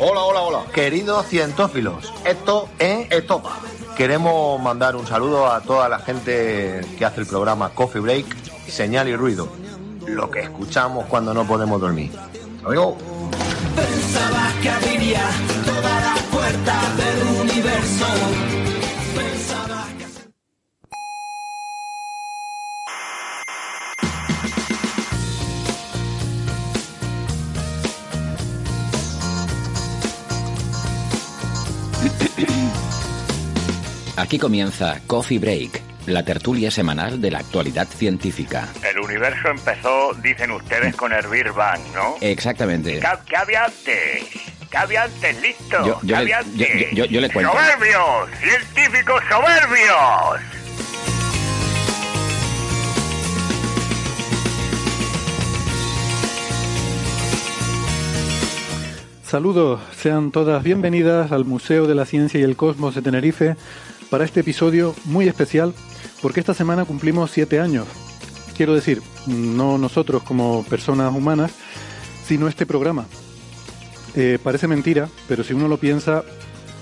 Hola, hola, hola. Queridos cientófilos, esto es Estopa. Queremos mandar un saludo a toda la gente que hace el programa Coffee Break, Señal y Ruido. Lo que escuchamos cuando no podemos dormir. Amigo. Pensaba que abriría todas las puertas del universo. Aquí comienza Coffee Break, la tertulia semanal de la actualidad científica. El universo empezó, dicen ustedes, con el Big Bang, ¿no? Exactamente. ¿Qué, qué había antes? ¿Qué había antes? ¿Listo? Yo- yo ¿Qué le- había yo- antes? yo- yo le cuento. ¡Soberbios! ¡Científicos soberbios! Saludos, sean todas bienvenidas al Museo de la Ciencia y el Cosmos de Tenerife para este episodio muy especial porque esta semana cumplimos siete años. Quiero decir, no nosotros como personas humanas, sino este programa. Eh, parece mentira, pero si uno lo piensa,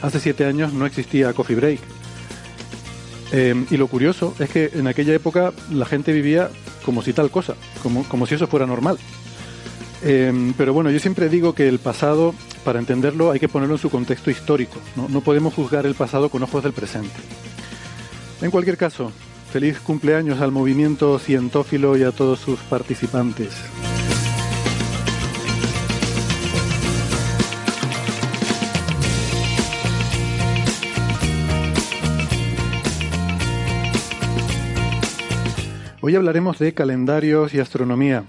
hace siete años no existía Coffee Break. Eh, y lo curioso es que en aquella época la gente vivía como si tal cosa, como, como si eso fuera normal. Eh, pero bueno, yo siempre digo que el pasado, para entenderlo, hay que ponerlo en su contexto histórico. ¿no? no podemos juzgar el pasado con ojos del presente. En cualquier caso, feliz cumpleaños al movimiento cientófilo y a todos sus participantes. Hoy hablaremos de calendarios y astronomía,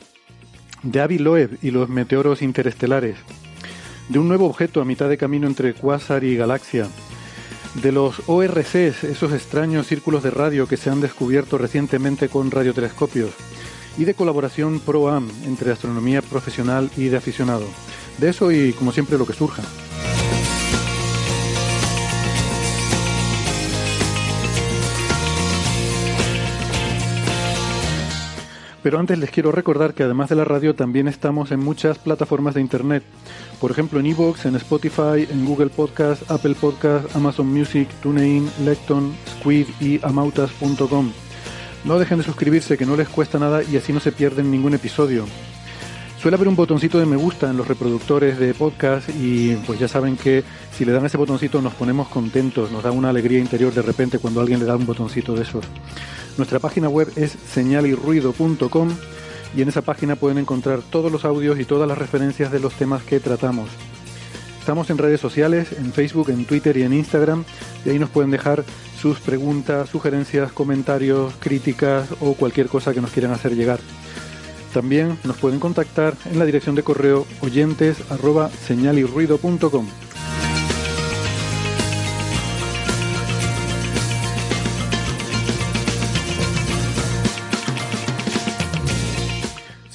de Avi Loeb y los meteoros interestelares, de un nuevo objeto a mitad de camino entre cuásar y galaxia, de los ORCs, esos extraños círculos de radio que se han descubierto recientemente con radiotelescopios, y de colaboración pro-am entre astronomía profesional y de aficionado. De eso y, como siempre, lo que surja. Pero antes les quiero recordar que además de la radio también estamos en muchas plataformas de internet. Por ejemplo en iVoox, en Spotify, en Google Podcast, Apple Podcast, Amazon Music, TuneIn, Lecton, Squid y amautas.com. No dejen de suscribirse que no les cuesta nada y así no se pierden ningún episodio. Suele haber un botoncito de me gusta en los reproductores de podcast y pues ya saben que si le dan ese botoncito nos ponemos contentos, nos da una alegría interior de repente cuando alguien le da un botoncito de esos. Nuestra página web es señalirruido.com y en esa página pueden encontrar todos los audios y todas las referencias de los temas que tratamos. Estamos en redes sociales, en Facebook, en Twitter y en Instagram y ahí nos pueden dejar sus preguntas, sugerencias, comentarios, críticas o cualquier cosa que nos quieran hacer llegar. También nos pueden contactar en la dirección de correo oyentes arroba señalirruido.com.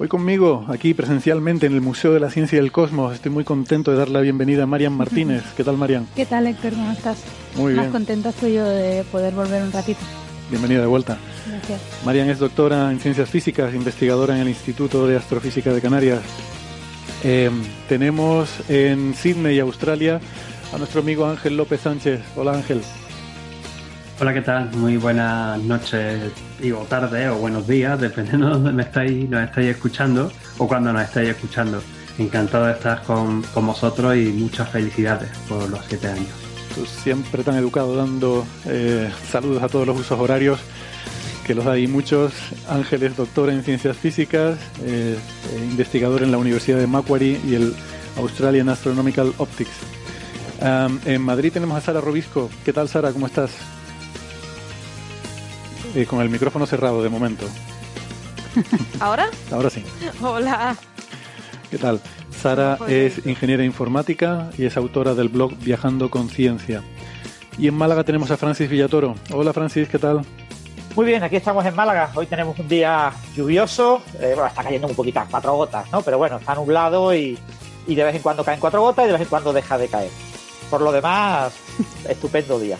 Hoy conmigo, aquí presencialmente en el Museo de la Ciencia y el Cosmos, estoy muy contento de dar la bienvenida a Marian Martínez. ¿Qué tal, Marian? ¿Qué tal, Héctor? ¿Cómo estás? Muy Más bien. contenta estoy yo de poder volver un ratito. Bienvenida de vuelta. Gracias. Marian es doctora en Ciencias Físicas, investigadora en el Instituto de Astrofísica de Canarias. Eh, tenemos en Sydney, Australia, a nuestro amigo Ángel López Sánchez. Hola, Ángel. Hola, ¿qué tal? Muy buenas noches, digo tarde o buenos días, dependiendo de dónde me estáis, nos estáis escuchando o cuando nos estáis escuchando. Encantado de estar con, con vosotros y muchas felicidades por los siete años. Tú siempre tan educado dando eh, saludos a todos los usos horarios, que los hay muchos. Ángeles, doctor en ciencias físicas, eh, eh, investigador en la Universidad de Macquarie y el Australian Astronomical Optics. En Madrid tenemos a Sara Robisco. ¿Qué tal, Sara? ¿Cómo estás? Eh, con el micrófono cerrado de momento. ¿Ahora? Ahora sí. Hola. ¿Qué tal? Sara es ingeniera informática y es autora del blog Viajando con Ciencia. Y en Málaga tenemos a Francis Villatoro. Hola Francis, ¿qué tal? Muy bien, aquí estamos en Málaga. Hoy tenemos un día lluvioso. Eh, bueno, está cayendo un poquito, cuatro gotas, ¿no? Pero bueno, está nublado y, y de vez en cuando caen cuatro gotas y de vez en cuando deja de caer. Por lo demás, estupendo día.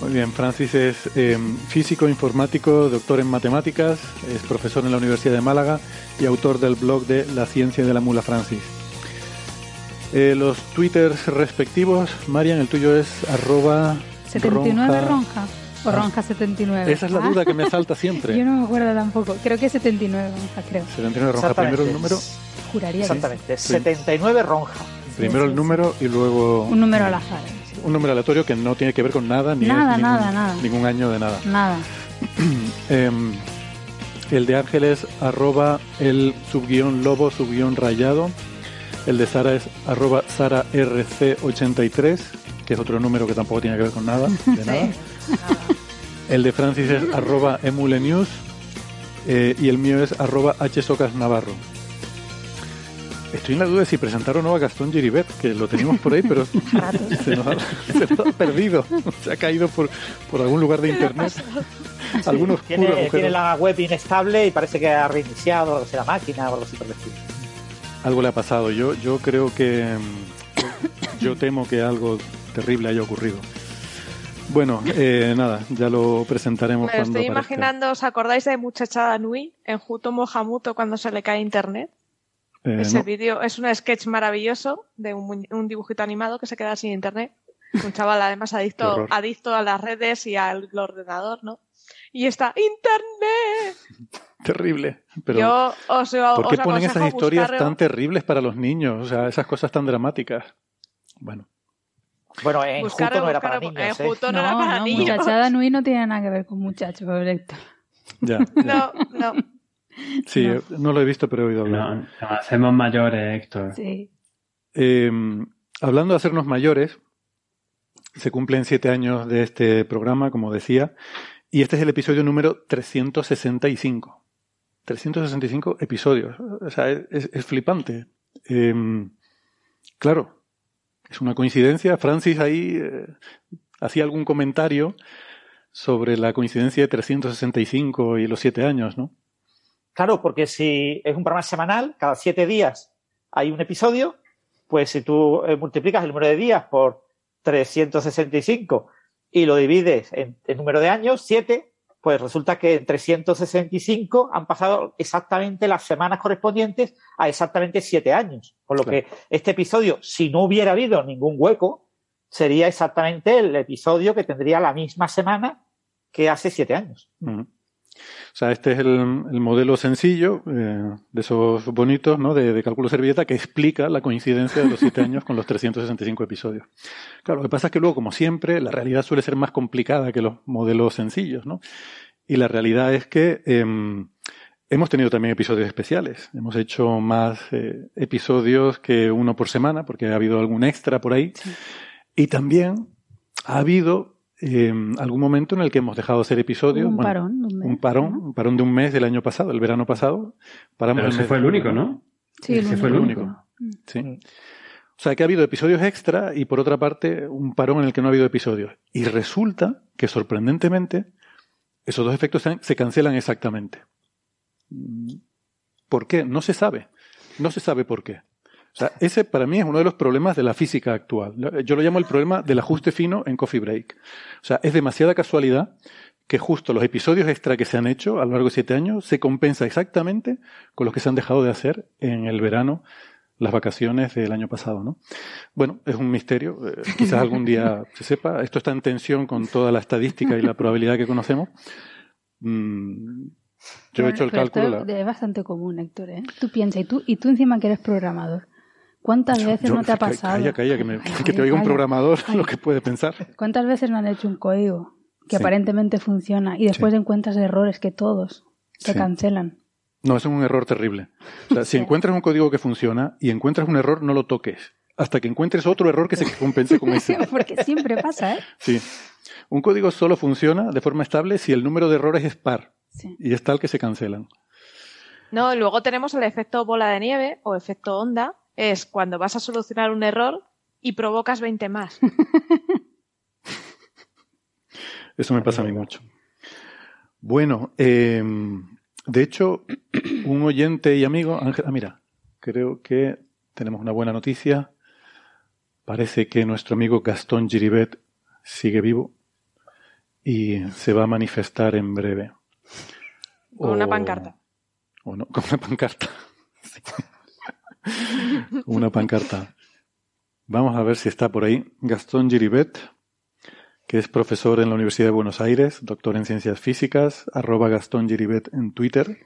Muy bien, Francis es eh, físico, informático, doctor en matemáticas, es profesor en la Universidad de Málaga y autor del blog de La ciencia de la mula Francis. Eh, los twitters respectivos, Marian, el tuyo es arroba 79 ronja. ronja. O ronja 79. Esa es la Ah. duda que me asalta siempre. Yo no me acuerdo tampoco. Creo que es 79 ronja, creo. 79 ronja, primero el número, Juraría que Exactamente, Sí. 79 ronja. primero el número y luego. Un número al azar. Un número aleatorio que no tiene que ver con nada, ni Nada, es ningún, nada, nada. ningún año de nada. Nada. Em, el de Ángeles, arroba el subguión lobo, subguión rayado. El de Sara es arroba Sara RC83, que es otro número que tampoco tiene que ver con nada, de nada. El de Francis es arroba emulenews eh, y el mío es arroba hsocas navarro. Estoy en la duda de si presentar o no a Gastón Giribet, que lo teníamos por ahí, pero se nos ha, se nos ha perdido. Se ha caído por, por algún lugar de internet. Algún oscuro Tiene, la web inestable y parece que ha reiniciado o algo así la máquina o algo así por el estilo. Algo le ha pasado. Yo, yo creo que. Yo temo que algo terrible haya ocurrido. Bueno, eh, nada, ya lo presentaremos Me cuando estoy aparezca. imaginando, ¿os acordáis de Muchachada Nui en Juto Mohamuto cuando se le cae internet? Eh, Ese no. vídeo es un sketch maravilloso de un, un dibujito animado que se queda sin internet. Un chaval además adicto, adicto a las redes y al ordenador, ¿no? Y está ¡Internet! Terrible. Pero, Yo os, ¿Por qué os ponen esas historias buscar- tan terribles para los niños? O sea, esas cosas tan dramáticas. Bueno, Bueno, en Buscar- Juto no era para niños. en ¿eh? Juto no, era para no, niños. muchachada Nui no tiene nada que ver con muchachos, Héctor. ya. No, no. Sí, no. lo he visto, pero he oído hablar. No, nos hacemos mayores, Héctor. Sí. Eh, hablando de hacernos mayores, se cumplen siete años de este programa, como decía, y este es el episodio número 365. 365 episodios. O sea, es, es- es flipante. Eh, claro, es una coincidencia. Francis ahí eh, hacía algún comentario sobre la coincidencia de 365 y los siete años, ¿no? Claro, porque si es un programa semanal, cada siete días hay un episodio, pues si tú eh, multiplicas el número de días por 365 y lo divides en el número de años, 7, pues resulta que en 365 han pasado exactamente las semanas correspondientes a exactamente 7 años. Con lo que este episodio, si no hubiera habido ningún hueco, sería exactamente el episodio que tendría la misma semana que hace 7 años. O sea, este es el, el modelo sencillo, eh, de esos bonitos, ¿no? De, de cálculo servilleta, que explica la coincidencia de los siete años con los 365 episodios. Claro, lo que pasa es que luego, como siempre, la realidad suele ser más complicada que los modelos sencillos, ¿no? Y la realidad es que em, hemos tenido también episodios especiales. Hemos hecho más eh, episodios que uno por semana, porque ha habido algún extra por ahí. Y también ha habido eh, algún momento en el que hemos dejado de hacer episodios. Un bueno, parón de un mes, un parón, un parón de un mes del año pasado, el verano pasado. Paramos Pero ese mes fue el único. ¿no? Sí, el Ese fue el único. único. Sí. O sea que ha habido episodios extra y por otra parte un parón en el que no ha habido episodios. Y resulta que sorprendentemente esos dos efectos se, cancelan exactamente. Mm, ¿Por qué? No se sabe. No se sabe por qué. O sea, ese para mí es uno de los problemas de la física actual. Yo lo llamo el problema del ajuste fino en Coffee Break. O sea, es demasiada casualidad que justo los episodios extra que se han hecho a lo largo de siete años se compensa exactamente con los que se han dejado de hacer en el verano las vacaciones del año pasado, ¿no? Bueno, es un misterio, eh, quizás algún día se sepa. Esto está en tensión con toda la estadística y la probabilidad que conocemos. Mm, yo he hecho el cálculo. esto la- Es bastante común, Héctor. ¿eh? Tú piensas, y tú, y tú encima que eres programador. ¿Cuántas veces yo- no te ha pasado? Calla, calla, que, me- Calla, que te oiga un calla. programador lo que puede pensar. ¿Cuántas veces no han hecho un código que Sí. aparentemente funciona y después encuentras errores que todos se Sí. cancelan? No, eso es un error terrible. O sea, si encuentras un código que funciona y encuentras un error, no lo toques. Hasta que encuentres otro error que se compense con ese. Porque siempre pasa, ¿eh? Sí. Un código solo funciona de forma estable si el número de errores es par. Sí. Y es tal que se cancelan. No, luego tenemos el efecto bola de nieve o efecto onda. Es cuando vas a solucionar un error y provocas 20 más. Eso me pasa a mí mucho. Bueno, eh, de hecho, un oyente y amigo, Ángel, ah, mira, creo que tenemos una buena noticia. Parece que nuestro amigo Gastón Giribet sigue vivo y se va a manifestar en breve. Con una pancarta. O no, con una pancarta. Sí. Una pancarta. Vamos a ver si está por ahí. Gastón Giribet, que es profesor en la Universidad de Buenos Aires, doctor en ciencias físicas, arroba Gastón Giribet en Twitter.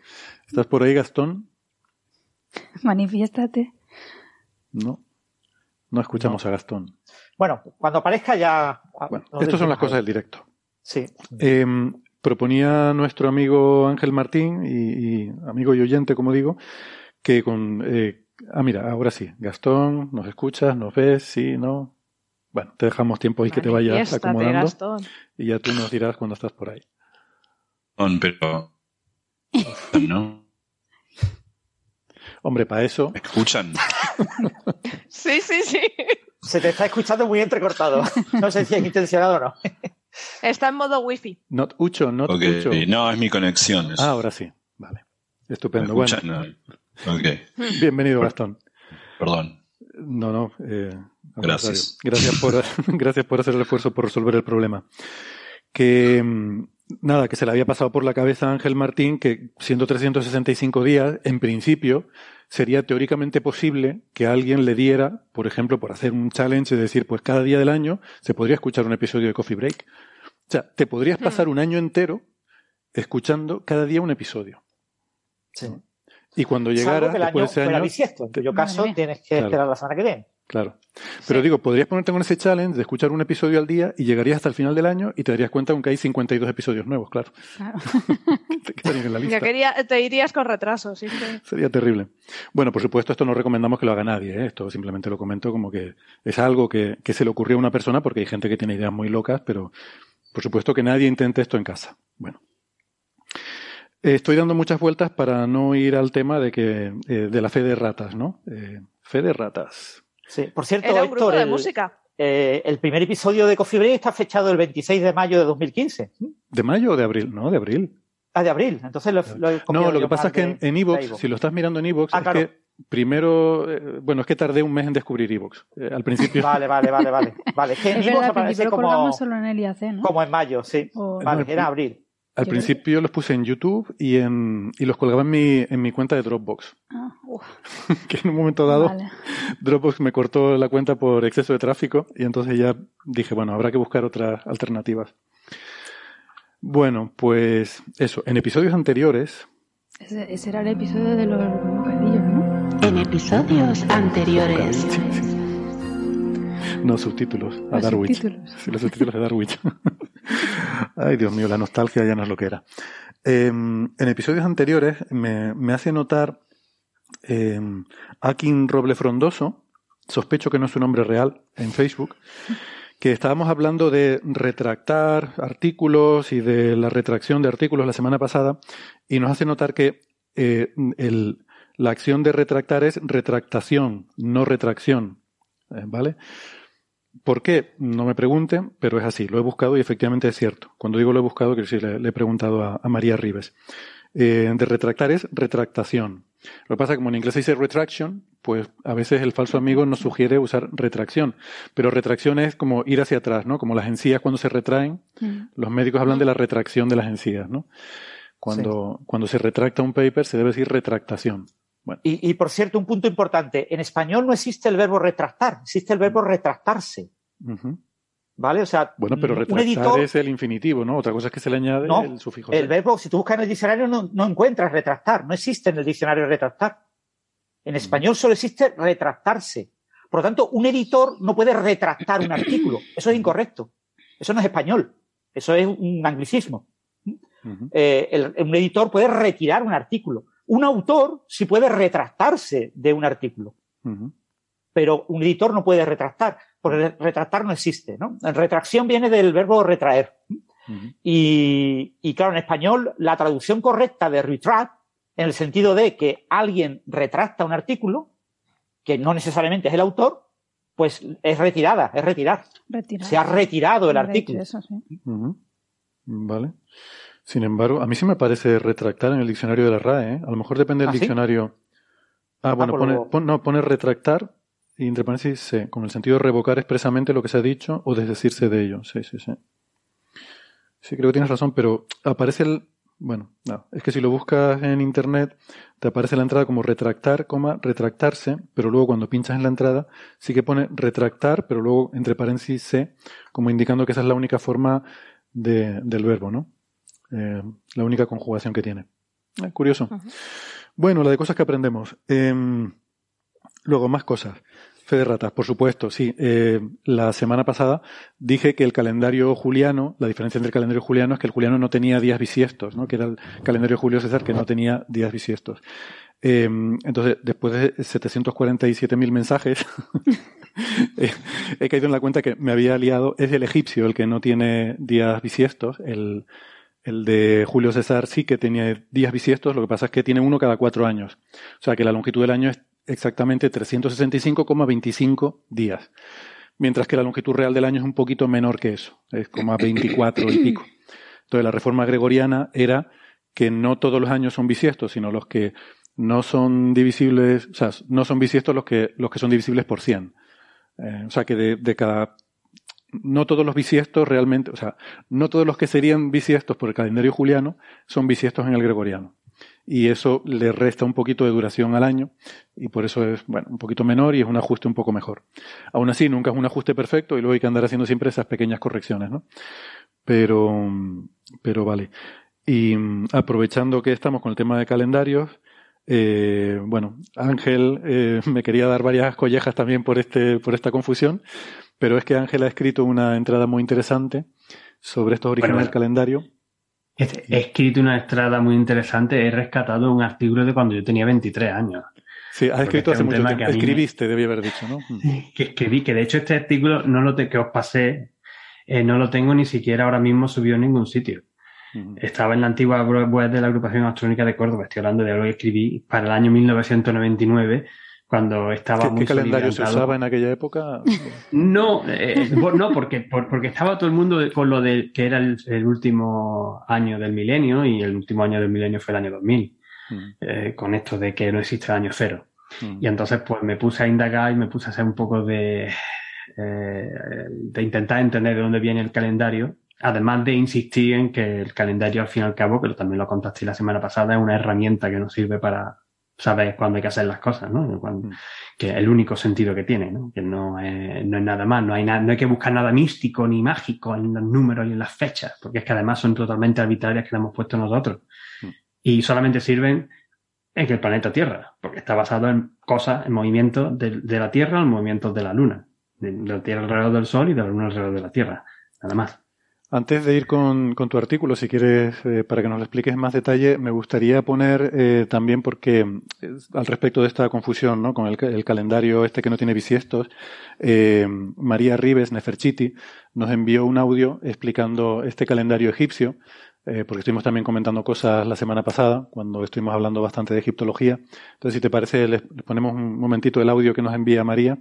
¿Estás por ahí, Gastón? Manifiéstate. No. No escuchamos a Gastón. Bueno, cuando aparezca ya. Bueno, nos estas son las cosas del directo. Sí. Eh, proponía nuestro amigo Ángel Martín, y, y amigo y oyente, como digo, que con... eh, ah, mira, ahora sí. Gastón, ¿nos escuchas? ¿Nos ves? Sí, no. Bueno, te dejamos tiempo ahí que te vayas acomodando. Gastón. Y ya tú nos dirás cuando estás por ahí. Pero. ¿No? Hombre, para eso... ¿Me escuchan? Sí, sí, sí. Se te está escuchando muy entrecortado. No sé si es intencionado o no. Está en modo wifi. Not Ucho, not Ucho. no, es mi conexión. es- Ah, ahora sí. Vale. ¿Me Estupendo. Bueno, bienvenido, Gastón. perdón. No, no. eh, Gracias. Gracias por, gracias por hacer el esfuerzo por resolver el problema. Que, mm, nada, que se le había pasado por la cabeza a Ángel Martín que siendo 365 días, en principio, sería teóricamente posible que alguien le diera, por ejemplo, por hacer un challenge, es decir, pues cada día del año se podría escuchar un episodio de Coffee Break. O sea, te podrías pasar un año entero escuchando cada día un episodio. Sí. Y cuando Salvo llegara, que el después año de ese fuera año, bisiesto, en cuyo caso Madre tienes que Claro. esperar la semana que viene. Claro. Pero digo, podrías ponerte con ese challenge de escuchar un episodio al día y llegarías hasta el final del año y te darías cuenta aunque hay 52 episodios nuevos, claro. Claro. Te quedarían en la Ya lista. quería, te irías con retraso, sí. que- Sería terrible. Bueno, por supuesto, esto no recomendamos que lo haga nadie. ¿eh? Esto simplemente lo comento como que es algo que, que se le ocurrió a una persona porque hay gente que tiene ideas muy locas, pero por supuesto que nadie intente esto en casa. Bueno. Eh, Estoy dando muchas vueltas para no ir al tema de que eh, de la fe de ratas, ¿no? Eh, fe de ratas. Sí. Por cierto, Era un grupo Héctor, de el, música. eh, el primer episodio de Coffee Break está fechado el 26 de mayo de 2015. ¿De mayo o de abril? No, de abril. Ah, de abril. Entonces lo, lo he No, lo que pasa es que en, de- en iVoox. si lo estás mirando en iVoox, Ah, es claro. que primero, eh, bueno, es que tardé un mes en descubrir iVoox. Eh, al principio, Vale, vale, vale, vale. Vale, es que en al aparece como, solo en el IAC, ¿no? como en mayo, sí. O- Vale, No, era abril. Al Yo- principio los puse en YouTube y en y los colgaba en mi, en mi cuenta de Dropbox. Ah, uf, que en un momento dado vale. Dropbox me cortó la cuenta por exceso de tráfico y entonces ya dije, bueno, habrá que buscar otras alternativas. Bueno, pues eso, en episodios anteriores, Ese, ese era el episodio de los bocadillos, ¿no? En episodios anteriores. Sí, sí. No, subtítulos. A Darwich. subtítulos. Sí, los subtítulos de Darwich. Ay, Dios mío, la nostalgia ya no es lo que era. Eh, en episodios anteriores me, hace notar eh, Akin Roble Frondoso, sospecho que no es su nombre real, en Facebook, que estábamos hablando de retractar artículos y de la retracción de artículos la semana pasada, y nos hace notar que eh, la acción de retractar es retractación, no retracción. Eh, ¿Vale? ¿Por qué? No me pregunten, pero es así. Lo he buscado y efectivamente es cierto. Cuando digo lo he buscado, quiero decir, le, le he preguntado a, a María Rives. Eh, de retractar es retractación. Lo que pasa es que como en inglés se dice retraction, pues a veces el falso amigo nos sugiere usar retracción. Pero retracción es como ir hacia atrás, ¿no? Como las encías cuando se retraen. Mm. Los médicos hablan de la retracción de las encías, ¿no? Cuando, cuando se retracta un paper se debe decir retractación. Y, y, por cierto, un punto importante, en español no existe el verbo retractar, existe el verbo retractarse. ¿Vale? O sea, bueno, pero retractar editor, es el infinitivo, ¿no? Otra cosa es que se le añade No, el sufijo. el verbo, si tú buscas en el diccionario, no, no encuentras retractar, no existe en el diccionario retractar. En español solo existe retractarse. Por lo tanto, un editor no puede retractar un artículo. Eso es incorrecto. Eso no es español. Eso es un anglicismo. Eh, el- un editor puede retirar un artículo. Un autor sí puede retractarse de un artículo. Pero un editor no puede retractar, porque retractar no existe. ¿no? La retracción viene del verbo retraer. Y, y claro, en español, la traducción correcta de retract, en el sentido de que alguien retracta un artículo, que no necesariamente es el autor, pues es retirada, es retirar. Retirar. Se ha retirado el Habrá artículo. eso, sí. Vale. Sin embargo, a mí sí me parece retractar en el diccionario de la RAE. ¿eh? A lo mejor depende del ¿Ah, sí? diccionario. Ah, bueno, por pone, lo- pon- no, pone retractar y entre paréntesis se, con el sentido de revocar expresamente lo que se ha dicho o desdecirse de ello. Sí, sí, sí. Sí, creo que tienes razón, pero aparece el. Bueno, no, es que si lo buscas en internet, te aparece la entrada como retractar, coma, retractarse, pero luego cuando pinchas en la entrada, sí que pone retractar, pero luego entre paréntesis se, como indicando que esa es la única forma de- del verbo, ¿no? Eh, la única conjugación que tiene. Eh, curioso. Bueno, la de cosas que aprendemos. Em, luego, más cosas. Fe de ratas, por supuesto, sí. Eh, la semana pasada dije que el calendario juliano, la diferencia entre el calendario juliano es que el juliano no tenía días bisiestos, ¿no? que era el calendario de Julio César que no tenía días bisiestos. Eh, entonces, después de 747.000 mensajes, eh, he caído en la cuenta que me había liado. Es el egipcio el que no tiene días bisiestos. El, el de Julio César sí que tenía días bisiestos, lo que pasa es que tiene uno cada cuatro años. O sea que la longitud del año es exactamente 365,25 días. Mientras que la longitud real del año es un poquito menor que eso, es como a 24 y pico. Entonces la reforma gregoriana era que no todos los años son bisiestos, sino los que no son divisibles, o sea, no son bisiestos los que, los que son divisibles por 100. Eh, o sea que de, de cada no todos los bisiestos realmente, o sea, no todos los que serían bisiestos por el calendario juliano son bisiestos en el gregoriano. Y eso le resta un poquito de duración al año y por eso es, bueno, un poquito menor y es un ajuste un poco mejor. Aún así, nunca es un ajuste perfecto y luego hay que andar haciendo siempre esas pequeñas correcciones, ¿no? Pero, pero vale. Y aprovechando que estamos con el tema de calendarios, eh, bueno, Ángel eh, me quería dar varias collejas también por este, por esta confusión, pero es que Ángel ha escrito una entrada muy interesante sobre estos orígenes Bueno, del calendario. He he escrito una estrada muy interesante, he rescatado un artículo de cuando yo tenía 23 años. Sí, has Porque escrito este es hace mucho tiempo. me- Escribiste, debía haber dicho, ¿no? que escribí, que de hecho este artículo no lo te- que os pasé, eh, no lo tengo ni siquiera ahora mismo subido en ningún sitio. Estaba en la antigua web de la agrupación astronómica de Córdoba, estoy hablando de algo que escribí para el año 1999, cuando estaba ¿Qué, muy qué calendario se usaba en aquella época? No, eh, por- no porque, por- porque estaba todo el mundo con lo de que era el, el último año del milenio y el último año del milenio fue el año 2000, eh, con esto de que no existe el año cero. Y entonces pues me puse a indagar y me puse a hacer un poco de, eh, de intentar entender de dónde viene el calendario, además de insistir en que el calendario al fin y al cabo, pero también lo contaste la semana pasada, es una herramienta que nos sirve para saber cuándo hay que hacer las cosas, ¿no? Cuando- que es el único sentido que tiene, ¿no? Que no es, no es nada más, no hay, nada, no hay que buscar nada místico ni mágico en los números y en las fechas, porque es que además son totalmente arbitrarias que le hemos puesto nosotros. Y solamente sirven en el planeta Tierra, porque está basado en cosas, en movimientos de, de la Tierra, en movimientos de la Luna, de, de la Tierra alrededor del Sol y de la Luna alrededor de la Tierra, nada más. Antes de ir con, con tu artículo, si quieres, eh, para que nos lo expliques en más detalle, me gustaría poner eh, también, porque eh, al respecto de esta confusión ¿no? con el, ca- el calendario este que no tiene bisiestos, María Ribes Neferchiti nos envió un audio explicando este calendario egipcio, porque estuvimos también comentando cosas la semana pasada, cuando estuvimos hablando bastante de egiptología. Entonces, si te parece, les, les ponemos un momentito el audio que nos envía María.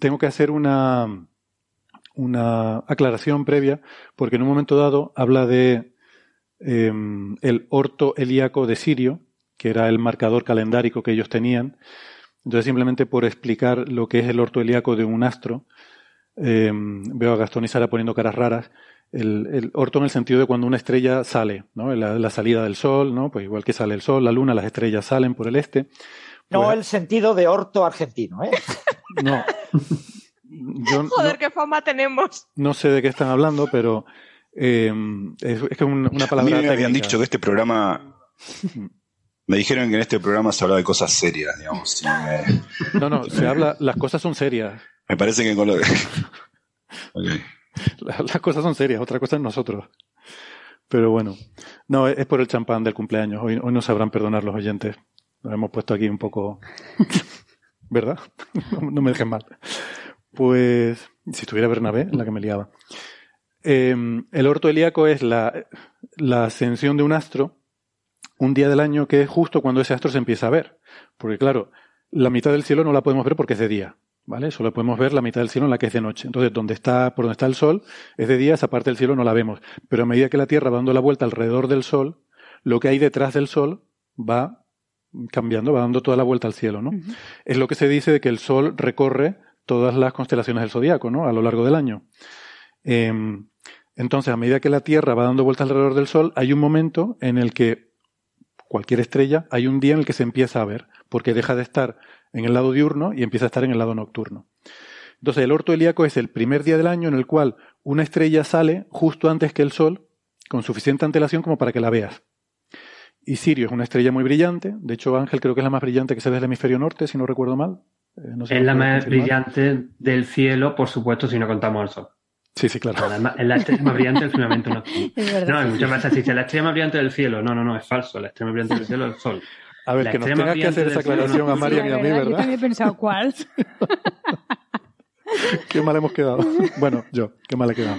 Tengo que hacer una una aclaración previa, porque en un momento dado habla de eh, el orto helíaco de Sirio, que era el marcador calendárico que ellos tenían. Entonces, simplemente por explicar lo que es el orto helíaco de un astro, eh, veo a Gastón y Sara poniendo caras raras. el, el orto en el sentido de cuando una estrella sale, ¿no? La, la salida del sol, ¿no? Pues igual que sale el sol, la luna, las estrellas salen por el este. No Pues- el sentido de orto argentino, ¿eh? No. Yo no- Joder, qué fama tenemos. no sé de qué están hablando, pero eh, es, es que una, una A mí palabra. me habían dicho que este programa. Me dijeron que en este programa se habla de cosas serias, digamos. me, No, no, se habla, las cosas son serias. me parece que con lo Ok. Las, las cosas son serias, otra cosa es nosotros. Pero bueno, no, es por el champán del cumpleaños. Hoy, hoy no sabrán perdonar los oyentes. Nos hemos puesto aquí un poco. ¿Verdad? No, no me dejen mal. Pues, si estuviera Bernabé, la que me liaba. Eh, el orto helíaco es la, la ascensión de un astro un día del año que es justo cuando ese astro se empieza a ver. Porque claro, la mitad del cielo no la podemos ver porque es de día. ¿Vale? Solo podemos ver la mitad del cielo en la que es de noche. Entonces, donde está, por donde está el sol, es de día, esa parte del cielo no la vemos. Pero a medida que la Tierra va dando la vuelta alrededor del sol, lo que hay detrás del sol va cambiando, va dando toda la vuelta al cielo, ¿no? Es lo que se dice de que el sol recorre todas las constelaciones del zodiaco, ¿no? A lo largo del año. Em, entonces, a medida que la Tierra va dando vueltas alrededor del sol, hay un momento en el que cualquier estrella, hay un día en el que se empieza a ver, porque deja de estar en el lado diurno y empieza a estar en el lado nocturno. Entonces, el orto helíaco es el primer día del año en el cual una estrella sale justo antes que el Sol, con suficiente antelación como para que la veas. Y Sirio es una estrella muy brillante. De hecho, Ángel creo que es la más brillante que se ve del hemisferio norte, si no recuerdo mal. Eh, no sé Es la más confirmar. brillante del cielo, por supuesto, si no contamos al sol. Sí, sí, claro. La Es la estrella más brillante del firmamento nocturno. Es verdad. No, hay muchas veces se dice la estrella más brillante del cielo. No, no, no, es falso. La estrella más brillante del cielo es el sol. A ver, La que nos más tengas que hacer esa del cielo aclaración a nocturno- Marian y a mí, Yo ¿verdad? también he pensado cuál. Qué mal hemos quedado. Bueno, yo, qué mal he quedado.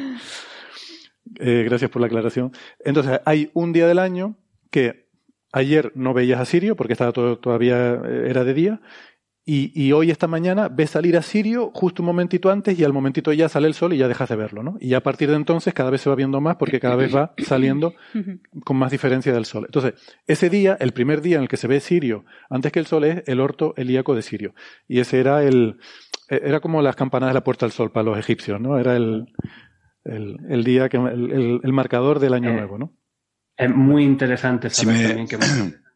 Eh, gracias por la aclaración. Entonces, hay un día del año que ayer no veías a Sirio porque estaba todo, todavía eh, era de día. Y, y hoy, esta mañana, ves salir a Sirio justo un momentito antes y al momentito ya sale el sol y ya dejas de verlo, ¿no? Y a partir de entonces cada vez se va viendo más porque cada vez va saliendo con más diferencia del sol. Entonces, ese día, el primer día en el que se ve Sirio antes que el sol es el orto helíaco de Sirio. Y ese era el, eh, era como las campanas de la puerta del sol para los egipcios, ¿no? Era el, el, el día que, el, el- el marcador del año Eh, nuevo, ¿no? Es muy interesante Si saber me- también que,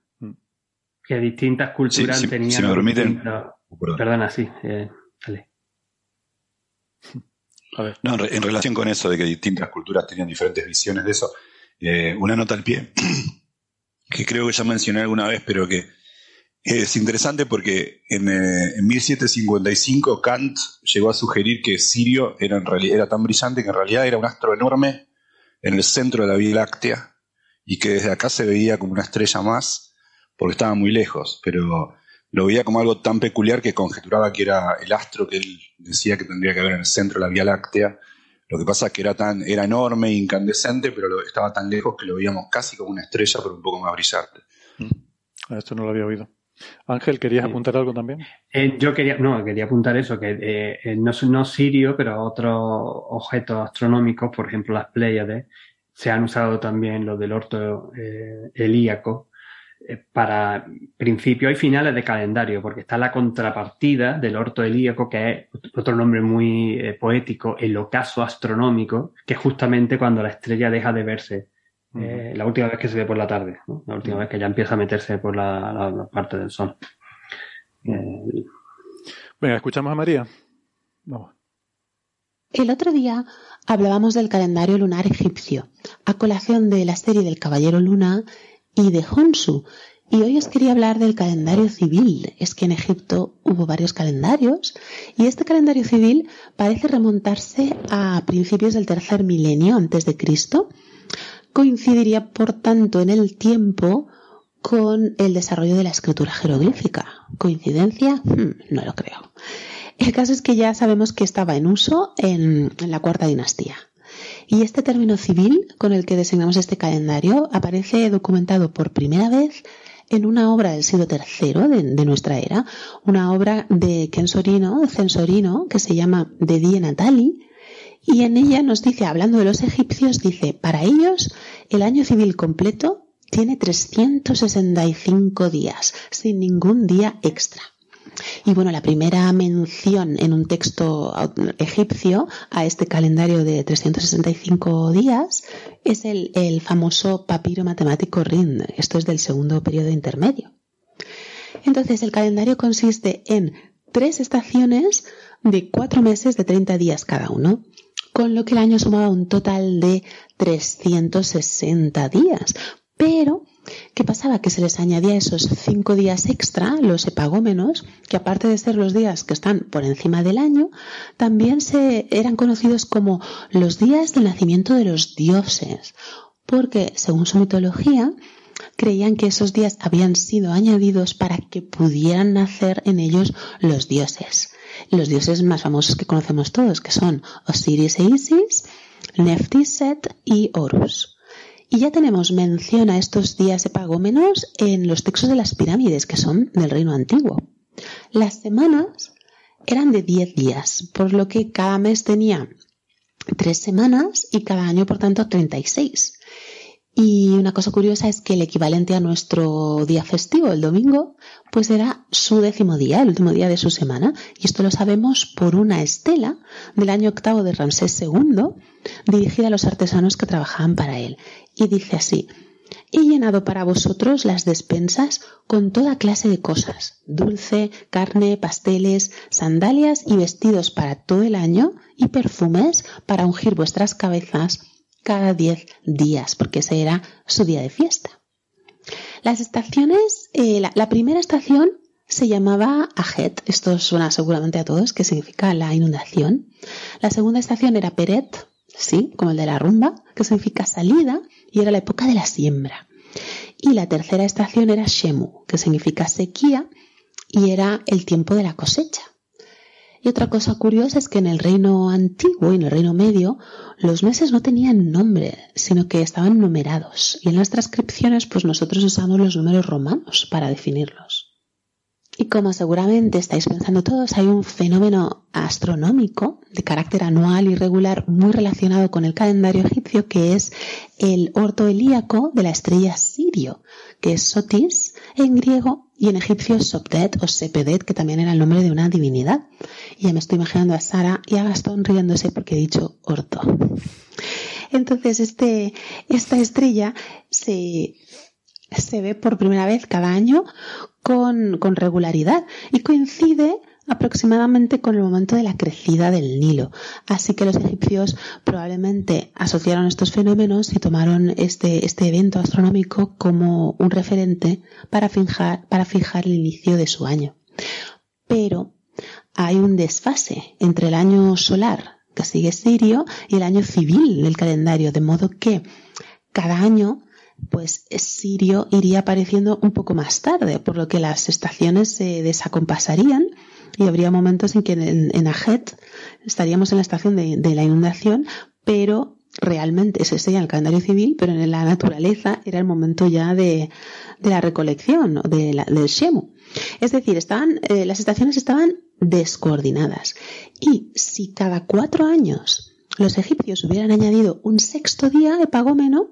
que distintas culturas Sí, sí, tenían. si me permiten. distintos- Oh, perdón. Perdona, sí. eh, dale. A ver. No, en, re- en relación con eso de que distintas culturas tenían diferentes visiones de eso, eh, una nota al pie, que creo que ya mencioné alguna vez, pero que es interesante porque en, eh, en 1755 Kant llegó a sugerir que Sirio era, en reali- era tan brillante que en realidad era un astro enorme en el centro de la Vía Láctea y que desde acá se veía como una estrella más porque estaba muy lejos, pero lo veía como algo tan peculiar que conjeturaba que era el astro que él decía que tendría que haber en el centro de la Vía Láctea. Lo que pasa es que era tan era enorme e incandescente, pero lo- estaba tan lejos que lo veíamos casi como una estrella, pero un poco más brillante. Ah, Esto no lo había oído. Ángel, ¿querías apuntar algo también? Eh, yo quería, no, quería apuntar eso, que eh, eh, no, no Sirio, pero otros objetos astronómicos, por ejemplo las Pléyades, se han usado también los del orto eh, helíaco para principios y finales de calendario, porque está la contrapartida del orto helíaco, que es otro nombre muy eh, poético, el ocaso astronómico, que es justamente cuando la estrella deja de verse. eh, la última vez que se ve por la tarde, ¿no? la última vez que ya empieza a meterse por la, la- la parte del sol. Eh, Venga, escuchamos a María. Vamos. El otro día hablábamos del calendario lunar egipcio, a colación de la serie del Caballero Luna y de Honsu. Y hoy os quería hablar del calendario civil. Es que en Egipto hubo varios calendarios y este calendario civil parece remontarse a principios del tercer milenio antes de Cristo. Coincidiría, por tanto, en el tiempo con el desarrollo de la escritura jeroglífica. ¿Coincidencia? Hmm, no lo creo. El caso es que ya sabemos que estaba en uso en, en la cuarta dinastía. Y este término civil con el que designamos este calendario aparece documentado por primera vez en una obra del siglo III de, nuestra era, una obra de Censorino, Censorino que se llama De Die Natali, y en ella nos dice, hablando de los egipcios, dice, para ellos el año civil completo tiene 365 días, sin ningún día extra. Y bueno, la primera mención en un texto egipcio a este calendario de 365 días es el, famoso papiro matemático Rind. Esto es del segundo periodo intermedio. Entonces, el calendario consiste en tres estaciones de cuatro meses de 30 días cada uno, con lo que el año sumaba un total de 360 días. Pero, ¿qué pasaba? Que se les añadía esos cinco días extra, los epagómenos, que aparte de ser los días que están por encima del año, también se eran conocidos como los días del nacimiento de los dioses, porque, según su mitología, creían que esos días habían sido añadidos para que pudieran nacer en ellos los dioses. Los dioses más famosos que conocemos todos, que son Osiris e Isis, Nephthys, Set y Horus. Y ya tenemos mención a estos días epagómenos en los textos de las pirámides, que son del reino antiguo. Las semanas eran de 10 días, por lo que cada mes tenía tres semanas y cada año, por tanto, 36. Y una cosa curiosa es que el equivalente a nuestro día festivo, el domingo, pues era su décimo día, el último día de su semana. Y esto lo sabemos por una estela del año octavo de Ramsés II, dirigida a los artesanos que trabajaban para él. Y dice así, he llenado para vosotros las despensas con toda clase de cosas, dulce, carne, pasteles, sandalias y vestidos para todo el año y perfumes para ungir vuestras cabezas cada 10 días, porque ese era su día de fiesta. Las estaciones, eh, la, primera estación se llamaba Ajet, esto suena seguramente a todos, que significa la inundación. La segunda estación era Peret, sí, como el de la rumba, que significa salida, y era la época de la siembra. Y la tercera estación era Shemu, que significa sequía, y era el tiempo de la cosecha. Y otra cosa curiosa es que en el reino antiguo y en el reino medio los meses no tenían nombre, sino que estaban numerados. Y en las transcripciones pues nosotros usamos los números romanos para definirlos. Y como seguramente estáis pensando todos, hay un fenómeno astronómico de carácter anual y regular muy relacionado con el calendario egipcio que es el orto helíaco de la estrella Sirio, que es Sotis en griego y en egipcio Sobdet o Sepedet, que también era el nombre de una divinidad. Y ya me estoy imaginando a Sara y a Gastón riéndose porque he dicho orto. Entonces, este, esta estrella se, se ve por primera vez cada año con, con regularidad y coincide aproximadamente con el momento de la crecida del Nilo. Así que los egipcios probablemente asociaron estos fenómenos y tomaron este, este evento astronómico como un referente para fijar, para fijar el inicio de su año. Pero hay un desfase entre el año solar, que sigue Sirio, y el año civil del calendario, de modo que cada año pues Sirio iría apareciendo un poco más tarde, por lo que las estaciones se desacompasarían y habría momentos en que en, en Ajet estaríamos en la estación de, la inundación, pero realmente ese sería el calendario civil, pero en la naturaleza era el momento ya de, la recolección, de la, del Shemu. Es decir, eh, las estaciones estaban descoordinadas. Y si cada cuatro años los egipcios hubieran añadido un sexto día epagómeno,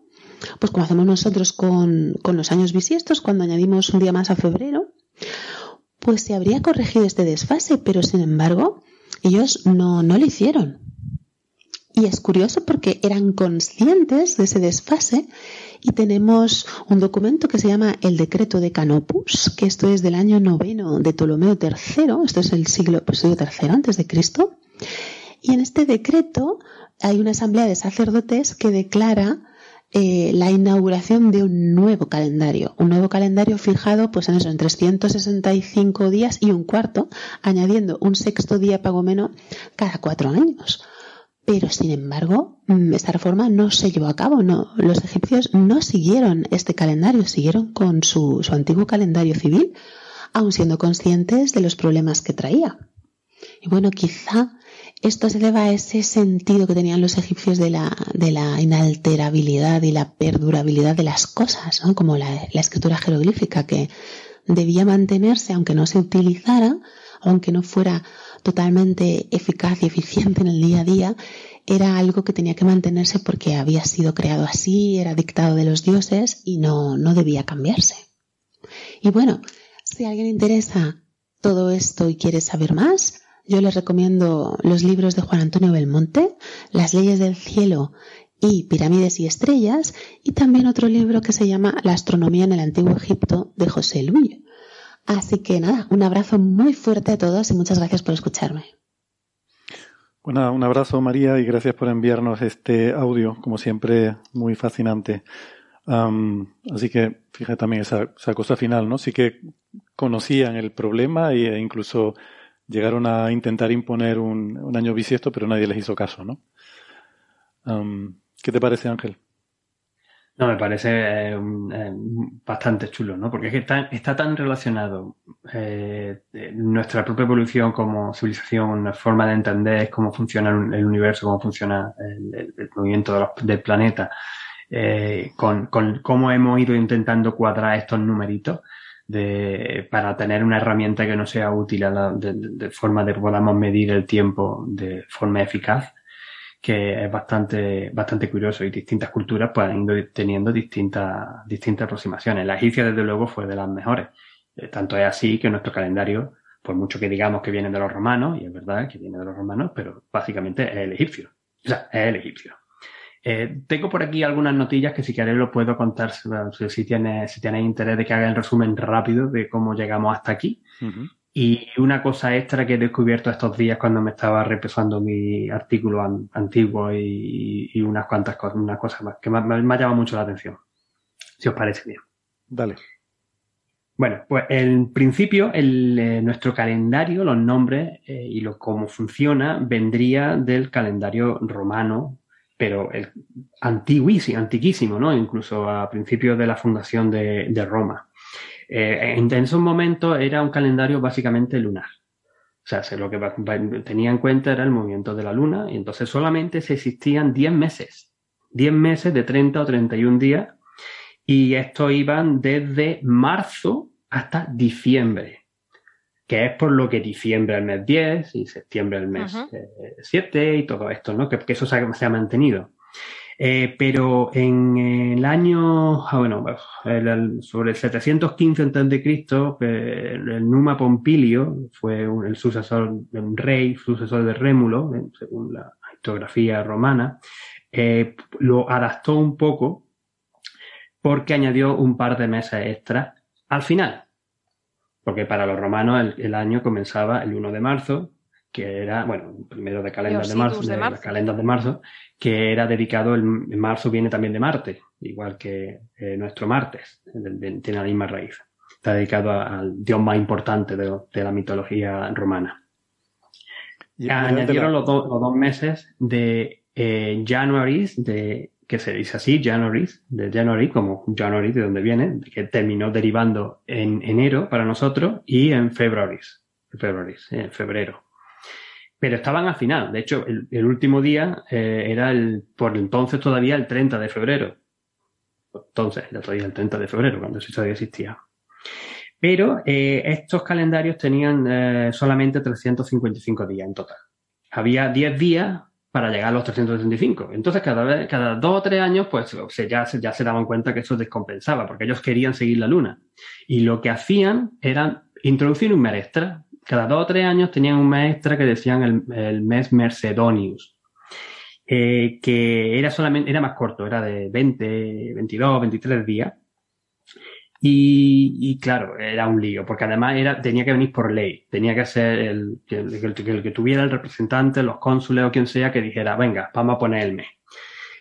pues como hacemos nosotros con, los años bisiestos, cuando añadimos un día más a febrero, pues se habría corregido este desfase, pero sin embargo, ellos no, no lo hicieron. Y es curioso porque eran conscientes de ese desfase y tenemos un documento que se llama el Decreto de Canopus, que esto es del año noveno de Ptolomeo III, esto es el siglo, pues, siglo III antes de Cristo. Y en este decreto hay una asamblea de sacerdotes que declara eh, la inauguración de un nuevo calendario, un nuevo calendario fijado pues en eso, en 365 días y un cuarto, añadiendo un sexto día pagomeno cada cuatro años. Pero sin embargo, mm, esta reforma no se llevó a cabo, no, los egipcios no siguieron este calendario, siguieron con su, su antiguo calendario civil, aun siendo conscientes de los problemas que traía. Y bueno, quizá esto se debe a ese sentido que tenían los egipcios de la, de la inalterabilidad y la perdurabilidad de las cosas, ¿no? como la, la escritura jeroglífica que debía mantenerse aunque no se utilizara, aunque no fuera totalmente eficaz y eficiente en el día a día, era algo que tenía que mantenerse porque había sido creado así, era dictado de los dioses y no, no debía cambiarse. Y bueno, si a alguien interesa todo esto y quieres saber más, yo les recomiendo los libros de Juan Antonio Belmonte, Las leyes del cielo y Pirámides y Estrellas, y también otro libro que se llama La astronomía en el Antiguo Egipto de José Luis. Así que nada, un abrazo muy fuerte a todos y muchas gracias por escucharme. Bueno, un abrazo María y gracias por enviarnos este audio, como siempre, muy fascinante. así que fíjate también esa, cosa final, ¿no? Sí que conocían el problema e incluso llegaron a intentar imponer un, año bisiesto, pero nadie les hizo caso, ¿no? ¿Qué te parece, Ángel? No, me parece eh, eh, bastante chulo, ¿no? Porque es que está, tan relacionado eh, nuestra propia evolución como civilización, la forma de entender cómo funciona el universo, cómo funciona el, movimiento del planeta, con, cómo hemos ido intentando cuadrar estos numeritos de, para tener una herramienta que no sea útil de, de, forma de que podamos medir el tiempo de forma eficaz que es bastante, bastante curioso y distintas culturas pues han ido teniendo distintas, distintas aproximaciones. La egipcia, desde luego, fue de las mejores. Eh, tanto es así que nuestro calendario, por mucho que digamos que viene de los romanos, y es verdad que viene de los romanos, pero básicamente es el egipcio. O sea, es el egipcio. Eh, tengo por aquí algunas notillas que si queréis lo puedo contar si tienes, si tienes interés de que haga el resumen rápido de cómo llegamos hasta aquí. Y una cosa extra que he descubierto estos días cuando me estaba repasando mi artículo antiguo y, unas cuantas cosas, unas cosas más, que me, ha llamado mucho la atención. Si os parece bien. Dale. Bueno, pues en principio el, eh, nuestro calendario, los nombres eh, y lo cómo funciona vendría del calendario romano, pero el antiquísimo, ¿no? Incluso a principios de la fundación de, Roma. Eh, en, esos momentos era un calendario básicamente lunar. O sea, lo que tenía en cuenta era el movimiento de la luna y entonces solamente se existían 10 meses. 10 meses de 30 o 31 días y esto iban desde marzo hasta diciembre, que es por lo que diciembre el mes 10 y septiembre el mes 7 y todo esto, ¿no? Que, eso se ha mantenido. Eh, pero en el año, ah, bueno, sobre el 715 a.C., eh, el Numa Pompilio fue el sucesor de un rey, sucesor de Rémulo, eh, según la historiografía romana, lo adaptó un poco porque añadió un par de meses extra al final. Porque para los romanos el año comenzaba el 1 de marzo que era, bueno, primero de calendas de marzo, de, de marzo, que era dedicado, el, marzo viene también de Marte, igual que eh, nuestro martes, tiene la misma raíz. Está dedicado al dios más importante de, la mitología romana. Y Añadieron los, dos meses de eh, Januaris, de, que se dice así, Januaris, de January, como January, de donde viene, que terminó derivando en enero para nosotros, y en Februaris, Februaris, en febrero pero estaban al final. De hecho, el, último día eh, era el, por entonces todavía el 30 de febrero. Entonces, ya todavía el 30 de febrero, cuando eso todavía existía. Pero eh, estos calendarios tenían eh, solamente 355 días en total. Había 10 días para llegar a los 365. Entonces, cada, vez, cada dos o tres años, pues ya, se daban cuenta que eso descompensaba, porque ellos querían seguir la luna. Y lo que hacían era introducir un mes extra, cada dos o tres años tenían un mes extra que decían el, mes Mercedonius, eh, que era solamente, era más corto, era de 20, 22, 23 días. Y, claro, era un lío, porque además era, tenía que venir por ley, tenía que ser el, el, que tuviera el representante, los cónsules o quien sea, que dijera, venga, vamos a poner el mes.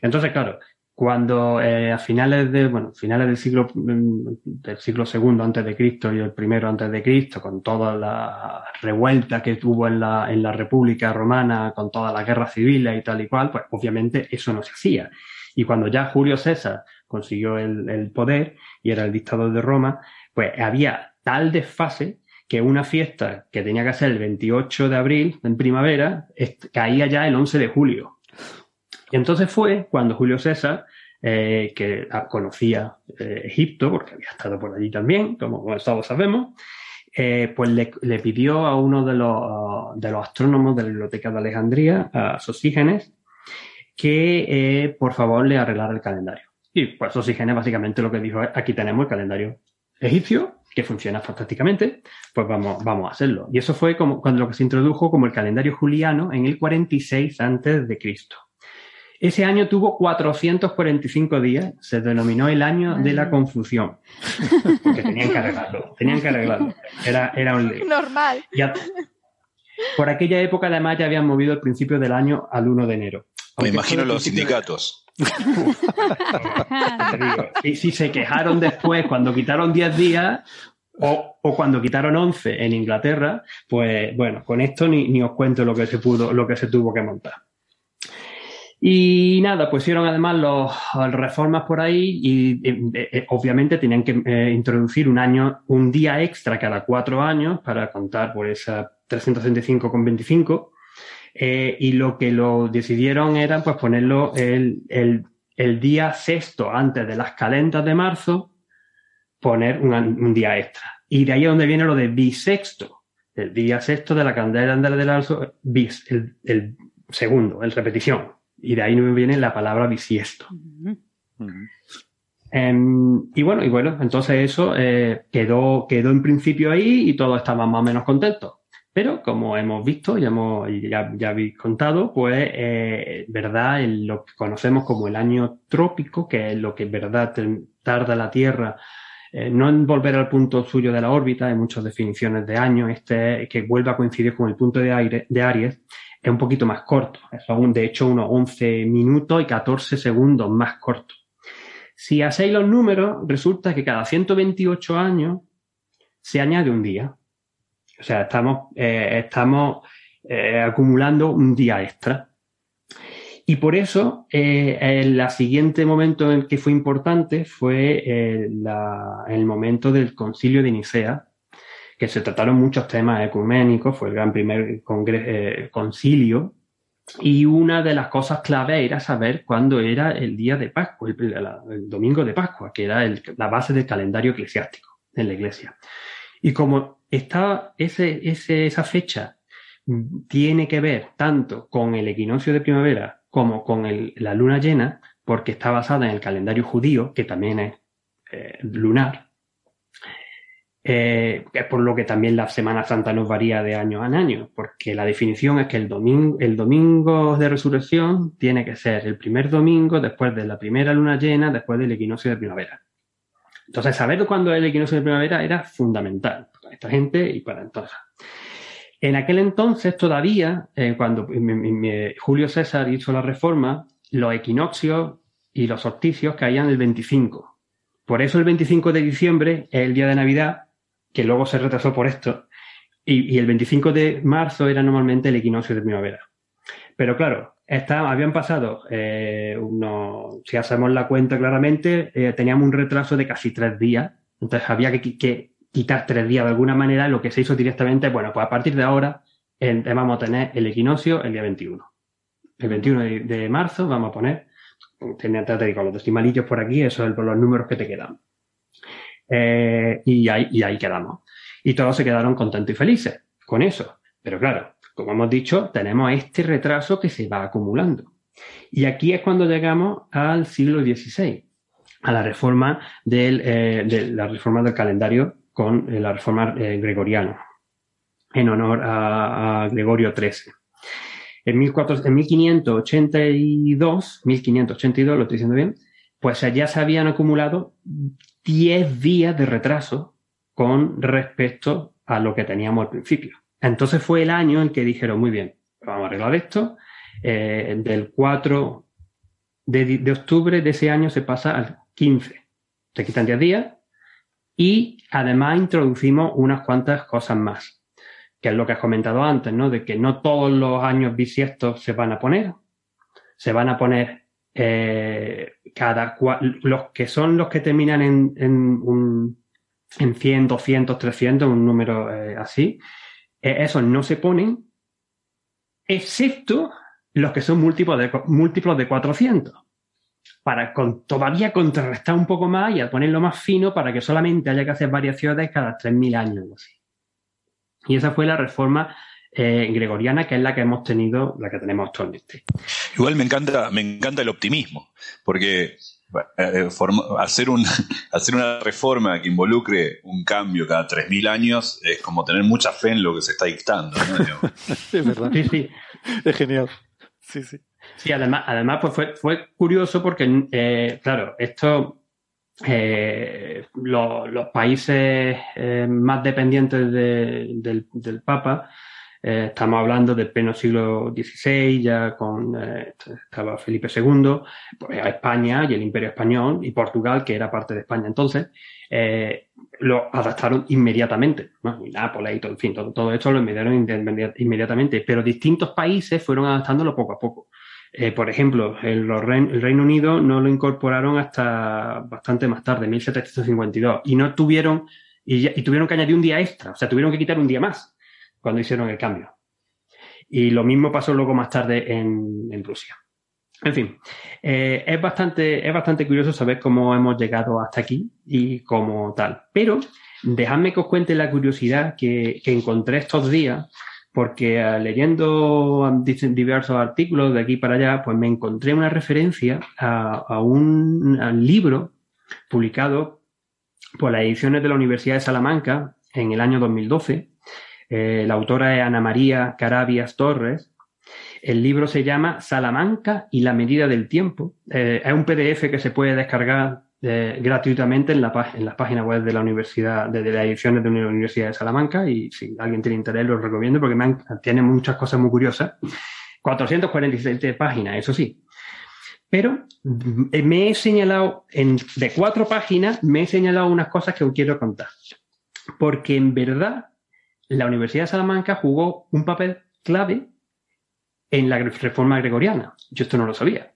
Entonces, claro, cuando eh, a finales de bueno finales del siglo mm, del siglo segundo antes de Cristo y el primero antes de Cristo con toda la revuelta que tuvo en la en la República Romana con todas las guerras civiles y tal y cual pues obviamente eso no se hacía y cuando ya Julio César consiguió el, el poder y era el dictador de Roma pues había tal desfase que una fiesta que tenía que ser el 28 de abril en primavera caía ya el 11 de julio y entonces fue cuando Julio César, eh, que conocía eh, Egipto, porque había estado por allí también, como todos sabemos, eh, pues le, pidió a uno de los, de los, astrónomos de la Biblioteca de Alejandría, a Sosígenes, que por favor le arreglara el calendario. Y pues Sosígenes básicamente lo que dijo es, aquí tenemos el calendario egipcio, que funciona fantásticamente, pues vamos, vamos a hacerlo. Y eso fue como cuando lo que se introdujo como el calendario juliano en el 46 antes de Cristo. Ese año tuvo 445 días, se denominó el año de la confusión. Porque tenían que arreglarlo, tenían que arreglarlo. Era, era un lío. Normal. Ya- por aquella época, además, ya habían movido el principio del año al 1 de enero. Me imagino los sindicatos. Y si se quejaron después cuando quitaron 10 días o, o cuando quitaron 11 en Inglaterra, pues bueno, con esto ni, ni os cuento lo que se pudo, lo que se tuvo que montar. Y nada, pusieron además los, las reformas por ahí y eh, eh, obviamente tenían que eh, introducir un año, un día extra cada cuatro años para contar por esa 365,25. Eh, y lo que lo decidieron era pues ponerlo el, el, el día sexto antes de las calentas de marzo, poner un, un día extra. Y de ahí es donde viene lo de bisexto. El día sexto de la candela de marzo, bis, el, el segundo, el repetición. Y de ahí me viene la palabra bisiesto. Em, y bueno, y bueno, entonces eso eh, quedó, quedó en principio ahí y todos estaban más o menos contentos. Pero como hemos visto y hemos, ya, ya habéis contado, pues, eh, verdad, lo que conocemos como el año trópico, que es lo que verdad tarda la Tierra, eh, no en volver al punto suyo de la órbita, hay muchas definiciones de año, este que vuelva a coincidir con el punto de, aire, de Aries, es un poquito más corto, son de hecho unos 11 minutos y 14 segundos más corto. Si hacéis los números, resulta que cada 128 años se añade un día. O sea, estamos, eh, estamos eh, acumulando un día extra. Y por eso, eh, el siguiente momento en el que fue importante fue el momento del concilio de Nicea, que se trataron muchos temas ecuménicos, fue el gran primer concilio, y una de las cosas clave era saber cuándo era el día de Pascua, el, domingo de Pascua, que era la base del calendario eclesiástico en la iglesia. Y como está ese, ese- esa fecha mm, tiene que ver tanto con el equinoccio de primavera como con la luna llena, porque está basada en el calendario judío, que también es eh, lunar, eh, es por lo que también la Semana Santa nos varía de año en año, porque la definición es que el domingo, el domingo de resurrección tiene que ser el primer domingo después de la primera luna llena, después del equinoccio de primavera. Entonces, saber cuándo es el equinoccio de primavera era fundamental para esta gente y para entonces. En aquel entonces todavía, eh, cuando Julio César hizo la reforma, los equinoccios y los solsticios caían el 25. Por eso el 25 de diciembre es el día de Navidad, que luego se retrasó por esto, y el 25 de marzo era normalmente el equinoccio de primavera. Pero claro, está- habían pasado eh, unos, si hacemos la cuenta claramente, eh, teníamos un retraso de casi tres días, entonces había que, qui- que quitar tres días de alguna manera, lo que se hizo directamente, bueno, pues a partir de ahora eh, vamos a tener el equinoccio el día 21. El 21 de, marzo vamos a poner, tenía te digo, los decimalillos por aquí, eso es por los números que te quedan. Y ahí quedamos. Y todos se quedaron contentos y felices con eso. Pero claro, como hemos dicho, tenemos este retraso que se va acumulando. Y aquí es cuando llegamos al siglo XVI, a la reforma del, eh, la reforma del calendario con eh, la reforma eh, gregoriana, en honor a, a Gregorio XIII. En, 1400 en 1582, 1582, lo estoy diciendo bien, pues ya se habían acumulado 10 días de retraso con respecto a lo que teníamos al principio. Entonces fue el año en que dijeron, muy bien, vamos a arreglar esto. Eh, del 4 de, octubre de ese año se pasa al 15. Se quitan 10 días y además introducimos unas cuantas cosas más, que es lo que has comentado antes, ¿no? De que no todos los años bisiestos se van a poner, se van a poner eh, cada cua- los que son los que terminan en, en, un, en 100, 200, 300, un número eh, así, eh, esos no se ponen, excepto los que son múltiplos de, múltiplos de 400 para con, todavía contrarrestar un poco más y ponerlo más fino para que solamente haya que hacer variaciones cada 3.000 años así. Y esa fue la reforma eh, gregoriana, que es la que hemos tenido, la que tenemos actualmente. Igual me encanta, me encanta el optimismo, porque eh, forma- hacer, un, hacer una reforma que involucre un cambio cada 3.000 años es como tener mucha fe en lo que se está dictando. ¿no? Es verdad. Sí, sí. Es genial. Sí, sí. Sí, además, además pues fue, fue curioso porque, eh, claro, esto, eh, lo- los países eh, más dependientes de- del, del Papa, eh, estamos hablando del pleno siglo XVI, ya con, eh, estaba Felipe II, pues, a España y el Imperio Español y Portugal, que era parte de España entonces, eh, lo adaptaron inmediatamente, ¿no? Y Nápoles y todo, en fin, todo, todo esto lo inmedi- inmediatamente, pero distintos países fueron adaptándolo poco a poco. Eh, por ejemplo, el, el Reino Unido no lo incorporaron hasta bastante más tarde, 1752, y no tuvieron, y, y tuvieron que añadir un día extra, o sea, tuvieron que quitar un día más cuando hicieron el cambio. Y lo mismo pasó luego más tarde en, Rusia. En fin, eh, es, bastante, es bastante curioso saber cómo hemos llegado hasta aquí y cómo tal. Pero dejadme que os cuente la curiosidad que, encontré estos días, porque eh, leyendo diversos artículos de aquí para allá, pues me encontré una referencia a, a un, a un libro publicado por las ediciones de la Universidad de Salamanca en el año 2012. Eh, la autora es Ana María Carabias Torres. El libro se llama Salamanca y la medida del tiempo. Eh, es un PDF que se puede descargar eh, gratuitamente en la, en página web de la Universidad, de, las ediciones de la Universidad de Salamanca. Y si alguien tiene interés, lo recomiendo porque tiene muchas cosas muy curiosas. 447 páginas, eso sí. Pero me he señalado, en, de cuatro páginas, me he señalado unas cosas que os quiero contar. Porque en verdad, la Universidad de Salamanca jugó un papel clave en la reforma gregoriana. Yo esto no lo sabía.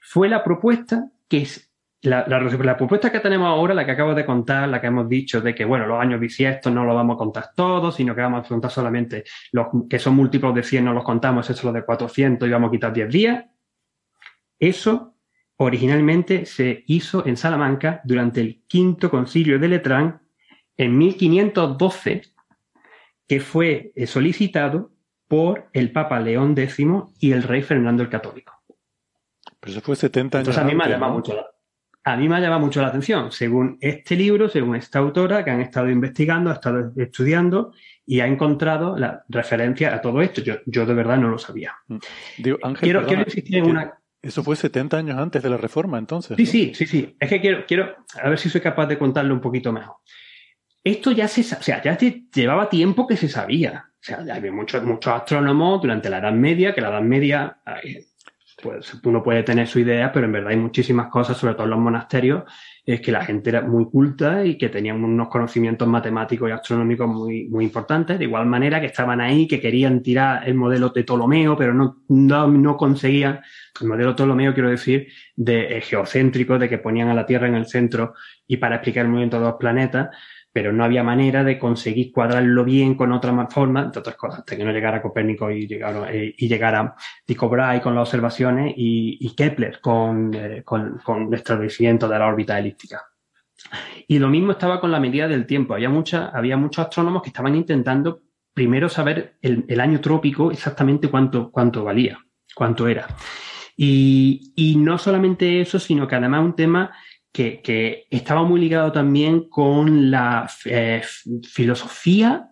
Fue la propuesta que es la, propuesta que tenemos ahora, la que acabo de contar, la que hemos dicho de que, bueno, los años bisiestos no los vamos a contar todos, sino que vamos a contar solamente los que son múltiplos de 100, no los contamos, eso es lo de 400 y vamos a quitar 10 días. Eso originalmente se hizo en Salamanca durante el quinto concilio de Letrán en 1512, que fue eh, solicitado por el Papa León X y el rey Fernando el Católico. Pero eso fue 70 años Entonces a mí me ha llamado ¿no? mucho la, a mí me ha llamado mucho la atención. Según este libro, según esta autora, que han estado investigando, ha estado estudiando y ha encontrado la referencia a todo esto. Yo, yo de verdad no lo sabía. Digo, Ángel, Quiero- perdona, quiero insistir en una- Eso fue 70 años antes de la reforma, entonces. Sí, ¿no? sí, sí, sí. Es que quiero, quiero, a ver si soy capaz de contarlo un poquito mejor. Esto ya se, o sea, ya te- llevaba tiempo que se sabía. O sea, había muchos, muchos astrónomos durante la Edad Media, que la Edad Media, pues uno puede tener su idea, pero en verdad hay muchísimas cosas, sobre todo en los monasterios, es que la gente era muy culta y que tenían unos conocimientos matemáticos y astronómicos muy, muy importantes, de igual manera que estaban ahí, que querían tirar el modelo de Ptolomeo, pero no, no, no conseguían, el modelo Ptolomeo quiero decir, de eh, geocéntrico, de que ponían a la Tierra en el centro y para explicar el movimiento de los planetas, pero no había manera de conseguir cuadrarlo bien con otra ma- forma, entre otras cosas, hasta que no llegara Copérnico y llegara, eh, y llegara Tycho Brahe con las observaciones y, y Kepler con, eh, con, con el establecimiento de la órbita elíptica. Y lo mismo estaba con la medida del tiempo. Había, mucha, había muchos astrónomos que estaban intentando primero saber el, el año trópico exactamente cuánto, cuánto valía, cuánto era. Y, y no solamente eso, sino que además un tema que, estaba muy ligado también con la eh, filosofía,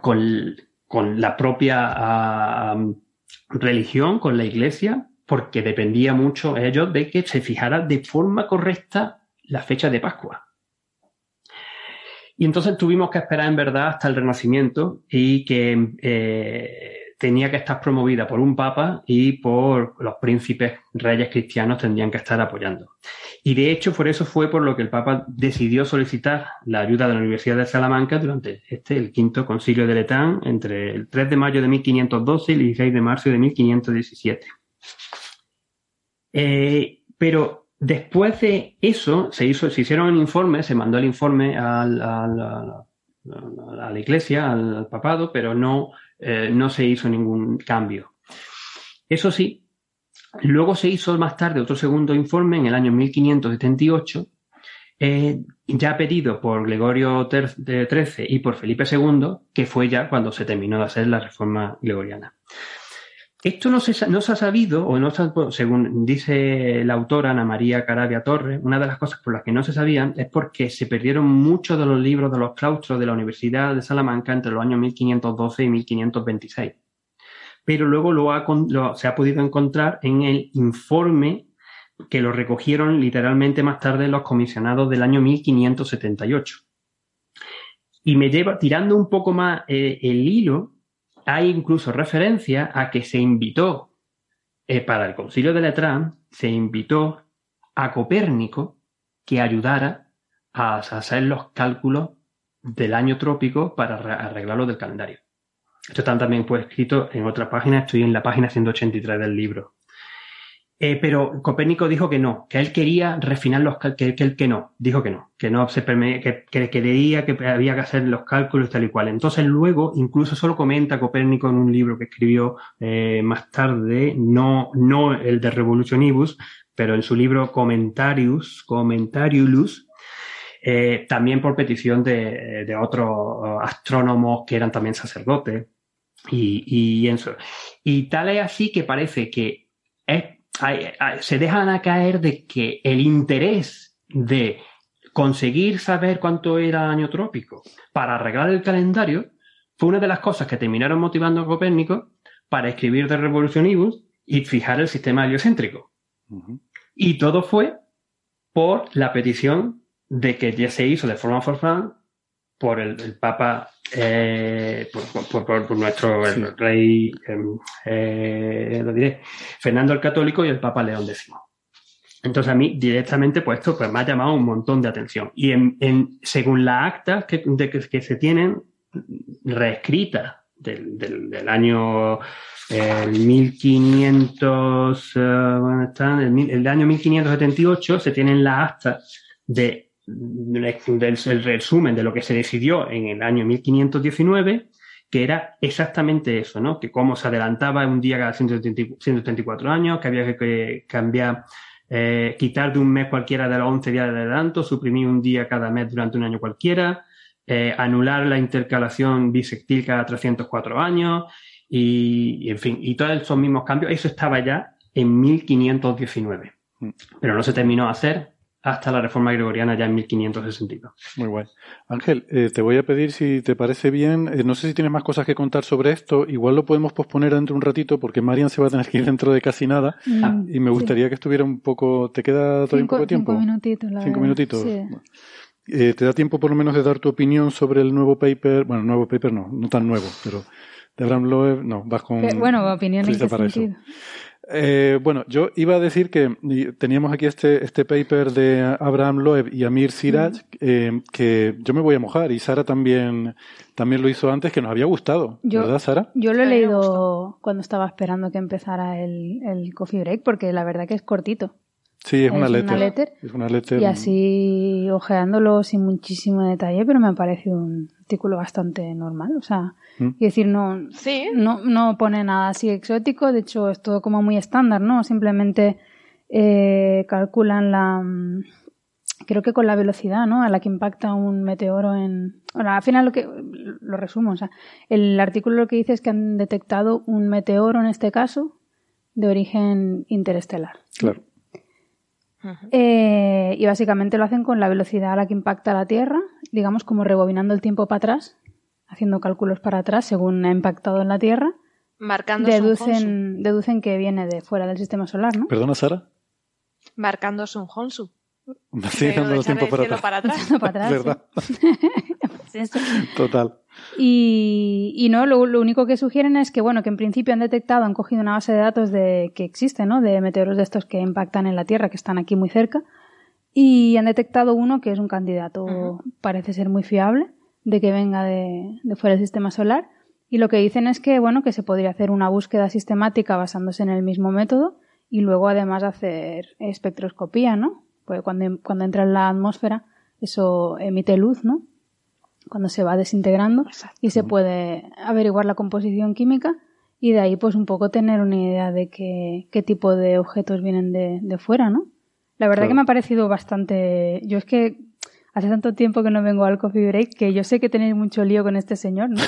con, con la propia ah, religión, con la iglesia, porque dependía mucho ellos de que se fijara de forma correcta la fecha de Pascua. Y entonces tuvimos que esperar en verdad hasta el Renacimiento y que eh, tenía que estar promovida por un papa y por los príncipes reyes cristianos tendrían que estar apoyando. Y de hecho, por eso fue por lo que el Papa decidió solicitar la ayuda de la Universidad de Salamanca durante este, el quinto concilio de Letán, entre el 3 de mayo de 1512 y el 16 de marzo de 1517. Eh, pero después de eso, se, hizo, se hicieron un informe, se mandó el informe al- a, la, iglesia, al papado, pero no, eh, no se hizo ningún cambio. Eso sí, Luego se hizo más tarde otro segundo informe en el año 1578, eh, ya pedido por Gregorio XIII y por Felipe II, que fue ya cuando se terminó de hacer la reforma gregoriana. Esto no se, no se ha sabido, o no se ha- según dice la autora Ana María Carabia Torres, una de las cosas por las que no se sabían es porque se perdieron muchos de los libros de los claustros de la Universidad de Salamanca entre los años 1512 y 1526. Pero luego lo ha se ha podido encontrar en el informe que lo recogieron literalmente más tarde los comisionados del año 1578. Y me lleva, tirando un poco más eh, el hilo, hay incluso referencia a que se invitó eh, para el concilio de Letrán, se invitó a Copérnico que ayudara a hacer los cálculos del año trópico para arre- arreglarlo del calendario. Esto está también pues, escrito en otra página, estoy en la página 183 del libro. Eh, pero Copérnico dijo que no, que él quería refinar los que, que él que no, dijo que no, que no se que, que creía que había que hacer los cálculos tal y cual. Entonces luego, incluso solo comenta Copérnico en un libro que escribió eh, más tarde, no, no el de Revolutionibus, pero en su libro Commentarius, Commentariulus, eh, también por petición de, de otros eh, astrónomos que eran también sacerdotes. Y. Y tal es así que parece que es- hay- hay- se dejan a caer de que el interés de conseguir saber cuánto era año trópico para arreglar el calendario fue una de las cosas que terminaron motivando a Copérnico para escribir de Revolutionibus y fijar el sistema heliocéntrico. Y todo fue por la petición de que ya se hizo de forma formal por el, el Papa, eh, por, por- por- por nuestro el rey, em, eh, lo diré, Fernando el Católico y el Papa León X. Entonces a mí directamente pues esto pues, me ha llamado un montón de atención. Y en, en- según las actas que, de que, que se tienen reescritas del, del- del año eh, 1500, eh, bueno, están, el, el año 1578 se tienen las actas de, el resumen de lo que se decidió en el año 1519 que era exactamente eso, ¿no? Que cómo se adelantaba un día cada 170 174 años, que había que, cambiar, eh, quitar de un mes cualquiera de los 11 días de adelanto, suprimir un día cada mes durante un año cualquiera, eh, anular la intercalación bisectil cada 304 años, y, y, en fin, y todos esos mismos cambios, eso estaba ya en 1519. Pero no se terminó de hacer hasta la reforma gregoriana ya en 1562. Muy guay. Ángel, eh, te voy a pedir si te parece bien, eh, no sé si tienes más cosas que contar sobre esto, igual lo podemos posponer dentro de un ratito porque Marian se va a tener que ir dentro de casi nada Mm, y me sí. gustaría que estuviera un poco, ¿te queda todavía un poco de tiempo? cinco minutitos, la Cinco verdad. minutitos. Sí. Eh, ¿Te da tiempo por lo menos de dar tu opinión sobre el nuevo paper? Bueno, nuevo paper no, no tan nuevo, pero de Abraham Loeb, no, vas con... Que- bueno, opinión en qué para eso. Eh, bueno, yo iba a decir que teníamos aquí este, este paper de Abraham Loeb y Amir Siraj, eh, que yo me voy a mojar y Sara también, también lo hizo antes, que nos había gustado, Yo- ¿verdad, Sara? Yo lo he leído cuando estaba esperando que empezara el, el coffee break, porque la verdad que es cortito. Sí, es, una, Es una letter. letter. Es una letter. Y así, ojeándolo sin muchísimo detalle, pero me ha parecido un artículo bastante normal. O sea, Mm. y decir, no, no, no pone nada así exótico, de hecho es todo como muy estándar, ¿no? Simplemente eh, calculan la, mm, creo que con la velocidad, ¿no? A la que impacta un meteoro en... Bueno, al final lo que, lo resumo, o sea, el artículo lo que dice es que han detectado un meteoro en este caso de origen interestelar. Claro. Eh, y básicamente lo hacen con la velocidad a la que impacta la Tierra, digamos como rebobinando el tiempo para atrás, haciendo cálculos para atrás según ha impactado en la Tierra. Marcando su Deducen, deducen que viene de fuera del sistema solar, ¿no? Perdona, Sara. Marcando un Honsu. Sí, dando el atrás. para atrás. Para atrás, ¿Verdad? Total. Y, y no, lo, lo único que sugieren es que, bueno, que en principio han detectado, han cogido una base de datos de que existe, ¿no? De meteoros de estos que impactan en la Tierra, que están aquí muy cerca, y han detectado uno que es un candidato, parece ser muy fiable, de que venga de, de fuera del sistema solar. Y lo que dicen es que, bueno, que se podría hacer una búsqueda sistemática basándose en el mismo método y luego además hacer espectroscopía, ¿no? Pues cuando, cuando entra en la atmósfera, eso emite luz, ¿no? Cuando se va desintegrando y se puede averiguar la composición química y de ahí pues un poco tener una idea de qué, qué tipo de objetos vienen de, de fuera, ¿no? La verdad Claro. que me ha parecido bastante... Yo es que hace tanto tiempo que no vengo al Coffee Break que yo sé que tenéis mucho lío con este señor, ¿no?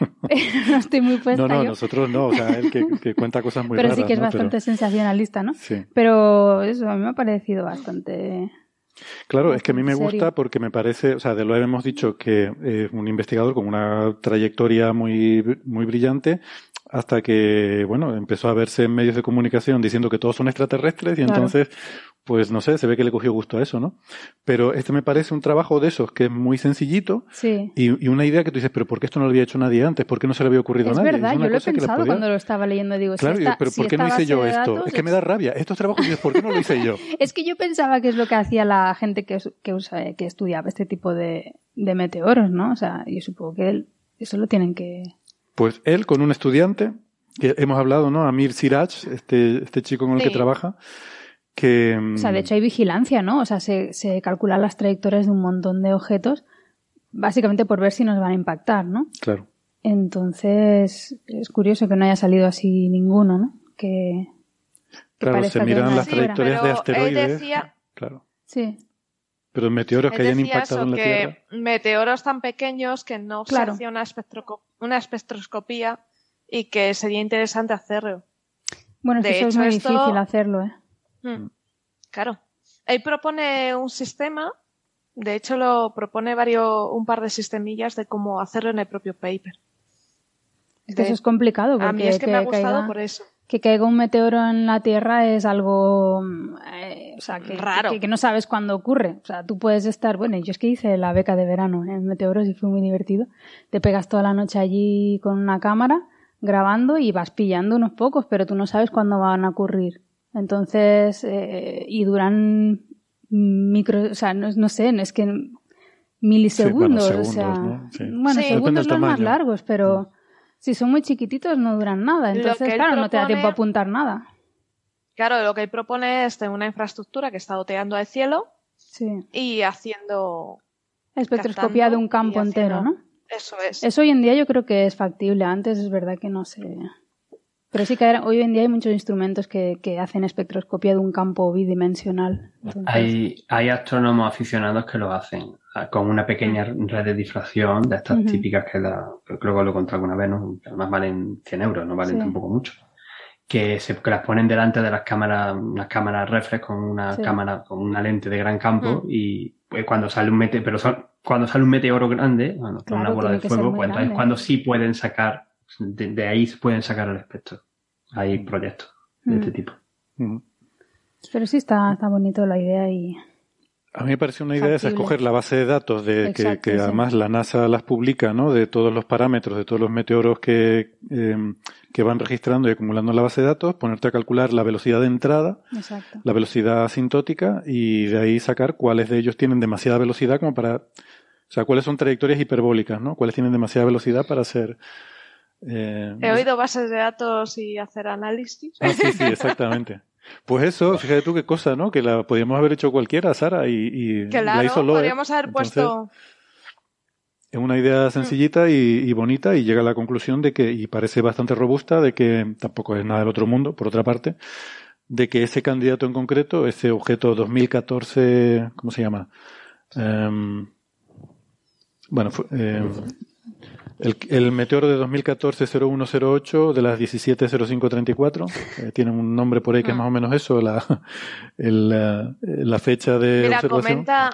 no estoy muy puesta No, no, yo. nosotros no, o sea, él que, que cuenta cosas muy pero raras. sí que es ¿no? bastante sensacionalista, ¿no? Sí. Pero eso a mí me ha parecido bastante... Claro, es que a mí me gusta porque me parece, o sea, de lo hemos dicho que es un investigador con una trayectoria muy, muy brillante hasta que, bueno, empezó a verse en medios de comunicación diciendo que todos son extraterrestres y Claro. entonces, pues no sé, se ve que le cogió gusto a eso, ¿no? Pero este me parece un trabajo de esos que es muy sencillito Sí. y, y una idea que tú dices, pero ¿por qué esto no lo había hecho nadie antes? ¿Por qué no se le había ocurrido Es a nadie? verdad, una yo lo he pensado podía- cuando lo estaba leyendo. Digo, si Claro, y esta- pero si ¿por qué no hice yo esto? datos Es que me da rabia. Estos trabajos, ¿por qué no lo hice yo? Es que yo pensaba que es lo que hacía la gente que, que, usa, que estudiaba este tipo de, de meteoros, ¿no? O sea, yo supongo que él, eso lo tienen que... Pues él con un estudiante, que hemos hablado, ¿no? Amir Siraj, este, este chico con el Sí. que trabaja, que... O sea, de hecho hay vigilancia, ¿no? O sea, se, se calculan las trayectorias de un montón de objetos, básicamente por ver si nos van a impactar, ¿no? Claro. Entonces, es curioso que no haya salido así ninguno, ¿no? Que, que Claro, se que miran las trayectorias de asteroides. decía, Claro. Sí. Pero meteoros que hayan impactado en la que Tierra. meteoros tan pequeños que no Claro. se hacía una, una espectroscopía y que sería interesante hacerlo. Bueno, es De que eso es hecho, muy esto- difícil hacerlo, ¿eh? Mm, Claro. Él propone un sistema, de hecho lo propone varios, un par de sistemillas de cómo hacerlo en el propio paper. Es que De- eso es complicado porque a mí es que, me ha gustado caiga- por eso. que caiga un meteoro en la Tierra es algo mm, eh, o sea, que, Raro. Que, que no sabes cuándo ocurre. O sea, tú puedes estar, bueno, yo es que hice la beca de verano en meteoros y fue muy divertido. Te pegas toda la noche allí con una cámara grabando y vas pillando unos pocos, pero tú no sabes cuándo van a ocurrir. Entonces, eh, y duran micro, o sea, no, no sé, es que milisegundos, segundos, o sea, ¿no? Sí. bueno, Sí. Depende segundos del los más largos, pero si son muy chiquititos no duran nada. Entonces, claro, no te da tiempo a apuntar nada. Claro, lo que él propone es tener una infraestructura que está oteando al cielo Sí. y haciendo Espectroscopía de un campo haciendo- entero, ¿no? Eso es. Eso hoy en día yo creo que es factible. Antes es verdad que no sé. Pero sí que ahora- hoy en día hay muchos instrumentos que, que hacen espectroscopía de un campo bidimensional. Entonces, Hay, hay astrónomos aficionados que lo hacen ah, con una pequeña red de difracción de estas típicas que, da, creo que lo conté alguna vez, ¿no? Además valen 100 euros, no valen Sí. tampoco mucho. Que, se, que las ponen delante de las cámaras, unas cámaras reflex con una Sí. cámara, con una lente de gran campo y pues, cuando sale un meteoro, pero son- cuando sale un meteoro grande, bueno, con una bola de fuego, pues entonces cuando sí pueden sacar, de, de ahí se pueden sacar el espectro. Hay proyectos de Mm. este tipo. Ujú. Pero sí está, está bonito la idea y A mí me parece una idea esa, Factible. escoger la base de datos de que, Exacto, que sí. además la NASA las publica, ¿no? De todos los parámetros, de todos los meteoros que, eh, que van registrando y acumulando en la base de datos, ponerte a calcular la velocidad de entrada, exacto. la velocidad asintótica y de ahí sacar cuáles de ellos tienen demasiada velocidad como para, o sea, cuáles son trayectorias hiperbólicas, ¿no? Cuáles tienen demasiada velocidad para ser. Eh, He oído bases de datos y hacer análisis. Ah, sí, sí, exactamente. Pues eso, fíjate tú qué cosa, ¿no? Que la podíamos haber hecho cualquiera, Sara, y, y la Claro, hizo Loeb. podríamos haber Entonces, puesto. Es una idea sencillita y, y bonita y llega a la conclusión de que, y parece bastante robusta, de que tampoco es nada del otro mundo, por otra parte, de que ese candidato en concreto, ese objeto 2014, ¿cómo se llama? Em, bueno, fue, em, el, el meteoro de 2014-0108 de las 17.0534, eh, tiene un nombre por ahí que es más o menos eso, la, el, la fecha de Mira, observación. comenta,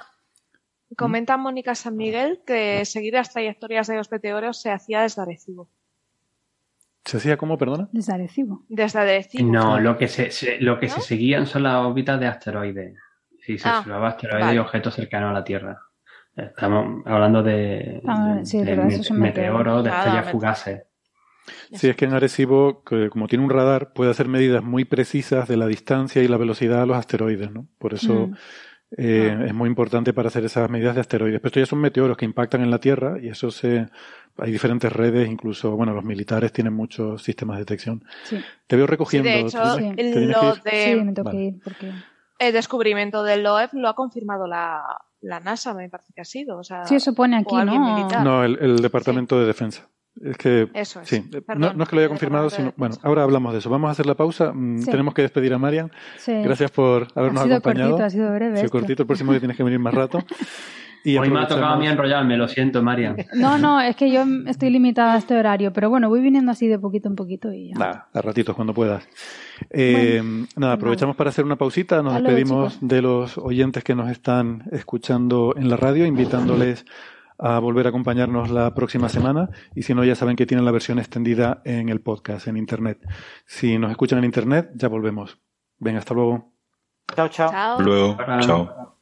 comenta Mónica San Miguel que seguir las trayectorias de los meteoros se hacía desde Arecibo. ¿Se hacía cómo, perdona? Desde Arecibo. Desde Arecibo. No, lo que se, se- lo que se seguían son las órbitas de asteroides. Sí, se Ah, observaba asteroides vale. y objetos cercanos a la Tierra. Estamos hablando de, Ah, de- sí, de meteoros, de estrellas fugaces. Sí, es que en Arecibo, que como tiene un radar, puede hacer medidas muy precisas de la distancia y la velocidad a los asteroides, ¿no? Por eso Mm. eh, Ah. es muy importante para hacer esas medidas de asteroides. Pero estos ya son meteoros que impactan en la Tierra y eso se... Hay diferentes redes, incluso, bueno, los militares tienen muchos sistemas de detección. Sí. Te veo Sí, recogiendo. de hecho, ¿te tienes- te tienes que lo ir? de, Sí, me tengo Vale. que ir porque... el descubrimiento del LOEF lo ha confirmado la, la NASA, me parece que ha sido. O sea, Sí, eso pone o aquí, alguien ¿no? militar. No, el, el Departamento de Defensa. Es que, Eso es. sí, eh, Perdón, no, no es que lo haya confirmado, sino, bueno, ahora hablamos de eso. Vamos a hacer la pausa. Mm, Sí. Tenemos que despedir a Marian. Sí. Gracias por habernos Ha sido acompañado. cortito, ha sido breve Ha sido cortito, el próximo día tienes que venir más rato. Y Hoy me ha tocado a mí enrollarme, lo siento, Marian. No, no, es que yo estoy limitada a este horario, pero bueno, voy viniendo así de poquito en poquito y ya. Nada, a ratitos cuando puedas. Eh, nada, aprovechamos para hacer una pausita. Nos Hasta despedimos de los oyentes que nos están escuchando en la radio, invitándoles a volver a acompañarnos la próxima semana. Y si no, ya saben que tienen la versión extendida en el podcast, en internet. Si nos escuchan en internet, ya volvemos. Venga, hasta luego. Chao, chao. Luego, chao.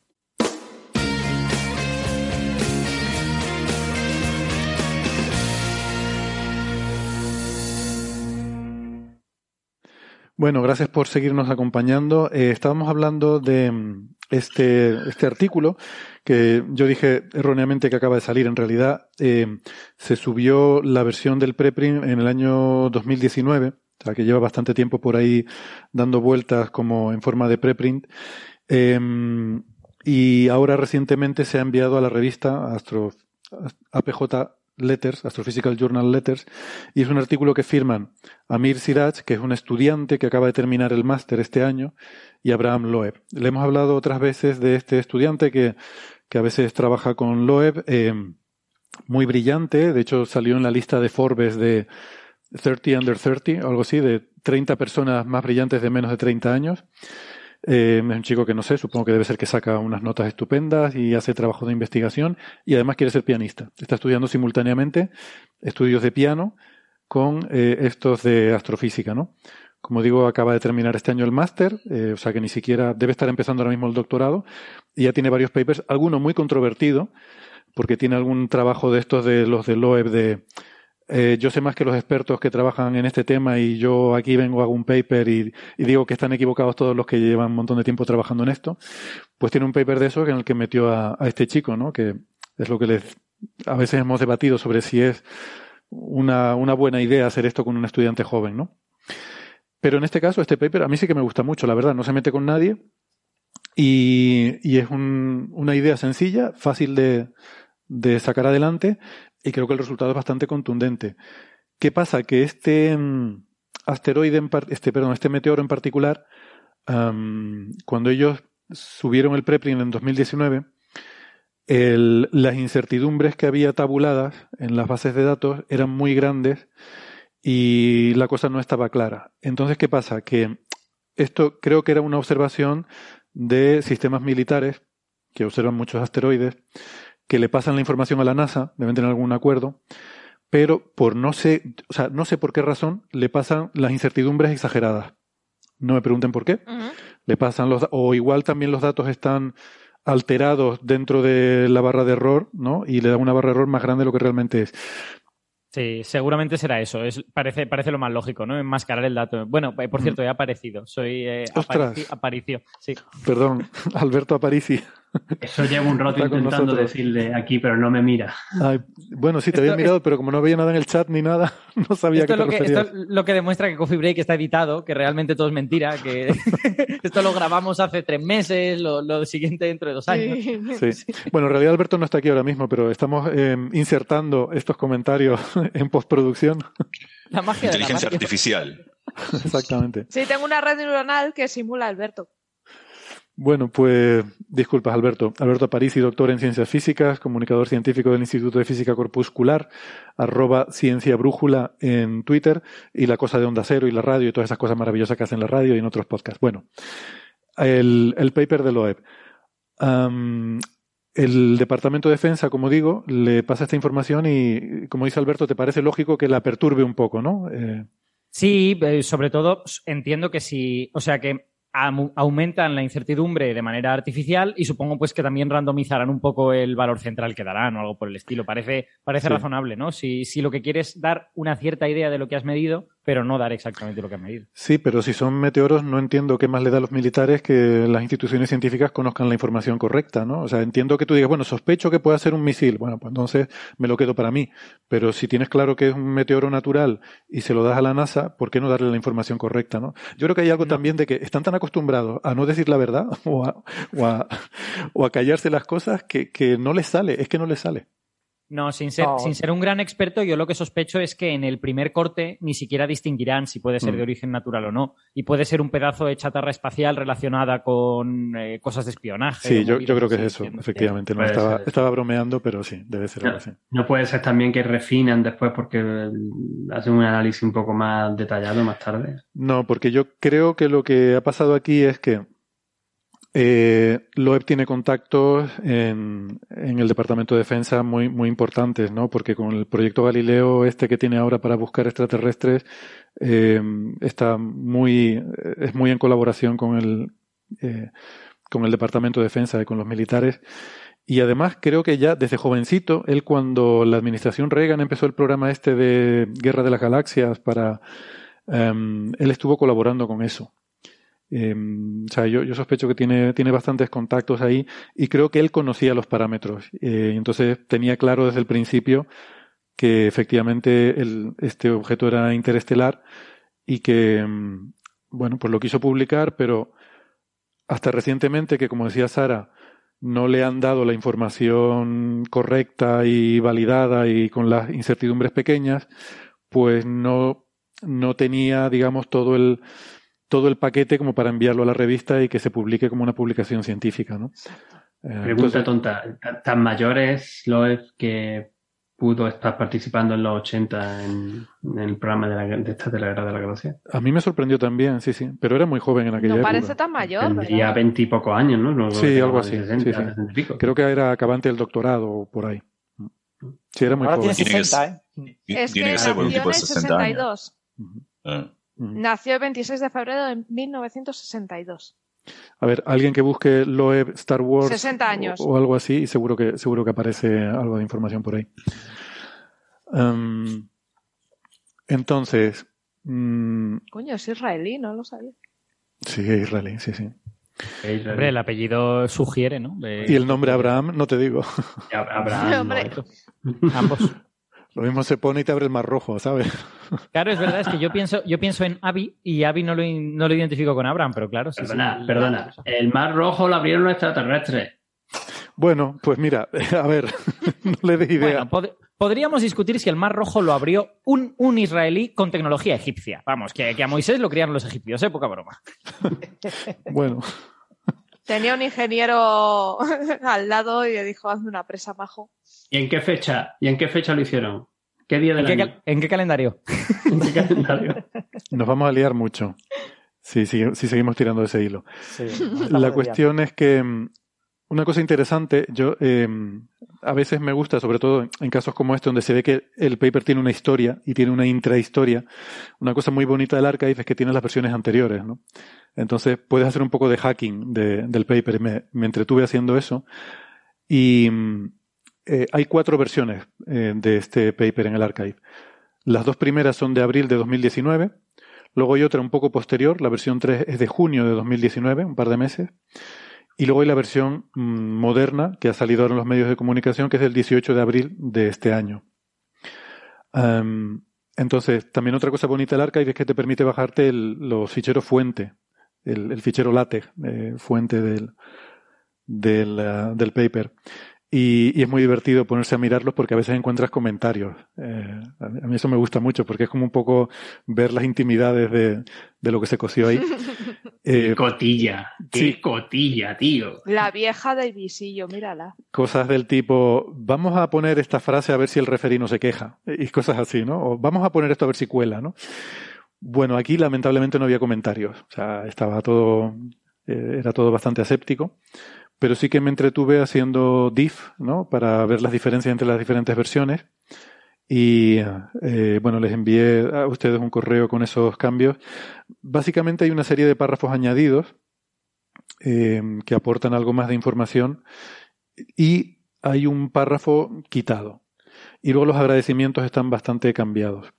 Bueno, gracias por seguirnos acompañando. Eh, estábamos hablando de mm, este, este artículo que yo dije erróneamente que acaba de salir. En realidad, eh, se subió la versión del preprint en el año 2019, o sea que lleva bastante tiempo por ahí dando vueltas como en forma de preprint. Eh, y ahora recientemente se ha enviado a la revista Astro, APJ Letters, Astrophysical Journal Letters, y es un artículo que firman Amir Siraj, que es un estudiante que acaba de terminar el máster este año, y Abraham Loeb. Le hemos hablado otras veces de este estudiante que, que a veces trabaja con Loeb, eh, muy brillante, de hecho salió en la lista de Forbes de 30 under 30, o algo así, de 30 personas más brillantes de menos de 30 años. Eh, es un chico que no sé, supongo que debe ser que saca unas notas estupendas y hace trabajo de investigación y además quiere ser pianista. Está estudiando simultáneamente estudios de piano con eh, estos de astrofísica, ¿no? Como digo, acaba de terminar este año el máster, eh, o sea que ni siquiera debe estar empezando ahora mismo el doctorado y ya tiene varios papers, alguno muy controvertido, porque tiene algún trabajo de estos de los de Loeb de eh, yo sé más que los expertos que trabajan en este tema y yo aquí vengo, hago un paper y, digo que están equivocados todos los que llevan un montón de tiempo trabajando en esto, pues tiene un paper de eso en el que metió a, este chico, ¿no? Que es lo que les, a veces hemos debatido sobre si es una, buena idea hacer esto con un estudiante joven, ¿no? Pero en este caso, este paper a mí sí que me gusta mucho, la verdad, no se mete con nadie y, es un- una idea sencilla, fácil de sacar adelante y creo que el resultado es bastante contundente. ¿Qué pasa? Que este mm, asteroide, en este, perdón, este meteoro en particular, cuando ellos subieron el preprint en 2019, el- las incertidumbres que había tabuladas en las bases de datos eran muy grandes y la cosa no estaba clara. Entonces, ¿qué pasa? Que esto creo que era una observación de sistemas militares que observan muchos asteroides, que le pasan la información a la NASA, deben tener algún acuerdo, pero por no sé, o sea, no sé por qué razón le pasan las incertidumbres exageradas. No me pregunten por qué. Le pasan los, o igual también los datos están alterados dentro de la barra de error, ¿no? Y le da una barra de error más grande de lo que realmente es. Sí, seguramente será eso. Es, parece, parece lo más lógico, ¿no? Enmascarar el dato. Bueno, eh, por cierto, he aparecido. Soy eh, Ostras. aparici- aparicio. Sí. Perdón, Alberto Aparici. Eso llevo un rato intentando decirle aquí, pero no me mira. Ay, bueno, sí, te había Esto- mirado, pero como no veía nada en el chat ni nada, no sabía Esto qué lo te que, esto es lo que demuestra que Coffee Break está editado, que realmente todo es mentira, que esto lo grabamos hace tres meses, lo, lo siguiente dentro de dos años. Sí. Bueno, en realidad Alberto no está aquí ahora mismo, pero estamos eh, insertando estos comentarios en postproducción. La magia de la Inteligencia radio. artificial. Exactamente. Sí, tengo una red neuronal que simula a Alberto. Bueno, pues disculpas, Alberto. Alberto Aparici, doctor en ciencias físicas, comunicador científico del Instituto de Física Corpuscular, arroba ciencia brújula en Twitter, y la cosa de Onda Cero y la radio y todas esas cosas maravillosas que hacen la radio y en otros podcasts. Bueno, el, el paper de Loeb. El Departamento de Defensa, como digo, le pasa esta información y, como dice Alberto, te parece lógico que la perturbe un poco, ¿no? Eh, Sí, eh, sobre todo entiendo que si, o sea que aumentan la incertidumbre de manera artificial y supongo pues que también randomizarán un poco el valor central que darán o algo por el estilo. Parece, parece Sí. razonable, ¿no? Si, si lo que quieres es dar una cierta idea de lo que has medido, pero no dar exactamente lo que has medido. Sí, pero si son meteoros, no entiendo qué más le da a los militares que las instituciones científicas conozcan la información correcta, ¿no? O sea, entiendo que tú digas, bueno, sospecho que pueda ser un misil. Bueno, pues entonces me lo quedo para mí. Pero si tienes claro que es un meteoro natural y se lo das a la NASA, ¿por qué no darle la información correcta, no? Yo creo que hay algo también de que están tan acostumbrados a no decir la verdad o a, o a, o a callarse las cosas que, que no les sale, es que no les sale. No, sin ser, No. sin ser un gran experto, yo lo que sospecho es que en el primer corte ni siquiera distinguirán si puede ser Mm. de origen natural o no. Y puede ser un pedazo de chatarra espacial relacionada con eh, cosas de espionaje. Sí, yo, yo creo que es eso, efectivamente. No estaba, eso. estaba bromeando, pero sí, debe ser No, así. no puede ser también que refinan después porque hacen un análisis un poco más detallado más tarde. No, porque yo creo que lo que ha pasado aquí es que eh, Loeb tiene contactos en, el Departamento de Defensa muy, muy importantes, ¿no? Porque con el proyecto Galileo este que tiene ahora para buscar extraterrestres eh, está muy, es muy en colaboración con el, eh, con el Departamento de Defensa y con los militares. Y además creo que ya desde jovencito, él cuando la administración Reagan empezó el programa este de Guerra de las Galaxias para... em, él estuvo colaborando con eso. Em, o sea, yo, sospecho que tiene, tiene bastantes contactos ahí y creo que él conocía los parámetros. Eh, entonces tenía claro desde el principio que efectivamente el, este objeto era interestelar y que, em, bueno, pues lo quiso publicar, pero hasta recientemente, que como decía Sara, no le han dado la información correcta y validada y con las incertidumbres pequeñas, pues no, no tenía, digamos, todo el, todo el paquete como para enviarlo a la revista y que se publique como una publicación científica, ¿no? Eh, Pregunta entonces- tonta. ¿Tan mayor es Loeb que pudo estar participando en los 80 en, en el programa de, la, de esta de la Guerra de la Galaxia? a mí me sorprendió también, sí, sí, pero era muy joven en aquella No época. parece tan mayor, Tendría veintipocos años, ¿no? No, Sí, algo no, así. 60, sí, sí. 60 y pico. Creo que era acabante del doctorado o por ahí. Sí, era muy Ahora joven. tiene 60, ¿eh? Es Tiene que que ser por un tipo de el 60 años. 62. Ah. Nació el 26 de febrero de 1962. A ver, alguien que busque Loeb Star Wars 60 años. O, o algo así, y seguro que, seguro que aparece algo de información por ahí. Em, entonces, mm, Coño, es israelí, no lo sabía. sí, israelí, sí, sí. Hombre, el apellido sugiere, ¿no? De- Y el nombre Abraham, no te digo. Abraham, Hombre. Ambos. Lo mismo se pone y te abre el mar rojo, ¿sabes? Claro, es verdad, es que yo pienso, yo pienso en Abby y Abby no lo, no lo identifico con Abraham, pero claro, sí, sí. Perdona, perdona. El mar rojo lo abrieron los extraterrestres. Bueno, pues mira, a ver, no le des idea. Bueno, pod- podríamos discutir si el Mar Rojo lo abrió un, un israelí con tecnología egipcia. Vamos, que, que a Moisés lo criaron los egipcios, ¿eh? Poca broma. Bueno, Tenía un ingeniero al lado y le dijo, hazme una presa, majo. ¿Y en qué fecha? ¿Y en qué fecha lo hicieron? ¿Qué día ¿En del qué, año? cal- en qué calendario? ¿En qué calendario? nos vamos a liar mucho. Sí, sí, si seguimos tirando de ese hilo. Sí, La cuestión es que mm, una cosa interesante, yo eh, a veces me gusta, sobre todo en casos como este, donde se ve que el paper tiene una historia y tiene una intrahistoria. Una cosa muy bonita del archive es que tiene las versiones anteriores, ¿no? Entonces puedes hacer un poco de hacking de- del paper. y Me, me entretuve haciendo eso. Y mm, eh, hay cuatro versiones eh, de este paper en el archive. Las dos primeras son de abril de 2019. Luego hay otra un poco posterior, la versión 3 es de junio de 2019, un par de meses. Y luego hay la versión mm, moderna que ha salido ahora en los medios de comunicación, que es del 18 de abril de este año. Entonces, también otra cosa bonita del archive es que te permite bajarte los ficheros fuente, el, fichero LaTeX, eh, fuente del, del, ah, del paper. Y, y es muy divertido ponerse a mirarlos porque a veces encuentras comentarios. Eh, a mí eso me gusta mucho porque es como un poco ver las intimidades de, de lo que se coció ahí. Eh, Cotilla. Qué sí. cotilla, tío. La vieja del visillo, mírala. cosas del tipo, vamos a poner esta frase a ver si el referí no se queja, y cosas así, ¿no? O vamos a poner esto a ver si cuela, ¿no? Bueno, aquí lamentablemente no había comentarios, o sea, estaba todo, eh, era todo bastante aséptico, pero sí que me entretuve haciendo diff, ¿no? Para ver las diferencias entre las diferentes versiones. Y eh, bueno, les envié a ustedes un correo con esos cambios. Básicamente hay una serie de párrafos añadidos eh, que aportan algo más de información y hay un párrafo quitado. Y luego los agradecimientos están bastante cambiados.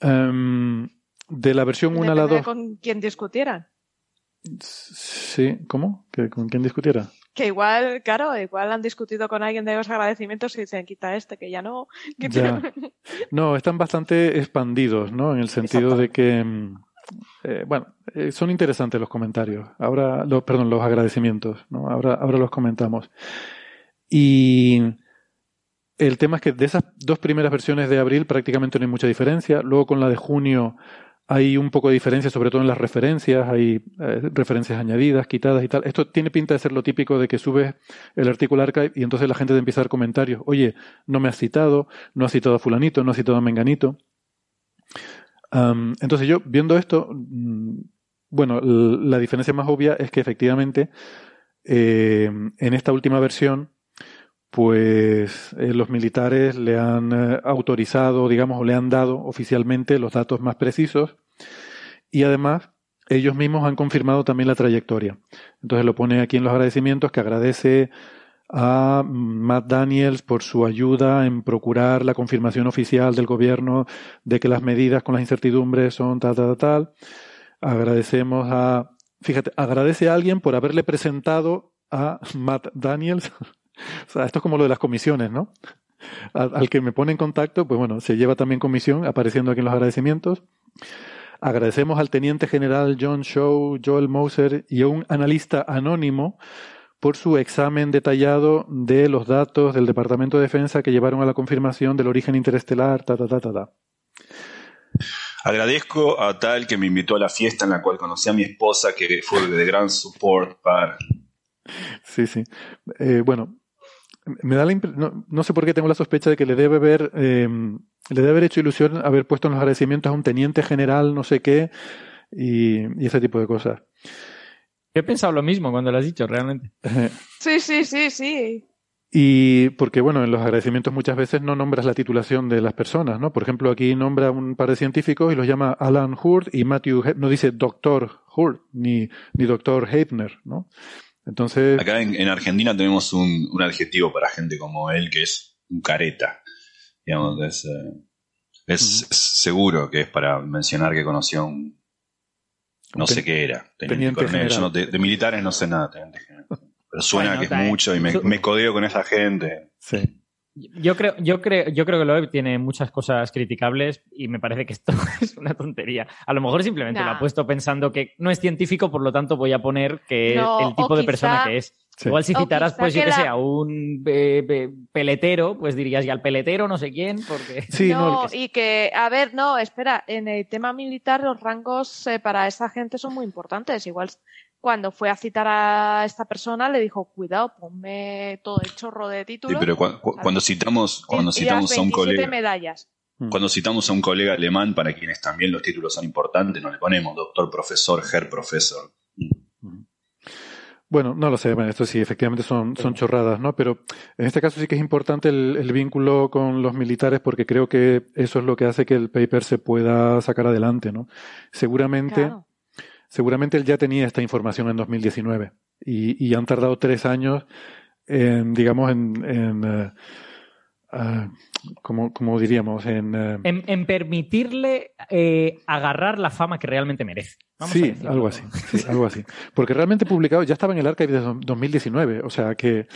Em, de la versión 1 a la Depende de 2. con quien discutieran. Sí, ¿cómo? ¿Que ¿Con quién discutiera? Que igual, claro, igual han discutido con alguien de los agradecimientos y dicen, quita este, que ya no. Ya. No, están bastante expandidos, ¿no? En el sentido de que, mm, eh, bueno, eh, son interesantes los comentarios. Ahora, los, perdón, los agradecimientos, ¿no? Ahora, ahora los comentamos. Y el tema es que de esas dos primeras versiones de abril prácticamente no hay mucha diferencia. Luego con la de junio hay un poco de diferencia, sobre todo en las referencias, hay eh, referencias añadidas, quitadas y tal. Esto tiene pinta de ser lo típico de que subes el artículo archive y entonces la gente te empieza a dar comentarios. Oye, no me has citado, no has citado a fulanito, no has citado a menganito. Entonces yo, viendo esto, mm, bueno, la diferencia más obvia es que efectivamente eh, en esta última versión pues eh, los militares le han eh, autorizado, digamos, o le han dado oficialmente los datos más precisos y además ellos mismos han confirmado también la trayectoria. Entonces lo pone aquí en los agradecimientos que agradece a Matt Daniels por su ayuda en procurar la confirmación oficial del gobierno de que las medidas con las incertidumbres son tal, tal, tal. Agradecemos a, fíjate, agradece a alguien por haberle presentado a Matt Daniels. o sea, esto es como lo de las comisiones, ¿no? Al, al que me pone en contacto, pues bueno, se lleva también comisión, apareciendo aquí en los agradecimientos. Agradecemos al teniente general John Shaw, Joel Moser y a un analista anónimo por su examen detallado de los datos del Departamento de Defensa que llevaron a la confirmación del origen interestelar, ta, ta, ta, ta, ta. Agradezco a tal que me invitó a la fiesta en la cual conocí a mi esposa, que fue de gran support para... Sí, sí. Eh, bueno, me da la no, no sé por qué tengo la sospecha de que le debe haber eh, le debe haber hecho ilusión haber puesto en los agradecimientos a un teniente general, no sé qué, y, y ese tipo de cosas. He pensado lo mismo cuando lo has dicho, realmente. Sí, sí, sí, sí. Y porque, bueno, en los agradecimientos muchas veces no nombras la titulación de las personas, ¿no? Por ejemplo, aquí nombra un par de científicos y los llama Alan Hurt y Matthew, He- no dice doctor Hurt ni, ni doctor Heipner, ¿no? Entonces, Acá en, en Argentina tenemos un, un adjetivo para gente como él que es un careta. Digamos, es, eh, es- es seguro que es para mencionar que conoció a un... No sé qué era. Teniente, teniente coronel. Yo no- de, de militares no sé nada. teniente general. Pero suena Bueno, que es mucho y me, me codeo con esa gente. Sí. Yo creo, yo creo, yo creo que Loeb tiene muchas cosas criticables y me parece que esto es una tontería. A lo mejor simplemente Nah. lo ha puesto pensando que no es científico, por lo tanto voy a poner que No, el tipo de quizá- persona que es. Sí. Igual si citaras, pues yo que que la- sé, a un eh, pe- peletero, pues dirías ya al peletero no sé quién, porque... sí, no, no, y que, a ver, no, espera, en el tema militar los rangos eh, para esa gente son muy importantes. Igual cuando fue a citar a esta persona le dijo, cuidado, ponme todo el chorro de Sí, títulos. pero cu- cu- cuando citamos, cuando y- y citamos a un 27 colega... medallas. Cuando citamos a un colega alemán, para quienes también los títulos son importantes, no le ponemos doctor, profesor, herr profesor. Bueno, no lo sé, bueno, esto sí, efectivamente son, son chorradas, ¿no? Pero en este caso sí que es importante el, el vínculo con los militares porque creo que eso es lo que hace que el paper se pueda sacar adelante, ¿no? Seguramente, Claro. Seguramente él ya tenía esta información en 2019 y, y han tardado tres años en, digamos, en, en eh, ah, como, como diríamos, en... eh, En, en permitirle eh, agarrar la fama que realmente merece. Vamos sí, algo así, sí, algo así. Porque realmente publicado, ya estaba en el archive de do- 2019, o sea que,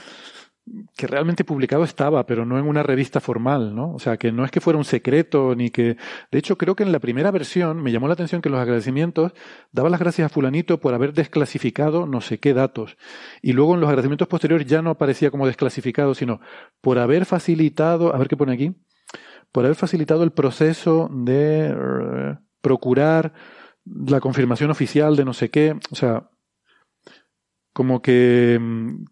que realmente publicado estaba, pero no en una revista formal, ¿no? O sea que no es que fuera un secreto, ni que... De hecho, creo que en la primera versión me llamó la atención que los agradecimientos daba las gracias a fulanito por haber desclasificado no sé qué datos. Y luego en los agradecimientos posteriores ya no aparecía como desclasificado, sino por haber facilitado, a ver qué pone aquí, por haber facilitado el proceso de eh, procurar la confirmación oficial de no sé qué, o sea, como que mm,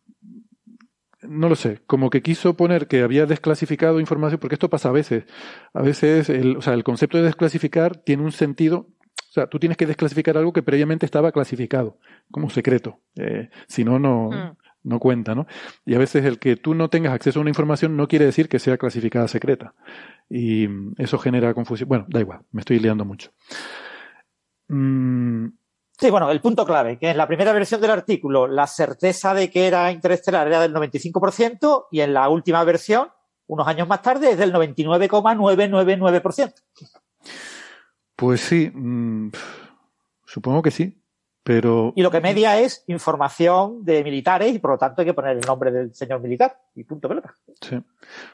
no lo sé, como que quiso poner que había desclasificado información, porque esto pasa a veces. A veces, el, o sea, el concepto de desclasificar tiene un sentido, o sea, tú tienes que desclasificar algo que previamente estaba clasificado, como secreto. Eh, si no, no, Mm. no cuenta, ¿no? Y a veces el que tú no tengas acceso a una información no quiere decir que sea clasificada secreta. Y eso genera confusión. Bueno, da igual, me estoy liando mucho. Mm, Sí, bueno, el punto clave, que en la primera versión del artículo la certeza de que era interestelar era del 95% y en la última versión, unos años más tarde, es del 99,999%. pues sí, mm, supongo que sí, pero Y lo que media es información de militares y por lo tanto hay que poner el nombre del señor militar y punto pelota. Sí.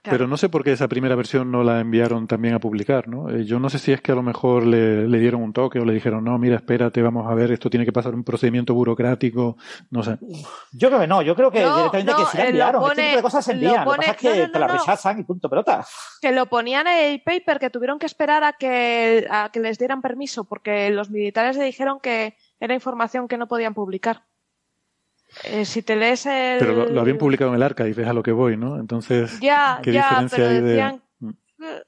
Pero no sé por qué esa primera versión no la enviaron también a publicar, ¿no? Eh, yo no sé si es que a lo mejor le, le, dieron un toque o le dijeron, no, mira, espérate, vamos a ver, esto tiene que pasar un procedimiento burocrático, no sé. Yo creo que no, yo creo que no, directamente no, que sí la enviaron, pone, este tipo de cosas se envían, lo, pone, lo que pasa es que no, te la rechazan y punto pelota. Que lo ponían en el paper, que tuvieron que esperar a que, a que les dieran permiso, porque los militares le dijeron que era información que no podían publicar. Eh, si te lees el... Pero lo, lo, habían publicado en el arca y ves a lo que voy, ¿no? Entonces, ya, ¿qué ya, diferencia pero hay decían... de...?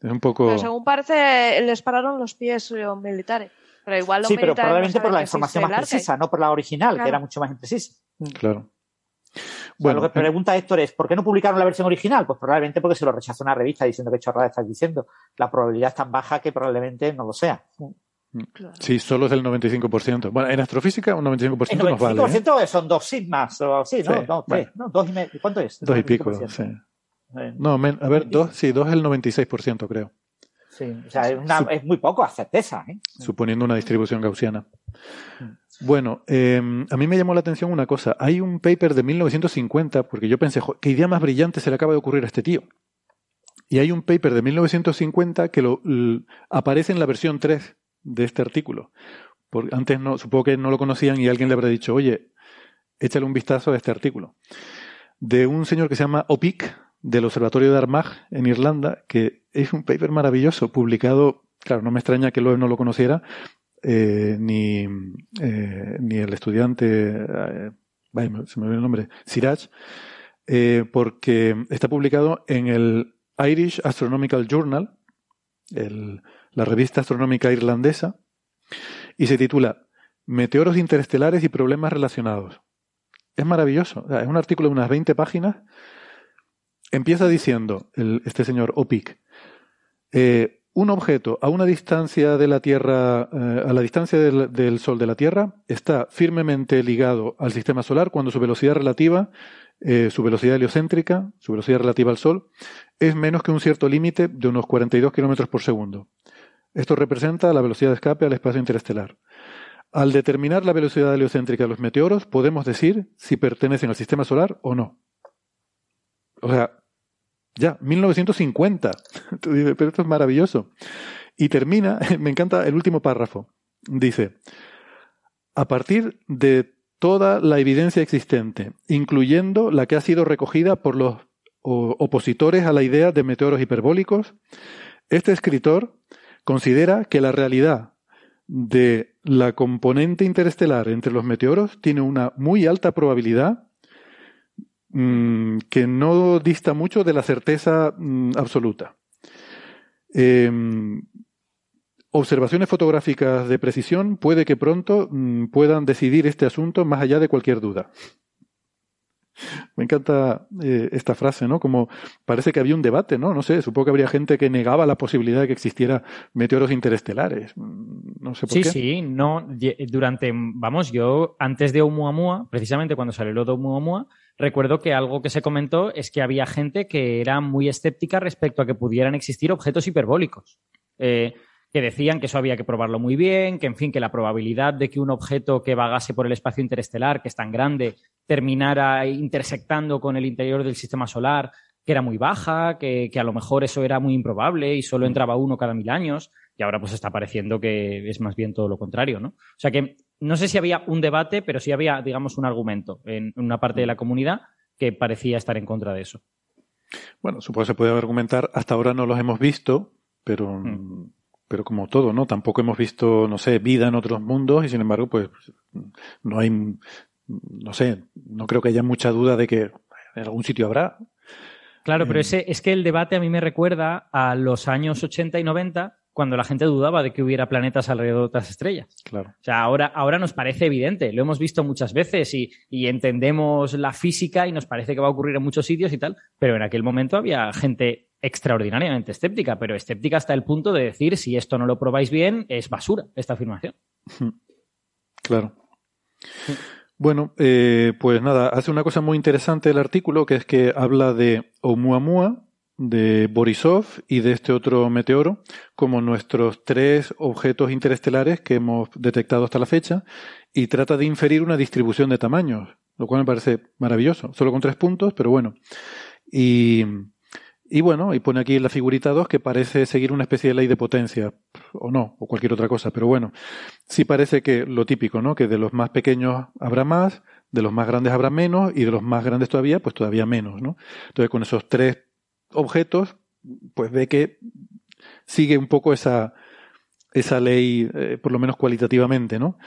Es un poco... Pero según parece, les pararon los pies los militares. Pero igual los sí, pero probablemente no por la información más precisa, no por la original, Claro. que era mucho más imprecisa. Claro. O sea, Bueno, lo que pregunta Héctor es, ¿por qué no publicaron la versión original? Pues probablemente porque se lo rechazó una revista diciendo que chorrada estás diciendo. La probabilidad es tan baja que probablemente no lo sea. Sí, solo es del 95%. Bueno, en astrofísica un 95% El nos vale. ¿eh? 95% son dos sigmas o así, ¿no? Sí, no, bueno. tres, no, dos y medio. ¿Cuánto es? Dos y pico, 95%. sí. Eh, No, men- a ver, dos, sí, dos es el 96%, creo. sí, o sea, es, una- es muy poco a certeza, ¿eh? suponiendo una distribución gaussiana. Bueno, eh, a mí me llamó la atención una cosa. Hay un paper de 1950, porque yo pensé, "Jo, ¿qué idea más brillante se le acaba de ocurrir a este tío? Y hay un paper de 1950 que lo, aparece en la versión 3 de este artículo. Porque antes no, supongo que no lo conocían y alguien le habrá dicho, oye, échale un vistazo a este artículo. De un señor que se llama Opic, del Observatorio de Armagh, en Irlanda, que es un paper maravilloso, publicado, claro, no me extraña que Loeb no lo conociera, eh, ni, eh, ni el estudiante, eh, vaya, se me olvidó el nombre, Siraj, eh, porque está publicado en el Irish Astronomical Journal, la revista astronómica irlandesa, y se titula Meteoros interestelares y problemas relacionados. Es maravilloso. Es un artículo de unas 20 páginas. Empieza diciendo el- este señor Opic, eh, un objeto a una distancia de la Tierra, eh, a la distancia del, Sol de la Tierra, está firmemente ligado al sistema solar cuando su velocidad relativa, eh, su velocidad heliocéntrica, su velocidad relativa al Sol, es menos que un cierto límite de unos 42 kilómetros por segundo. Esto representa la velocidad de escape al espacio interestelar. Al determinar la velocidad heliocéntrica de los meteoros, podemos decir si pertenecen al sistema solar o no. O sea, ya, 1950. Tú dices, pero esto es maravilloso. Y termina, me encanta el último párrafo. Dice, a partir de toda la evidencia existente, incluyendo la que ha sido recogida por los opositores a la idea de meteoros hiperbólicos, este escritor considera que la realidad de la componente interestelar entre los meteoros tiene una muy alta probabilidad mm, que no dista mucho de la certeza mm, absoluta. Em, observaciones fotográficas de precisión puede que pronto mm, puedan decidir este asunto más allá de cualquier duda. Me encanta eh, esta frase, ¿no? Como parece que había un debate, ¿no? No sé, supongo que habría gente que negaba la posibilidad de que existiera meteoros interestelares. No sé por Sí, qué. sí, no, ye- durante, vamos, yo antes de Oumuamua, precisamente cuando salió lo de Oumuamua, recuerdo que algo que se comentó es que había gente que era muy escéptica respecto a que pudieran existir objetos hiperbólicos. Eh, que decían que eso había que probarlo muy bien, que en fin, que la probabilidad de que un objeto que vagase por el espacio interestelar, que es tan grande, terminara intersectando con el interior del sistema solar, que era muy baja, que, que a lo mejor eso era muy improbable y solo entraba uno cada mil años, y ahora pues está pareciendo que es más bien todo lo contrario, ¿no? O sea que no sé si había un debate, pero sí había, digamos, un argumento en una parte de la comunidad que parecía estar en contra de eso. Bueno, supongo que se puede argumentar, hasta ahora no los hemos visto, pero, pero como todo, ¿no? Tampoco hemos visto, no sé, vida en otros mundos y sin embargo, pues no hay, no sé, no creo que haya mucha duda de que en algún sitio habrá. Claro, pero Eh, ese, es que el debate a mí me recuerda a los años 80 y 90, cuando la gente dudaba de que hubiera planetas alrededor de otras estrellas. Claro. O sea, ahora, ahora nos parece evidente, lo hemos visto muchas veces y, y entendemos la física y nos parece que va a ocurrir en muchos sitios y tal, pero en aquel momento había gente extraordinariamente escéptica, pero escéptica hasta el punto de decir si esto no lo probáis bien, es basura esta afirmación. Claro. Bueno, eh, pues nada, hace una cosa muy interesante el artículo, que es que habla de Oumuamua, de Borisov y de este otro meteoro como nuestros tres objetos interestelares que hemos detectado hasta la fecha y trata de inferir una distribución de tamaños, lo cual me parece maravilloso, solo con tres puntos, pero bueno. Y, y bueno, y pone aquí la figurita 2 que parece seguir una especie de ley de potencia, o no, o cualquier otra cosa, pero bueno, sí parece que lo típico, ¿no? Que de los más pequeños habrá más, de los más grandes habrá menos, y de los más grandes todavía, pues todavía menos, ¿no? Entonces con esos tres objetos, pues ve que sigue un poco esa, esa ley, eh, por lo menos cualitativamente, ¿no?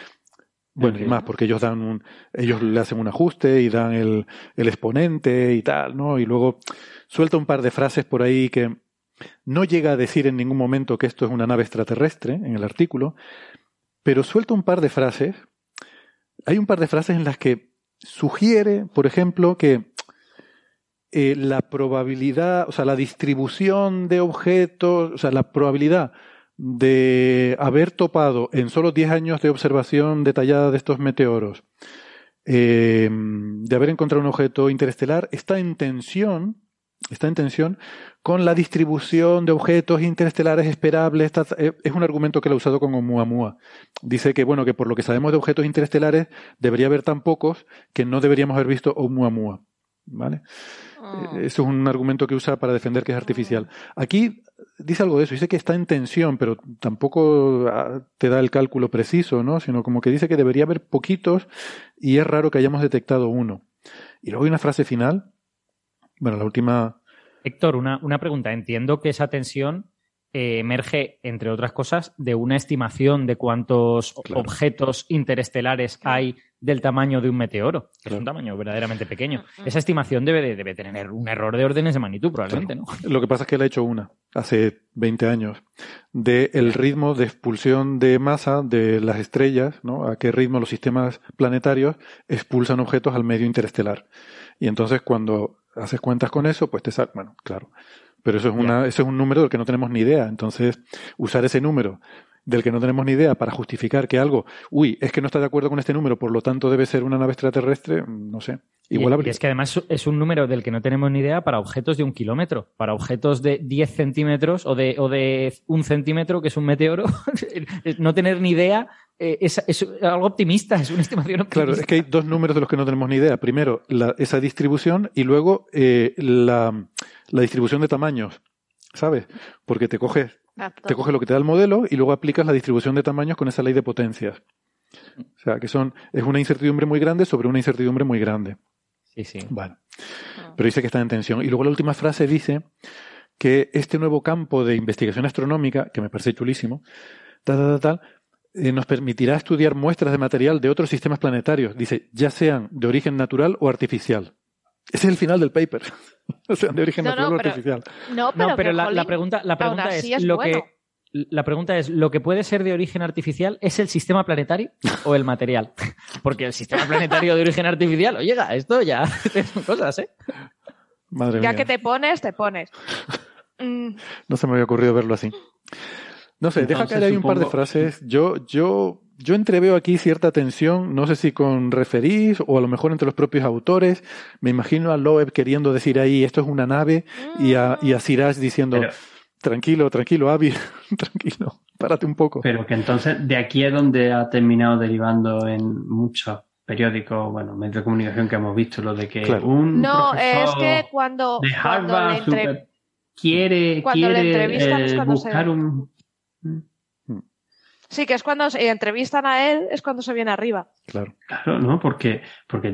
Bueno, y más, porque ellos dan un, ellos le hacen un ajuste y dan el, el exponente y tal, ¿no? Y luego suelta un par de frases por ahí que no llega a decir en ningún momento que esto es una nave extraterrestre en el artículo, pero suelta un par de frases. Hay un par de frases en las que sugiere, por ejemplo, que eh, la probabilidad, o sea, la distribución de objetos, o sea, la probabilidad de haber topado en solo 10 años de observación detallada de estos meteoros, eh, de haber encontrado un objeto interestelar, está en tensión, está en tensión con la distribución de objetos interestelares esperables. Eh, es un argumento que él ha usado con Oumuamua. Dice que, bueno, que por lo que sabemos de objetos interestelares, debería haber tan pocos que no deberíamos haber visto Oumuamua. ¿Vale? Eso es un argumento que usa para defender que es artificial. Aquí dice algo de eso, dice que está en tensión, pero tampoco ah, te da el cálculo preciso, ¿no? Sino como que dice que debería haber poquitos y es raro que hayamos detectado uno. Y luego hay una frase final, bueno, la última, Héctor, una, una pregunta. Entiendo que esa tensión eh, emerge, entre otras cosas, de una estimación de cuántos objetos interestelares hay del tamaño de un meteoro, que es un tamaño verdaderamente pequeño. Esa estimación debe, de- debe tener un error de órdenes de magnitud, probablemente, ¿no? Lo que pasa es que él ha hecho una, hace 20 años, de el ritmo de expulsión de masa de las estrellas, ¿no? A qué ritmo los sistemas planetarios expulsan objetos al medio interestelar. Y entonces cuando haces cuentas con eso, pues te sale, bueno, claro. Pero eso es una, eso es un número del que no tenemos ni idea. Entonces, usar ese número del que no tenemos ni idea para justificar que algo, uy, es que no está de acuerdo con este número, por lo tanto debe ser una nave extraterrestre, no sé. Igual y, y es que además es un número del que no tenemos ni idea para objetos de un kilómetro. Para objetos de 10 centímetros o de, o de un centímetro, que es un meteoro, no tener ni idea eh, es, es algo optimista, es una estimación optimista. Claro, es que hay dos números de los que no tenemos ni idea. Primero, la- esa distribución y luego eh, la, la distribución de tamaños, ¿sabes? Porque te coges, te coges lo que te da el modelo y luego aplicas la distribución de tamaños con esa ley de potencias. O sea, que son, es una incertidumbre muy grande sobre una incertidumbre muy grande. Sí, sí. Bueno. Pero dice que está en tensión. Y luego la última frase dice que este nuevo campo de investigación astronómica, que me parece chulísimo, tal, tal, tal, tal, eh, nos permitirá estudiar muestras de material de otros sistemas planetarios, dice, ya sean de origen natural o artificial. Ese es el final del paper. o sea, de origen No, natural no, o pero- artificial. No, pero, No, pero que, la, pregunta, la pregunta es, es lo bueno. que la pregunta es, ¿lo que puede ser de origen artificial es el sistema planetario o el material? Porque el sistema planetario de origen artificial, oye, esto ya son cosas, ¿eh? Madre Ya mía. que te pones, te pones. Mm, No se me había ocurrido verlo así. No sé, deja caer ahí un par de frases. Yo, yo, yo entreveo aquí cierta tensión, no sé si con referís o a lo mejor entre los propios autores. Me imagino a Loeb queriendo decir ahí, esto es una nave, y a, y a Siraj diciendo, Pero- tranquilo, tranquilo, Avi, tranquilo, párate un poco. Pero que entonces de aquí es donde ha terminado derivando en muchos periódicos, bueno, medios de comunicación que hemos visto, lo de que Claro. un No, es que cuando, de cuando Harvard le entre- quiere, cuando le quiere eh, cuando buscar se- un... Sí, que es cuando se entrevistan a él, es cuando se viene arriba. Claro. Claro, ¿no? Porque, porque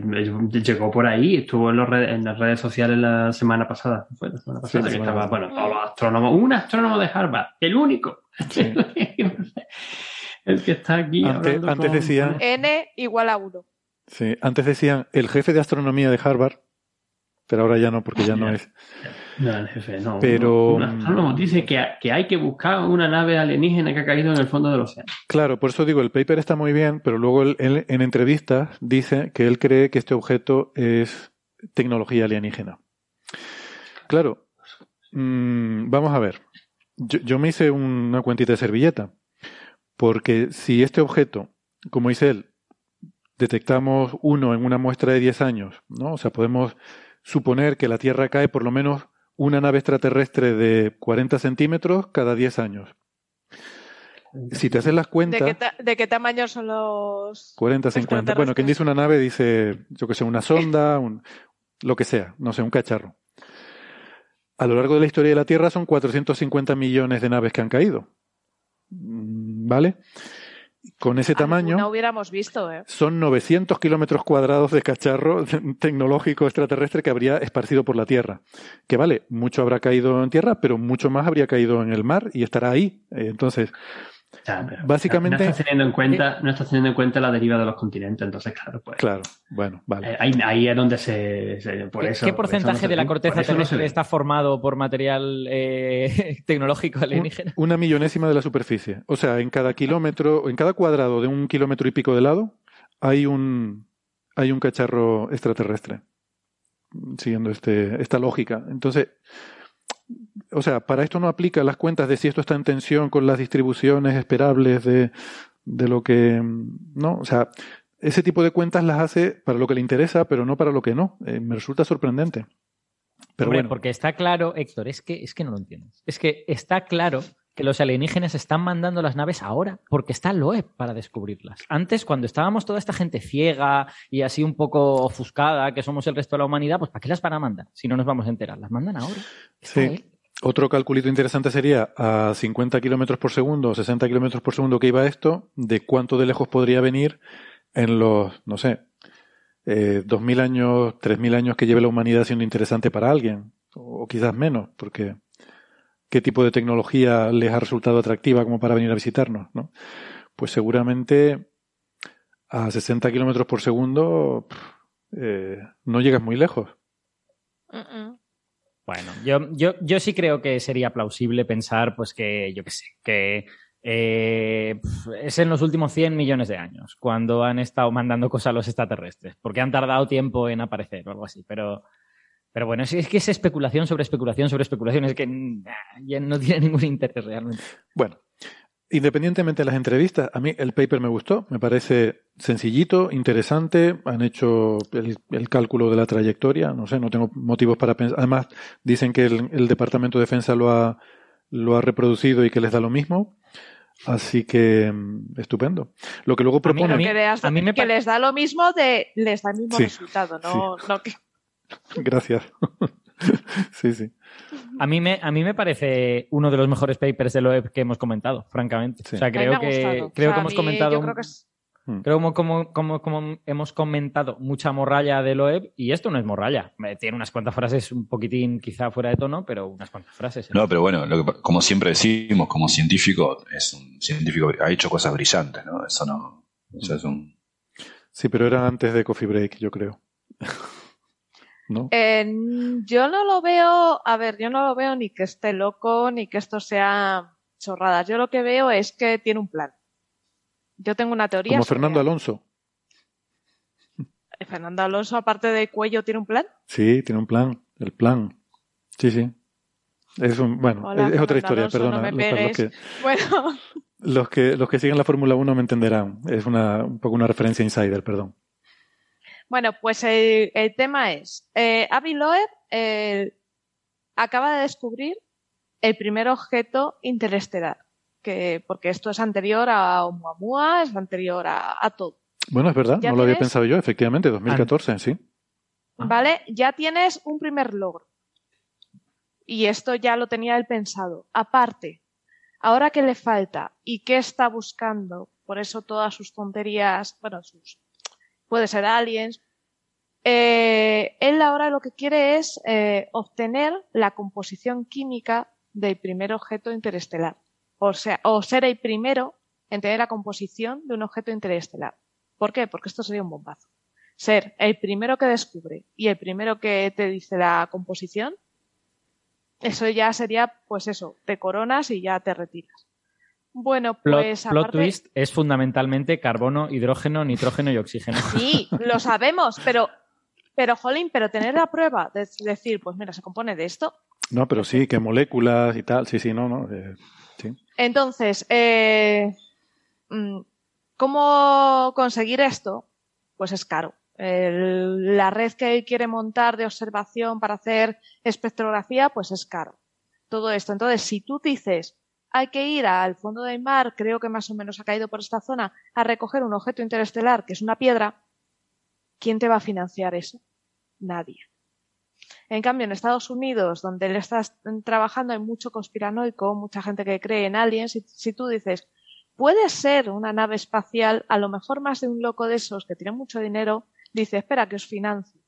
llegó por ahí, estuvo en, los redes- en las redes sociales la semana pasada. Fue la semana pasada la que semana estaba, pasada. bueno, todos los astrónomos, un astrónomo de Harvard, el único. el que está aquí. Antes, antes con- decían, N igual a 1. sí, antes decían el jefe de astronomía de Harvard, pero ahora ya no, porque ya no es. No, el jefe, no. Pero- astrónomo dice que, que hay que buscar una nave alienígena que ha caído en el fondo del océano. Claro, por eso digo, el paper está muy bien, pero luego él, él en entrevistas dice que él cree que este objeto es tecnología alienígena. Claro, mm, vamos a ver. Yo, yo me hice una cuentita de servilleta, porque si este objeto, como dice él, detectamos uno en una muestra de 10 años, ¿no? O sea, podemos suponer que la Tierra cae por lo menos una nave extraterrestre de 40 centímetros cada 10 años. Si te haces las ¿De cuentas, qué, ta- ¿De qué tamaño son los 40, 50. Bueno, quien dice una nave dice, yo que sé, una sonda, un, lo que sea, no sé, un cacharro. A lo largo de la historia de la Tierra son 450 millones de naves que han caído. Mm, ¿Vale? Con ese tamaño No hubiéramos visto, ¿eh? son 900 kilómetros cuadrados de cacharro tecnológico extraterrestre que habría esparcido por la Tierra. Que vale, mucho habrá caído en tierra, pero mucho más habría caído en el mar y estará ahí. Eh, básicamente... No estás, teniendo en cuenta, no estás teniendo en cuenta la deriva de los continentes, entonces, claro, pues. Claro, bueno, vale. eh, ahí, ahí es donde se. se- por ¿Qué, eso, qué por eso porcentaje no de la corteza no terrestre está formado por material eh, tecnológico alienígena? Una millonésima de la superficie. O sea, en cada kilómetro, en cada cuadrado de un kilómetro y pico de lado, hay un, hay un cacharro extraterrestre. Siguiendo este, esta lógica. Entonces, o sea, para esto no aplica las cuentas de si esto está en tensión con las distribuciones esperables de, de lo que. No, o sea, ese tipo de cuentas las hace para lo que le interesa, pero no para lo que no. Eh, me resulta sorprendente. Pero Hombre, bueno. porque está claro, Héctor, es que, es que no lo entiendes. Es que está claro que los alienígenas están mandando las naves ahora porque está Loeb para descubrirlas. Antes, cuando estábamos toda esta gente ciega y así un poco ofuscada, que somos el resto de la humanidad, pues ¿para qué las van a mandar si no nos vamos a enterar? Las mandan ahora. Sí. Otro calculito interesante sería a 50 kilómetros por segundo o 60 kilómetros por segundo que iba esto, de cuánto de lejos podría venir en los, no sé, eh, 2.000 años, 3.000 años que lleve la humanidad siendo interesante para alguien, o quizás menos, porque qué tipo de tecnología les ha resultado atractiva como para venir a visitarnos, ¿no? Pues seguramente a 60 kilómetros por segundo eh, no llegas muy lejos. Bueno, yo, yo, yo sí creo que sería plausible pensar, pues que, yo qué sé, que eh, es en los últimos 100 millones de años cuando han estado mandando cosas a los extraterrestres, porque han tardado tiempo en aparecer o algo así, pero, pero bueno, es, es que es especulación sobre especulación sobre especulación, es que mm, ya no tiene ningún interés realmente. Bueno, independientemente de las entrevistas, a mí el paper me gustó, me parece sencillito, interesante, han hecho el, el cálculo de la trayectoria, no sé, no tengo motivos para pensar. Además, dicen que el, el Departamento de Defensa lo ha, lo ha reproducido y que les da lo mismo. Así que mm, estupendo. Lo que luego proponen. que les, que les da lo mismo de les da el mismo Sí, resultado, no, no que Gracias. sí, sí. A mí, me, a mí me parece uno de los mejores papers de Loeb que hemos comentado, francamente. O sea, creo que, gustado. creo O sea, que hemos mí comentado. creo que es- Creo como, como, como, como hemos comentado mucha morralla de Loeb y esto no es morralla. Eh, Tiene unas cuantas frases un poquitín quizá fuera de tono, pero unas cuantas frases. No, pero bueno, lo que- como siempre decimos, como científico, es un científico que ha hecho cosas brillantes, ¿no? Eso no. Eso es un. Sí, pero era antes de Coffee Break, yo creo. ¿No? Eh, yo no lo veo, a ver, yo no lo veo ni que esté loco ni que esto sea chorradas. Yo lo que veo es que tiene un plan. Yo tengo una teoría. Como sobre- Fernando Alonso. Fernando Alonso, aparte de cuello, tiene un plan. Sí, tiene un plan. El plan. Sí, sí. Es un, bueno, Hola, es, es otra historia, Alonso, perdona. no me Los- que, Bueno, los, que, los que siguen la Fórmula 1 me entenderán. Es una, un poco una referencia insider, perdón. Bueno, pues el, el tema es, eh, Avi Loeb eh, acaba de descubrir el primer objeto interestelar, que, porque esto es anterior a Oumuamua, es anterior a, a todo. Bueno, es verdad, ¿Ya no lo había pensado yo, efectivamente, 2014, sí. ¿Vale? Ya tienes un primer logro. Y esto ya lo tenía él pensado. Aparte, ahora que le falta y qué está buscando, por eso todas sus tonterías, bueno, sus, puede ser aliens, eh, él ahora lo que quiere es eh, obtener la composición química del primer objeto interestelar. O sea, o ser el primero en tener la composición de un objeto interestelar. ¿Por qué? Porque esto sería un bombazo ser el primero que descubre y el primero que te dice la composición, eso ya sería, pues eso, te coronas y ya te retiras. Bueno, Plot, pues plot aparte, twist es fundamentalmente carbono, hidrógeno, nitrógeno y oxígeno. sí, lo sabemos, pero, pero, jolín, pero tener la prueba de decir, pues mira, se compone de esto. No, pero sí, que moléculas y tal, sí, sí, no, no. eh, sí. Entonces, eh, mm, ¿cómo conseguir esto? Pues es caro. El- la red que él quiere montar de observación para hacer espectrografía, pues es caro. Todo esto. Entonces, si tú dices, hay que ir al fondo del mar, creo que más o menos ha caído por esta zona, a recoger un objeto interestelar, que es una piedra, ¿quién te va a financiar eso? Nadie. En cambio, en Estados Unidos, donde le estás trabajando, hay mucho conspiranoico, mucha gente que cree en aliens. Si, si tú dices, puede ser una nave espacial, a lo mejor más de un loco de esos que tiene mucho dinero, dice, espera, que os financie.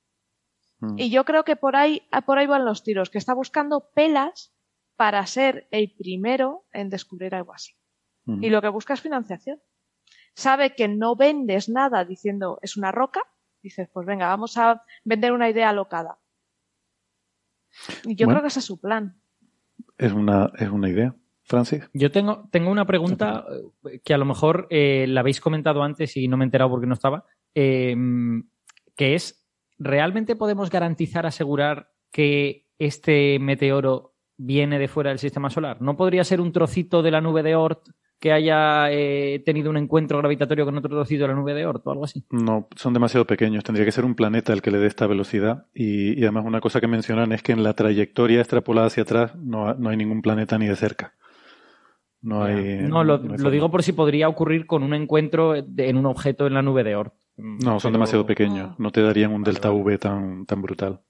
Mm. Y yo creo que por ahí, por ahí van los tiros, que está buscando pelas para ser el primero en descubrir algo así. Y lo que busca es financiación. Sabe que no vendes nada diciendo es una roca, dices, pues venga, vamos a vender una idea alocada. Y yo Bueno. creo que ese es su plan. Es una, es una idea. Francis. Yo tengo, tengo una pregunta eh, que a lo mejor eh, la habéis comentado antes y no me he enterado porque no estaba, eh, que es, ¿realmente podemos garantizar, asegurar que este meteoro viene de fuera del sistema solar? ¿No podría ser un trocito de la nube de Oort que haya eh, tenido un encuentro gravitatorio con otro trocito de la nube de Oort o algo así? No, son demasiado pequeños. Tendría que ser un planeta el que le dé esta velocidad. Y, y además una cosa que mencionan es que en la trayectoria extrapolada hacia atrás no, ha- no hay ningún planeta ni de cerca. No hay. No, lo, no hay lo forma. digo por si podría ocurrir con un encuentro de- en un objeto en la nube de Oort. No, son Pero- demasiado pequeños. No te darían un delta V tan, tan brutal.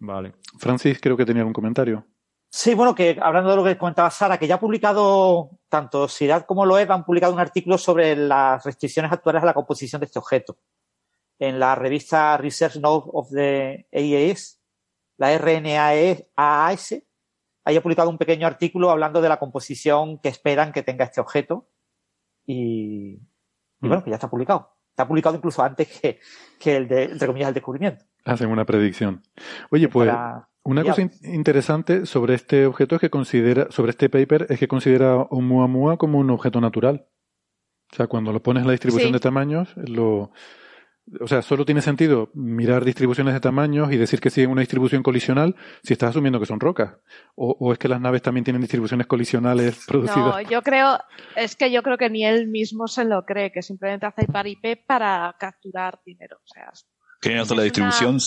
Vale. Francis, creo que tenía algún comentario. Sí, bueno, que hablando de lo que comentaba Sara, que ya ha publicado, tanto SIRAD como LOEB han publicado un artículo sobre las restricciones actuales a la composición de este objeto. En la revista Research Note of the AES, la RNAS, ahí ha publicado un pequeño artículo hablando de la composición que esperan que tenga este objeto. Y, y bueno, que ya está publicado. Está publicado incluso antes que, que el de, entre comillas, el descubrimiento. Hacen una predicción. Oye, pues Para- una cosa in- interesante sobre este objeto es que considera, sobre este paper, es que considera Oumuamua como un objeto natural. O sea, cuando lo pones en la distribución Sí. de tamaños, lo, o sea, solo tiene sentido mirar distribuciones de tamaños y decir que siguen una distribución colisional si estás asumiendo que son rocas. O, o es que las naves también tienen distribuciones colisionales producidas. No, yo creo, es que yo creo que ni él mismo se lo cree, que simplemente hace paripé para capturar dinero. O sea, hacer la una- distribución,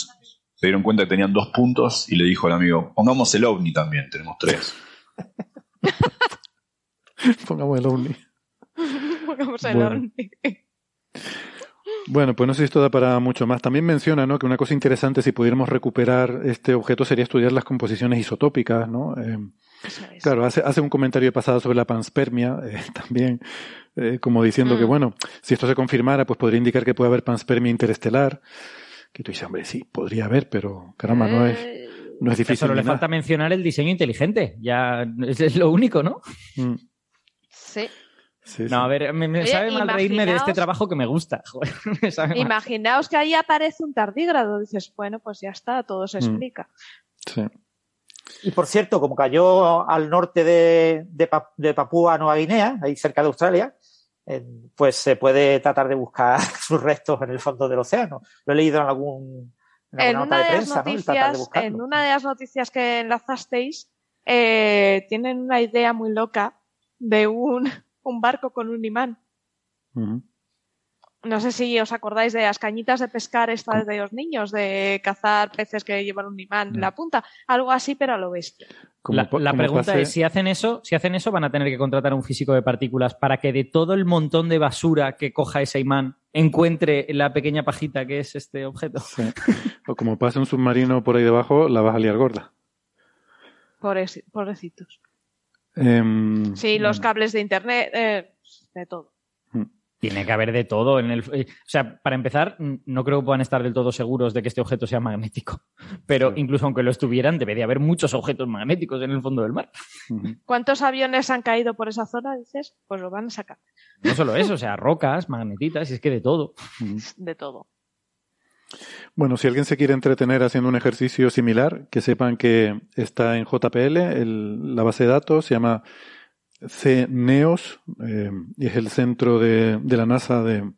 se dieron cuenta que tenían dos puntos y le dijo al amigo, pongamos el ovni también, tenemos tres. Pongamos el ovni. pongamos el Bueno. ovni. Bueno, pues no sé si esto da para mucho más. También menciona ¿no? que una cosa interesante, si pudiéramos recuperar este objeto, sería estudiar las composiciones isotópicas. ¿no? Eh, claro, hace, hace un comentario de pasada sobre la panspermia eh, también, eh, como diciendo Mm. que, bueno, si esto se confirmara, pues podría indicar que puede haber panspermia interestelar. Que tú dices, hombre, sí, podría haber, pero caramba, no es, no es difícil. Solo le nada. falta mencionar el diseño inteligente. Ya es, es lo único, ¿no? Mm, Sí. sí, No, a ver, me, me Oye, sabe mal reírme de este trabajo que me gusta. Joder, me sabe mal. Imaginaos que ahí aparece un tardígrado. Dices, bueno, pues ya está, todo se Mm. explica. Sí. Y por cierto, como cayó al norte de, de, Pa- de Papúa Nueva Guinea, ahí cerca de Australia, eh, pues se puede tratar de buscar sus restos en el fondo del océano. Lo he leído en algún en una nota de las prensa, de noticias, en una de las noticias que enlazasteis, eh, tienen una idea muy loca de un, un barco con un imán. No sé si os acordáis de las cañitas de pescar estas de los niños, de cazar peces que llevan un imán en la punta. Algo así, pero a lo bestia. La, pregunta pase- es, si hacen eso, si hacen eso, van a tener que contratar a un físico de partículas para que de todo el montón de basura que coja ese imán encuentre la pequeña pajita que es este objeto. sí. O como pase un submarino por ahí debajo, la vas a liar gorda. Pobreci- Pobrecitos. Em, Sí, los cables de internet, eh, de todo. Tiene que haber de todo. En el, eh, o sea, para empezar, no creo que puedan estar del todo seguros de que este objeto sea magnético. Pero incluso aunque lo estuvieran, debería haber muchos objetos magnéticos en el fondo del mar. ¿Cuántos aviones han caído por esa zona? Dices, pues lo van a sacar. No solo eso, o sea, rocas, magnetitas, y es que de todo. De todo. Bueno, si alguien se quiere entretener haciendo un ejercicio similar, que sepan que está en JPL, el- la base de datos se llama CNEOS, eh, y es el centro de, de la NASA de,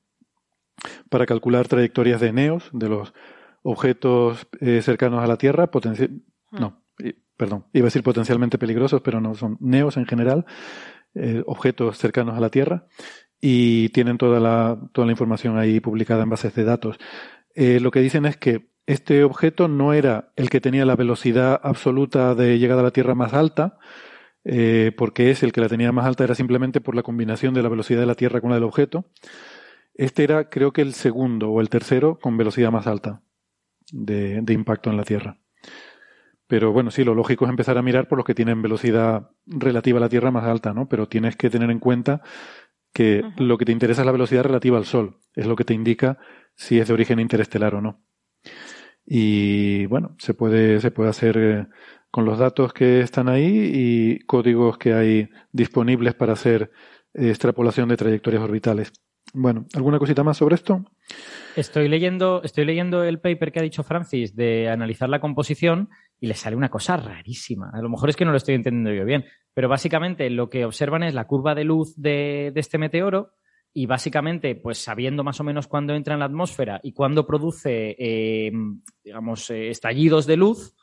para calcular trayectorias de NEOS, de los objetos eh, cercanos a la Tierra, potenci- no, i- perdón, iba a decir potencialmente peligrosos, pero no, son NEOS en general, eh, objetos cercanos a la Tierra, y tienen toda la, toda la información ahí publicada en bases de datos. Eh, lo que dicen es que este objeto no era el que tenía la velocidad absoluta de llegada a la Tierra más alta, eh, porque es el que la tenía más alta era simplemente por la combinación de la velocidad de la Tierra con la del objeto. Este era, creo que el segundo o el tercero con velocidad más alta de, de impacto en la Tierra. Pero bueno, sí, lo lógico es empezar a mirar por los que tienen velocidad relativa a la Tierra más alta, ¿no? Pero tienes que tener en cuenta que lo que te interesa es la velocidad relativa al Sol. Es lo que te indica si es de origen interestelar o no. Y bueno, se puede, se puede hacer eh, con los datos que están ahí y códigos que hay disponibles para hacer extrapolación de trayectorias orbitales. Bueno, ¿alguna cosita más sobre esto? Estoy leyendo, estoy leyendo el paper que ha dicho Francis de analizar la composición y le sale una cosa rarísima. A lo mejor es que no lo estoy entendiendo yo bien, pero básicamente lo que observan es la curva de luz de, de este meteoro y básicamente, pues sabiendo más o menos cuándo entra en la atmósfera y cuándo produce, eh, digamos, eh, estallidos de luz,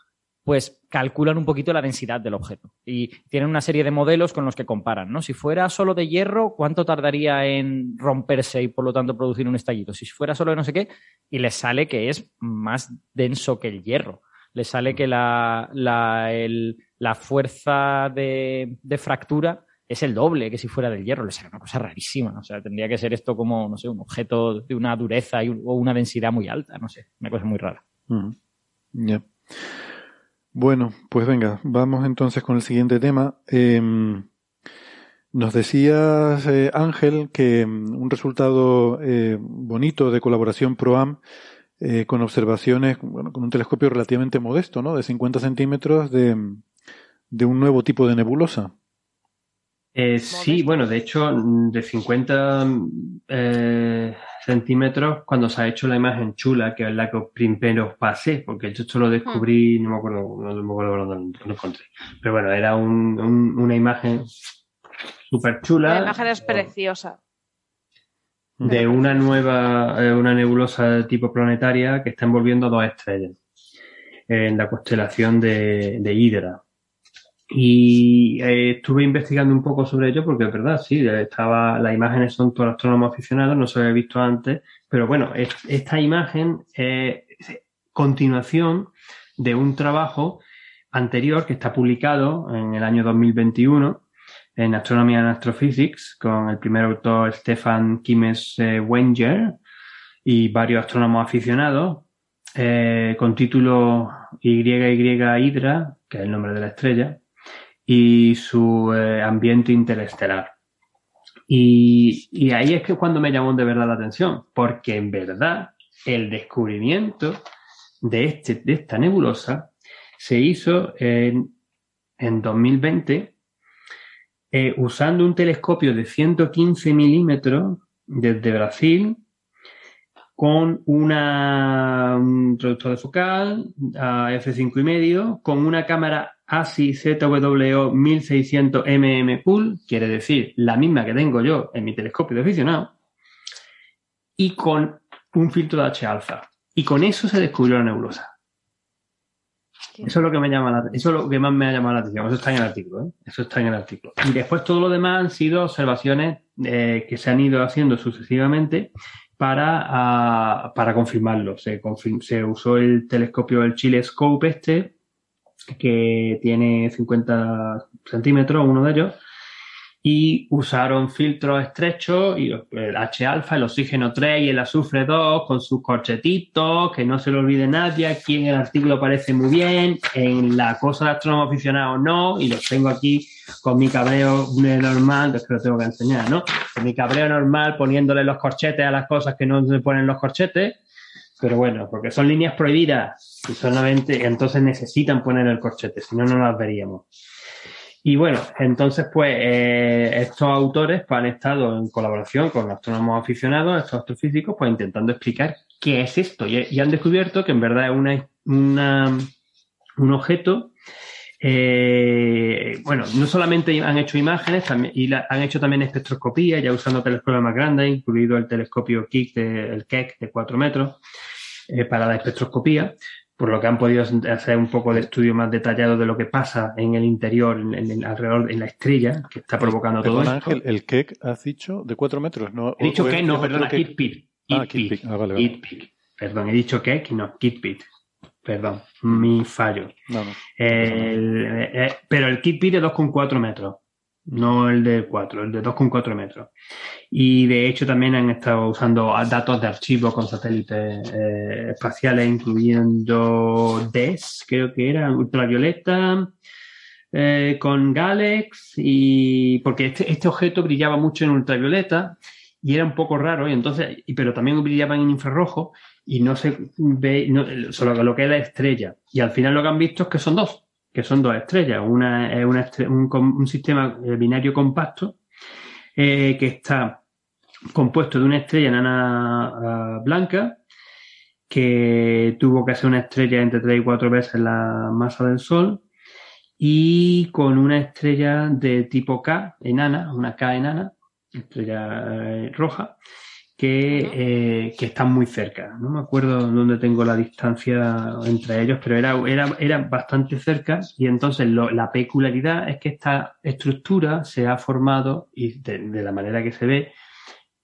pues calculan un poquito la densidad del objeto. Y tienen una serie de modelos con los que comparan, ¿no? Si fuera solo de hierro, ¿cuánto tardaría en romperse y por lo tanto producir un estallido? Si fuera solo de no sé qué, y les sale que es más denso que el hierro. Les sale que la, la, el- la fuerza de, de fractura es el doble que si fuera del hierro. Les sale una cosa rarísima. O sea, tendría que ser esto como, no sé, un objeto de una dureza o una densidad muy alta. No sé, una cosa muy rara. Mm, ya. Bueno, pues venga, vamos entonces con el siguiente tema. Em, nos decías, eh, Ángel, que em, un resultado eh, bonito de colaboración ProAm eh, con observaciones, bueno, con un telescopio relativamente modesto, ¿no? De 50 centímetros de, de un nuevo tipo de nebulosa. Eh, sí, bueno, de hecho, mm, de 50 eh, centímetros, cuando se ha hecho la imagen chula, que es la que primero os pasé, porque yo esto lo descubrí, no me acuerdo, no me acuerdo dónde lo encontré. Pero bueno, era un- un- una imagen súper La chula imagen es preciosa. de una nueva, eh, una nebulosa de tipo planetaria que está envolviendo dos estrellas en la constelación de, de Hydra. Y eh, estuve investigando un poco sobre ello porque es verdad, sí, estaba, las imágenes son todos astrónomos aficionados, no se había visto antes, pero bueno, es- esta imagen es continuación de un trabajo anterior que está publicado en el año 2021 en Astronomy and Astrophysics con el primer autor Stefan Kimes eh, Wenger y varios astrónomos aficionados eh, con título YY Hydra, que es el nombre de la estrella, y su eh, ambiente interestelar. Y, ahí es que cuando me llamó de verdad la atención, porque en verdad el descubrimiento de, este, de esta nebulosa se hizo en, en 2020 eh, usando un telescopio de 115 milímetros desde Brasil con una, un introductor de focal a f5 y medio, con una cámara ASI ZWO 1600 mm pool, quiere decir la misma que tengo yo en mi telescopio de aficionado, y con un filtro de H alfa. Y con eso se descubrió la nebulosa. Eso es lo que me llama la, eso es lo que más me ha llamado la atención. Eso está en el artículo, ¿eh? Eso está en el artículo. Y después todo lo demás han sido observaciones eh, que se han ido haciendo sucesivamente para, ah, para confirmarlo. Se, confirm- se usó el telescopio, el Chile Scope este, que tiene 50 centímetros, uno de ellos, y usaron filtros estrechos y el H-alfa, el oxígeno 3 y el azufre 2 con sus corchetitos, que no se lo olvide nadie, aquí en el artículo parece muy bien, en la cosa de astrónomo aficionado no, y los tengo aquí con mi cabreo normal, que lo tengo que enseñar, ¿no? Con mi cabreo normal poniéndole los corchetes a las cosas que no se ponen los corchetes, pero bueno, porque son líneas prohibidas y solamente entonces necesitan poner el corchete, si no, no las veríamos. Y bueno, entonces pues eh, estos autores pues, han estado en colaboración con astrónomos aficionados, estos astrofísicos, pues intentando explicar qué es esto. Y, han descubierto que en verdad es una, una- un objeto eh, bueno, no solamente han hecho imágenes, también, y la- han hecho también espectroscopía, ya usando telescopios más grandes, incluido el telescopio Keck de, el Keck de 4 metros, eh, para la espectroscopía, por lo que han podido hacer un poco de estudio más detallado de lo que pasa en el interior, en, el alrededor, en la estrella que está provocando todo Perdona, esto. Ángel, el Keck has dicho de 4 metros, ¿no? He dicho es- no, es otro perdona, Keck? Kit Pit. Ah, Kit. Ah, vale, vale. Perdón, he dicho que y no, Kit Pit. Perdón, mi fallo. No, no. El- eh, pero el Kit Pit es 2,4 metros. no el de 4, el de 2,4 metros. Y de hecho también han estado usando datos de archivo con satélites eh, espaciales, incluyendo DES, creo que era, ultravioleta, eh, con Galex, y porque este, este objeto brillaba mucho en ultravioleta y era un poco raro, y entonces, pero también brillaba en infrarrojo y no se ve no, solo lo que es la estrella. Y al final lo que han visto es que son dos, que son dos estrellas. Una es un sistema eh, binario compacto eh, que está compuesto de una estrella enana ah, blanca que tuvo que ser una estrella entre 3 y 4 veces la masa del Sol y con una estrella de tipo K enana, una K enana, estrella eh, roja, que, eh, que están muy cerca. No me acuerdo dónde tengo la distancia entre ellos, pero era, era, era bastante cerca. Y entonces lo- la peculiaridad es que esta estructura se ha formado y de, de la manera que se ve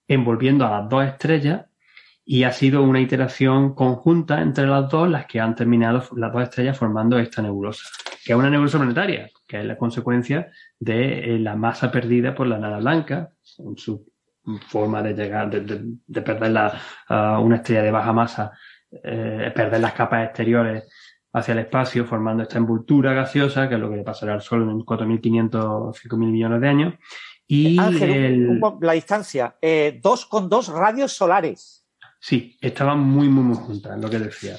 envolviendo a las dos estrellas. Y ha sido una iteración conjunta entre las dos las que han terminado las dos estrellas formando esta nebulosa, que es una nebulosa planetaria, que es la consecuencia de eh, la masa perdida por la nana blanca, en su forma de llegar, de, de- de perder la, a una estrella de baja masa, eh, perder las capas exteriores hacia el espacio, formando esta envoltura gaseosa, que es lo que le pasará al Sol en 4.500, 5.000 millones de años. Y Ángel, el- po- la distancia, eh, dos con dos radios solares. Sí, estaban muy, muy, muy juntas, lo que decía.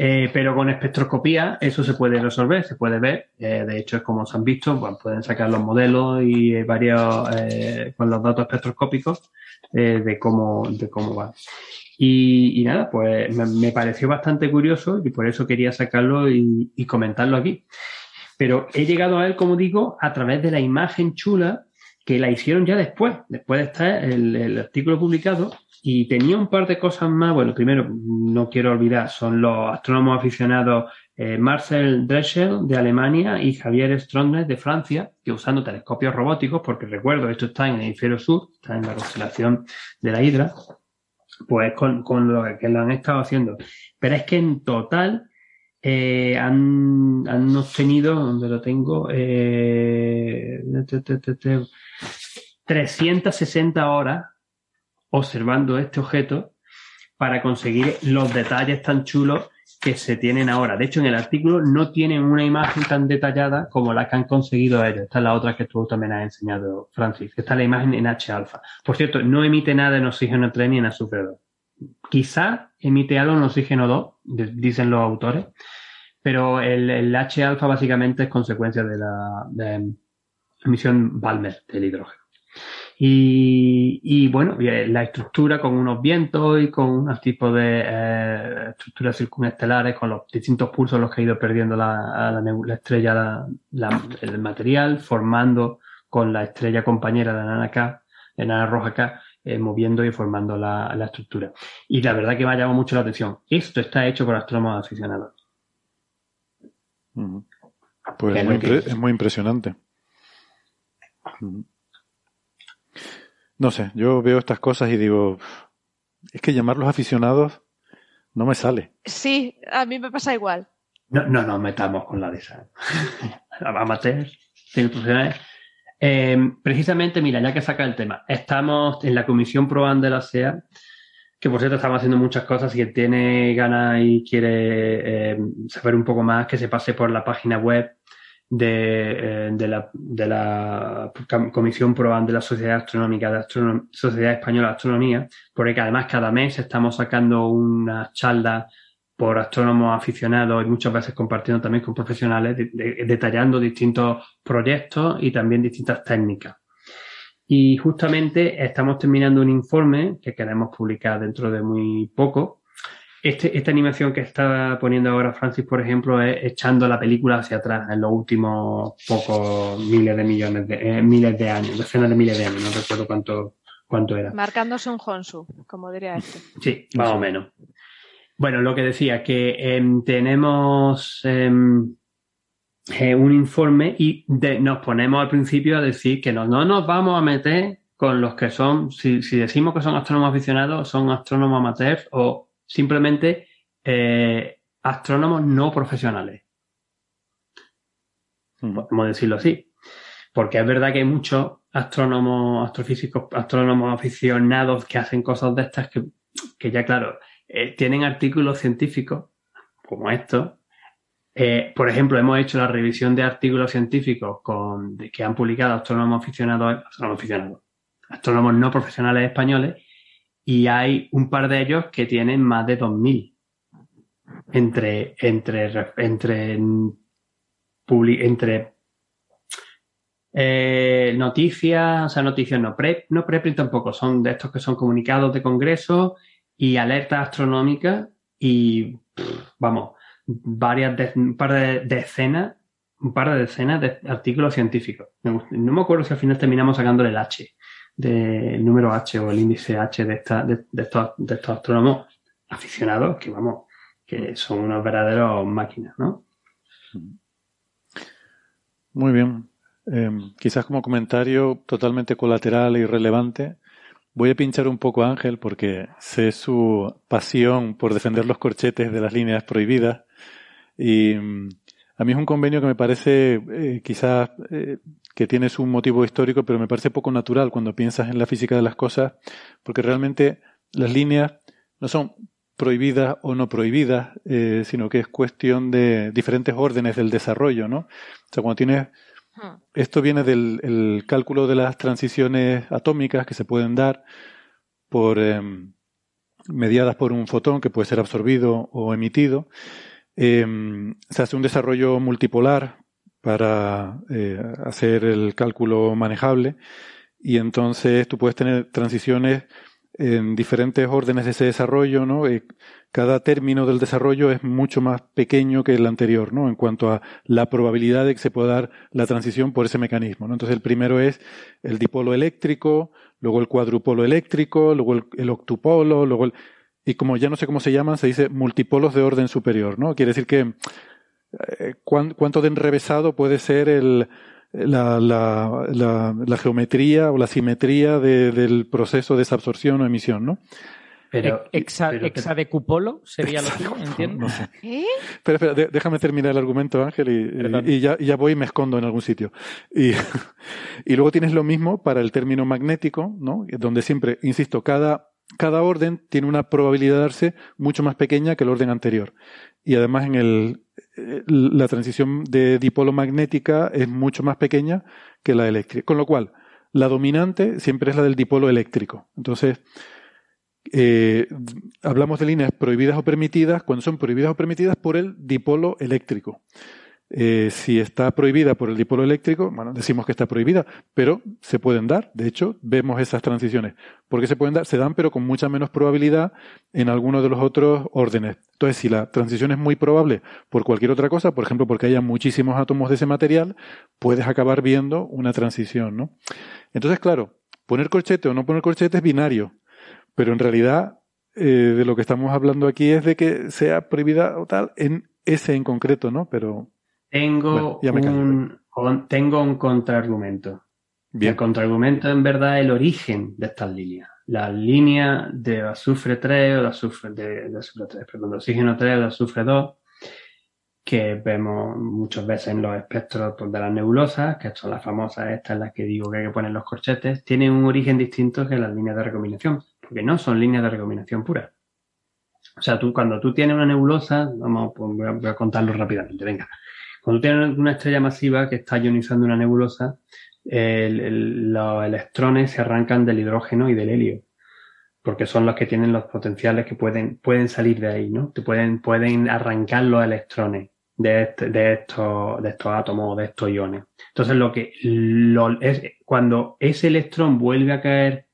Eh, pero con espectroscopía eso se puede resolver, se puede ver. Eh, de hecho, es como se han visto, pues, pueden sacar los modelos y eh, varios con los datos espectroscópicos de cómo de cómo va. Y, nada, pues me, pareció bastante curioso y por eso quería sacarlo y, comentarlo aquí. Pero he llegado a él, como digo, a través de la imagen chula que la hicieron ya después, después de estar el artículo publicado, y tenía un par de cosas más. Bueno, primero, no quiero olvidar, son los astrónomos aficionados eh, Marcel Dreschel de Alemania y Javier Stromness de Francia, que usando telescopios robóticos, porque recuerdo, esto está en el hemisferio sur, está en la constelación de la Hidra, pues con, con lo que lo han estado haciendo. Pero es que en total eh, han, han obtenido, donde lo tengo, eh, te- te- te- te- 360 horas observando este objeto para conseguir los detalles tan chulos que se tienen ahora. De hecho, en el artículo no tienen una imagen tan detallada como la que han conseguido ellos. Esta es la otra que tú también has enseñado, Francis. Esta es la imagen en H-alfa. Por cierto, no emite nada en oxígeno 3 ni en azufre 2. Quizá emite algo en oxígeno 2, de- dicen los autores, pero el, H-alfa básicamente es consecuencia de la emisión Balmer del hidrógeno. Y, y bueno, eh, la estructura con unos vientos y con unos tipos de eh, estructuras circunestelares, con los distintos pulsos los que ha ido perdiendo la, la, la estrella, la- la- el material, formando con la estrella compañera de Nana K, de Nana Roja K, eh, moviendo y formando la, la estructura. Y la verdad que me ha llamado mucho la atención. Esto está hecho por astrónomos aficionados. Pues es muy, es muy impresionante. No sé, yo veo estas cosas y digo, es que llamarlos aficionados no me sale. Sí, a mí me pasa igual. No, no nos metamos con la de esa. Amateurs, profesionales. Eh, precisamente, mira, ya que saca el tema, estamos en la comisión ProAn de la SEA, que por cierto estamos haciendo muchas cosas. Si tiene ganas y quiere eh, saber un poco más, que se pase por la página web de, eh, de la, de la Comisión ProAn de la Sociedad Astronómica, de Astronom- Sociedad Española de Astronomía, porque además cada mes estamos sacando unas charlas por astrónomos aficionados y muchas veces compartiendo también con profesionales, de- de- detallando distintos proyectos y también distintas técnicas. Y justamente estamos terminando un informe que queremos publicar dentro de muy poco. Este, esta animación que está poniendo ahora Francis, por ejemplo, es echando la película hacia atrás en los últimos pocos miles de millones de, eh, miles de años, decenas de miles de años, no recuerdo cuánto, cuánto era. Marcándose un Honsu, como diría este. Sí, más o menos. Bueno, lo que decía, que em, tenemos em, eh, un informe y de- nos ponemos al principio a decir que no, no nos vamos a meter con los que son, si, si decimos que son astrónomos aficionados, son astrónomos amateurs o simplemente eh, astrónomos no profesionales. Podemos decirlo así. Porque es verdad que hay muchos astrónomos, astrofísicos, astrónomos aficionados que hacen cosas de estas que, que ya, claro, eh, tienen artículos científicos como estos. Eh, por ejemplo, hemos hecho la revisión de artículos científicos con, de- que han publicado astrónomos aficionados, astrónomos aficionados, astrónomos no profesionales españoles, y hay un par de ellos que tienen más de 2.000 entre, entre, entre, entre eh, noticias, o sea, noticias no pre, no preprint tampoco, son de estos que son comunicados de congreso y alertas astronómicas y, vamos, varias, de- un par de decenas, un par de decenas de artículos científicos. No me acuerdo si al final terminamos sacándole el H, de, el número H o el índice H de, esta, de, estos, de estos astrónomos aficionados que, vamos, que son unos verdaderos máquinas, ¿no? Muy bien. Eh, quizás como comentario totalmente colateral e irrelevante, voy a pinchar un poco a Ángel porque sé su pasión por defender los corchetes de las líneas prohibidas y mm, a mí es un convenio que me parece eh, quizás eh, que tiene su motivo histórico, pero me parece poco natural cuando piensas en la física de las cosas, porque realmente las líneas no son prohibidas o no prohibidas, eh, sino que es cuestión de diferentes órdenes del desarrollo, ¿no? O sea, cuando tienes esto viene del el cálculo de las transiciones atómicas que se pueden dar por em, mediadas por un fotón que puede ser absorbido o emitido. Em, se hace un desarrollo multipolar para eh, hacer el cálculo manejable y entonces tú puedes tener transiciones en diferentes órdenes de ese desarrollo, ¿no? Eh, cada término del desarrollo es mucho más pequeño que el anterior, ¿no? En cuanto a la probabilidad de que se pueda dar la transición por ese mecanismo, ¿no? Entonces el primero es el dipolo eléctrico, luego el cuadrupolo eléctrico, luego el, el octupolo, luego el, y como ya no sé cómo se llaman, se dice multipolos de orden superior, ¿no? Quiere decir que cuánto de enrevesado puede ser el, la, la, la, la geometría o la simetría de- del proceso de esa absorción o emisión, ¿no? Pero, Exa, pero- hexadecupolo sería lo que entiendo. No sé. ¿Eh? Espera, espera, de- déjame terminar el argumento, Ángel, y, y- y ya, y ya voy y me escondo en algún sitio. Y, y luego tienes lo mismo para el término magnético, ¿no? Donde siempre, insisto, cada, cada orden tiene una probabilidad de darse mucho más pequeña que el orden anterior. Y además en el, eh, la transición de dipolo magnética es mucho más pequeña que la eléctrica. Con lo cual, la dominante siempre es la del dipolo eléctrico. Entonces, eh, hablamos de líneas prohibidas o permitidas cuando son prohibidas o permitidas por el dipolo eléctrico. Eh, si está prohibida por el dipolo eléctrico, bueno, decimos que está prohibida, pero se pueden dar. De hecho, vemos esas transiciones. ¿Por qué se pueden dar? Se dan, pero con mucha menos probabilidad en alguno de los otros órdenes. Entonces, si la transición es muy probable por cualquier otra cosa, por ejemplo, porque haya muchísimos átomos de ese material, puedes acabar viendo una transición, ¿no? Entonces, claro, poner corchete o no poner corchete es binario. Pero en realidad, eh, de lo que estamos hablando aquí es de que sea prohibida o tal en ese en concreto, ¿no? Pero Tengo, Bueno, un, con- tengo un contraargumento. Bien. El contraargumento en verdad el origen de estas líneas. Las líneas de azufre 3 o de azufre, de, de azufre 3, perdón, de oxígeno 3 o de azufre 2, que vemos muchas veces en los espectros pues, de las nebulosas, que son las famosas, estas en las que digo que hay que poner los corchetes, tienen un origen distinto que las líneas de recombinación, porque no son líneas de recombinación puras. O sea, tú cuando tú tienes una nebulosa, vamos, pues voy a, voy a contarlo rápidamente, venga. Cuando tienes una estrella masiva que está ionizando una nebulosa, los electrones se arrancan del hidrógeno y del helio, porque son los que tienen los potenciales que pueden, pueden salir de ahí, ¿no? Te pueden, pueden arrancar los electrones de, este- de, estos, de estos átomos o de estos iones. Entonces, lo que cuando ese electrón vuelve a caer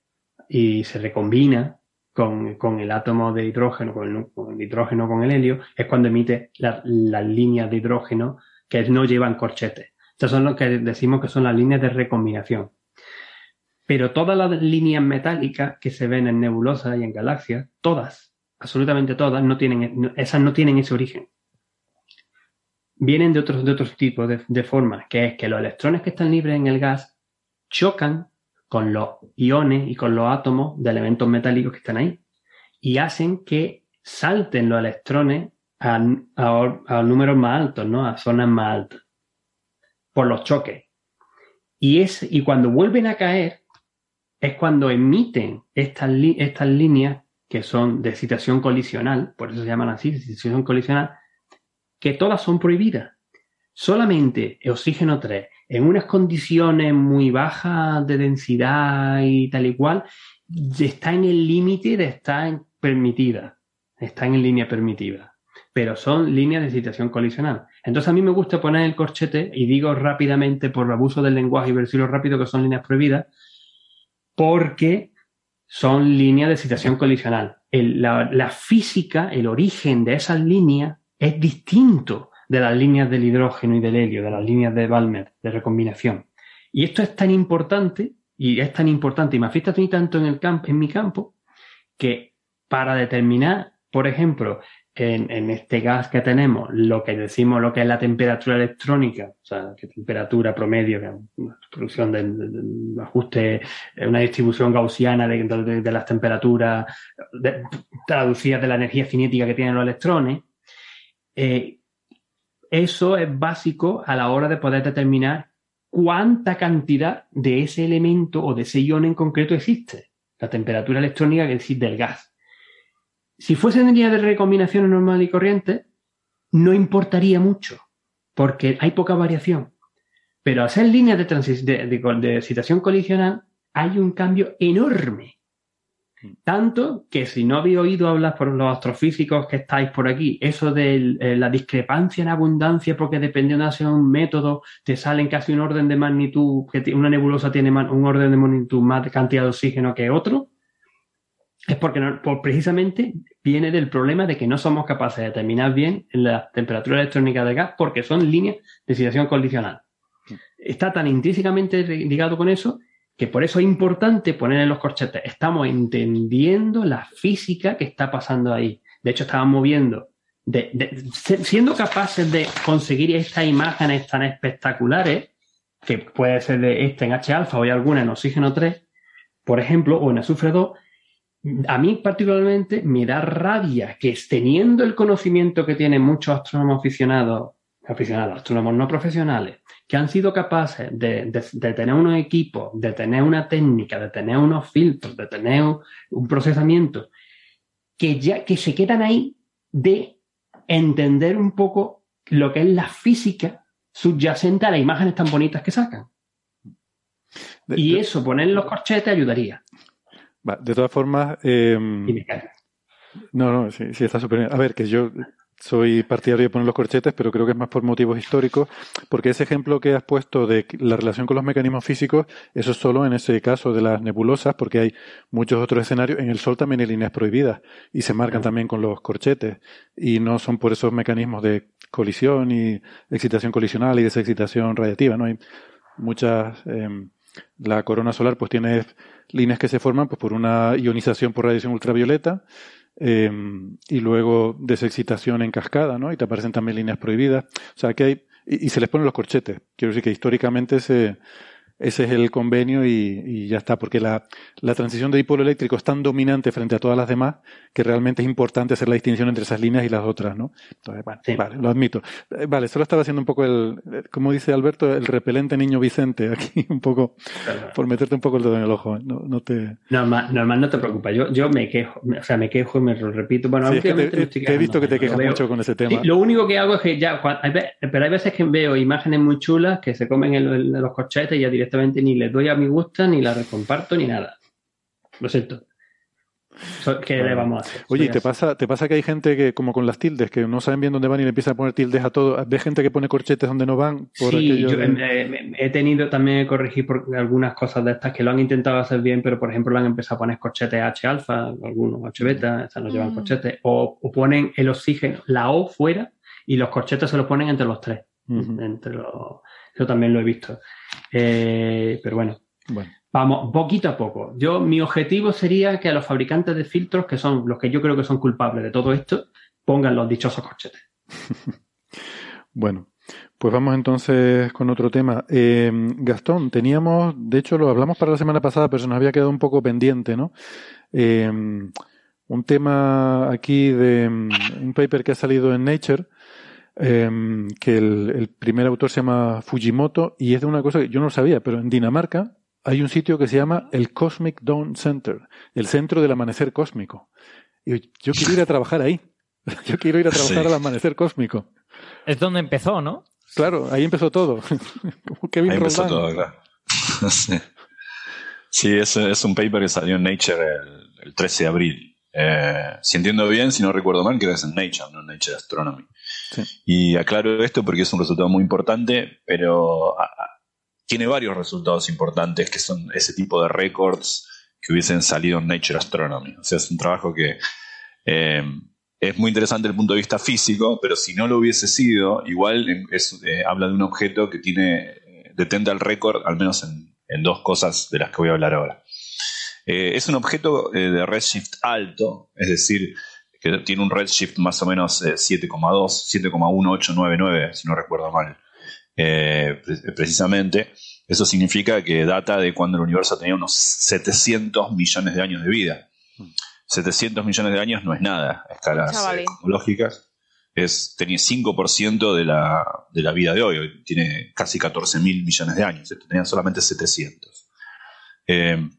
y se recombina con, con el átomo de hidrógeno, con el, con el hidrógeno con el helio, es cuando emite la- las líneas de hidrógeno que no llevan corchetes. Estas son lo que decimos que son las líneas de recombinación. Pero todas las líneas metálicas que se ven en nebulosas y en galaxias, todas, absolutamente todas, no tienen, esas no tienen ese origen. Vienen de otros, de tipos de, de formas, que es que los electrones que están libres en el gas chocan con los iones y con los átomos de elementos metálicos que están ahí y hacen que salten los electrones a, a- números más altos, ¿no? A zonas más altas por los choques. Y, es, y cuando vuelven a caer, es cuando emiten estas, li- estas líneas que son de excitación colisional, por eso se llaman así, excitación colisional, que todas son prohibidas. Solamente oxígeno 3, en unas condiciones muy bajas de densidad y tal y cual, está en el límite de estar permitida, está en línea permitida, pero son líneas de excitación colisional. Entonces a mí me gusta poner el corchete, y digo rápidamente por abuso del lenguaje y versilo rápido que son líneas prohibidas, porque son líneas de excitación colisional. La, física, el origen de esas líneas es distinto de las líneas del hidrógeno y del helio, de las líneas de Balmer, de recombinación. Y esto es tan importante, y es tan importante, y me afecta a mí tanto en, el en mi campo, que para determinar, por ejemplo, en, este gas que tenemos, lo que decimos, lo que es la temperatura electrónica, o sea, que temperatura promedio, que una producción de, ajuste, eh, una distribución gaussiana de, las temperaturas traducidas de la energía cinética que tienen los electrones, eh, eso es básico a la hora de poder determinar cuánta cantidad de ese elemento o de ese ion en concreto existe, la temperatura electrónica que existe del gas. Si fuesen líneas de recombinación normal y corriente, no importaría mucho, porque hay poca variación. Pero al ser líneas de, de, de- de excitación colisional, hay un cambio enorme. Tanto que si no habéis oído hablar por los astrofísicos que estáis por aquí, eso de eh, la discrepancia en abundancia, porque dependiendo de es un método, te salen casi un orden de magnitud, que una nebulosa tiene un orden de magnitud más cantidad de oxígeno que otro, es porque no- por- precisamente viene del problema de que no somos capaces de determinar bien la temperatura electrónica del gas porque son líneas de excitación condicional. Está tan intrínsecamente ligado con eso que por eso es importante poner en los corchetes. Estamos entendiendo la física que está pasando ahí. De hecho, estábamos viendo, de- de- se- siendo capaces de conseguir estas imágenes tan espectaculares, que puede ser de este en H-alfa o hay alguna en oxígeno 3, por ejemplo, o en azufre 2, a mí particularmente me da rabia que teniendo el conocimiento que tienen muchos astrónomos aficionados, aficionados, astrónomos no profesionales, que han sido capaces de, de- de tener unos equipos, de tener una técnica, de tener unos filtros, de tener un, procesamiento, que ya que se quedan ahí de entender un poco lo que es la física subyacente a las imágenes tan bonitas que sacan. Y eso, poner los corchetes ayudaría. Va, de todas formas. eh, Y me carga. no, no, sí, sí está súper bien. A ver, que yo soy partidario de poner los corchetes, pero creo que es más por motivos históricos, porque ese ejemplo que has puesto de la relación con los mecanismos físicos, eso es solo en ese caso de las nebulosas, porque hay muchos otros escenarios. En el Sol también hay líneas prohibidas y se marcan también con los corchetes, y no son por esos mecanismos de colisión y excitación colisional y desexcitación radiativa, ¿no? Hay muchas. em, la corona solar pues tiene líneas que se forman pues por una ionización por radiación ultravioleta eh, y luego desexcitación en cascada, ¿no? Y te aparecen también líneas prohibidas. O sea que hay, y, y se les ponen los corchetes. Quiero decir que históricamente ese, ese es el convenio y, y ya está, porque la, la transición de dipolo eléctrico es tan dominante frente a todas las demás que realmente es importante hacer la distinción entre esas líneas y las otras, ¿no? Entonces, bueno, vale, lo admito. Eh, Vale, solo estaba haciendo un poco el, eh, como dice Alberto, el repelente niño Vicente aquí, un poco, por meterte un poco el dedo en el ojo. ¿eh? No, no te... Normal, normal, no te preocupes. Yo, yo me quejo, o sea, me quejo y me lo repito. Bueno, Sí, es que te- estoy te he visto que te quejas mucho con ese tema. Sí, lo único que hago es que ya, cua- hay pero hay veces que veo imágenes muy chulas que se comen en, el- en los corchetes y ya directamente ni les doy a mi gusto, ni las comparto, ni nada. Lo siento. ¿Qué le vamos a hacer? Oye, ¿y Soy te pasa, te pasa que hay gente que, como con las tildes, que no saben bien dónde van y le empiezan a poner tildes a todo? ¿Ves gente que pone corchetes donde no van? Por Sí, aquello yo de- eh, he tenido también que corregir por algunas cosas de estas que lo han intentado hacer bien, pero por ejemplo lo han empezado a poner corchetes H alfa, algunos H beta, estas no llevan Mm. corchetes, o, o ponen el oxígeno, la O fuera, y los corchetes se los ponen entre los tres. Entre los, eso también lo he visto. Eh, pero bueno, Bueno. vamos, poquito a poco. Yo, mi objetivo sería que a los fabricantes de filtros, que son los que yo creo que son culpables de todo esto, pongan los dichosos corchetes. Bueno, pues vamos entonces con otro tema. Eh, Gastón, teníamos, de hecho lo hablamos para la semana pasada, pero se nos había quedado un poco pendiente, ¿no? Eh, un tema aquí de mm, un paper que ha salido en Nature em, que el, el primer autor se llama Fujimoto y es de una cosa que yo no sabía, pero en Dinamarca hay un sitio que se llama el Cosmic Dawn Center, el centro del amanecer cósmico. Y yo quiero ir a trabajar ahí. Yo quiero ir a trabajar Sí. al amanecer cósmico. Es donde empezó, ¿no? Claro, ahí empezó todo. Kevin Ahí empezó Roldán. todo, claro. sí, Sí, es, es un paper que salió en Nature el, el 13 de abril. Eh, si entiendo bien, si no recuerdo mal, creo que es en Nature, no en Nature Astronomy. Y aclaro esto porque es un resultado muy importante, pero tiene varios resultados importantes que son ese tipo de récords que hubiesen salido en Nature Astronomy. O sea, es un trabajo que eh, es muy interesante desde el punto de vista físico, pero si no lo hubiese sido, igual eh, habla de un objeto que tiene eh, detenta el récord, al menos en, dos cosas de las que voy a hablar ahora. Es un objeto de redshift alto, es decir, que tiene un redshift más o menos eh, 7,2, 7,1899, si no recuerdo mal, eh, pre- precisamente. Eso significa que data de cuando el universo tenía unos 700 millones de años de vida. 700 millones de años no es nada a escalas eh, cosmológicas. Es, tenía 5% de la, de la vida de hoy. Hoy tiene casi 14 mil millones de años. Tenía solamente 700. Eh,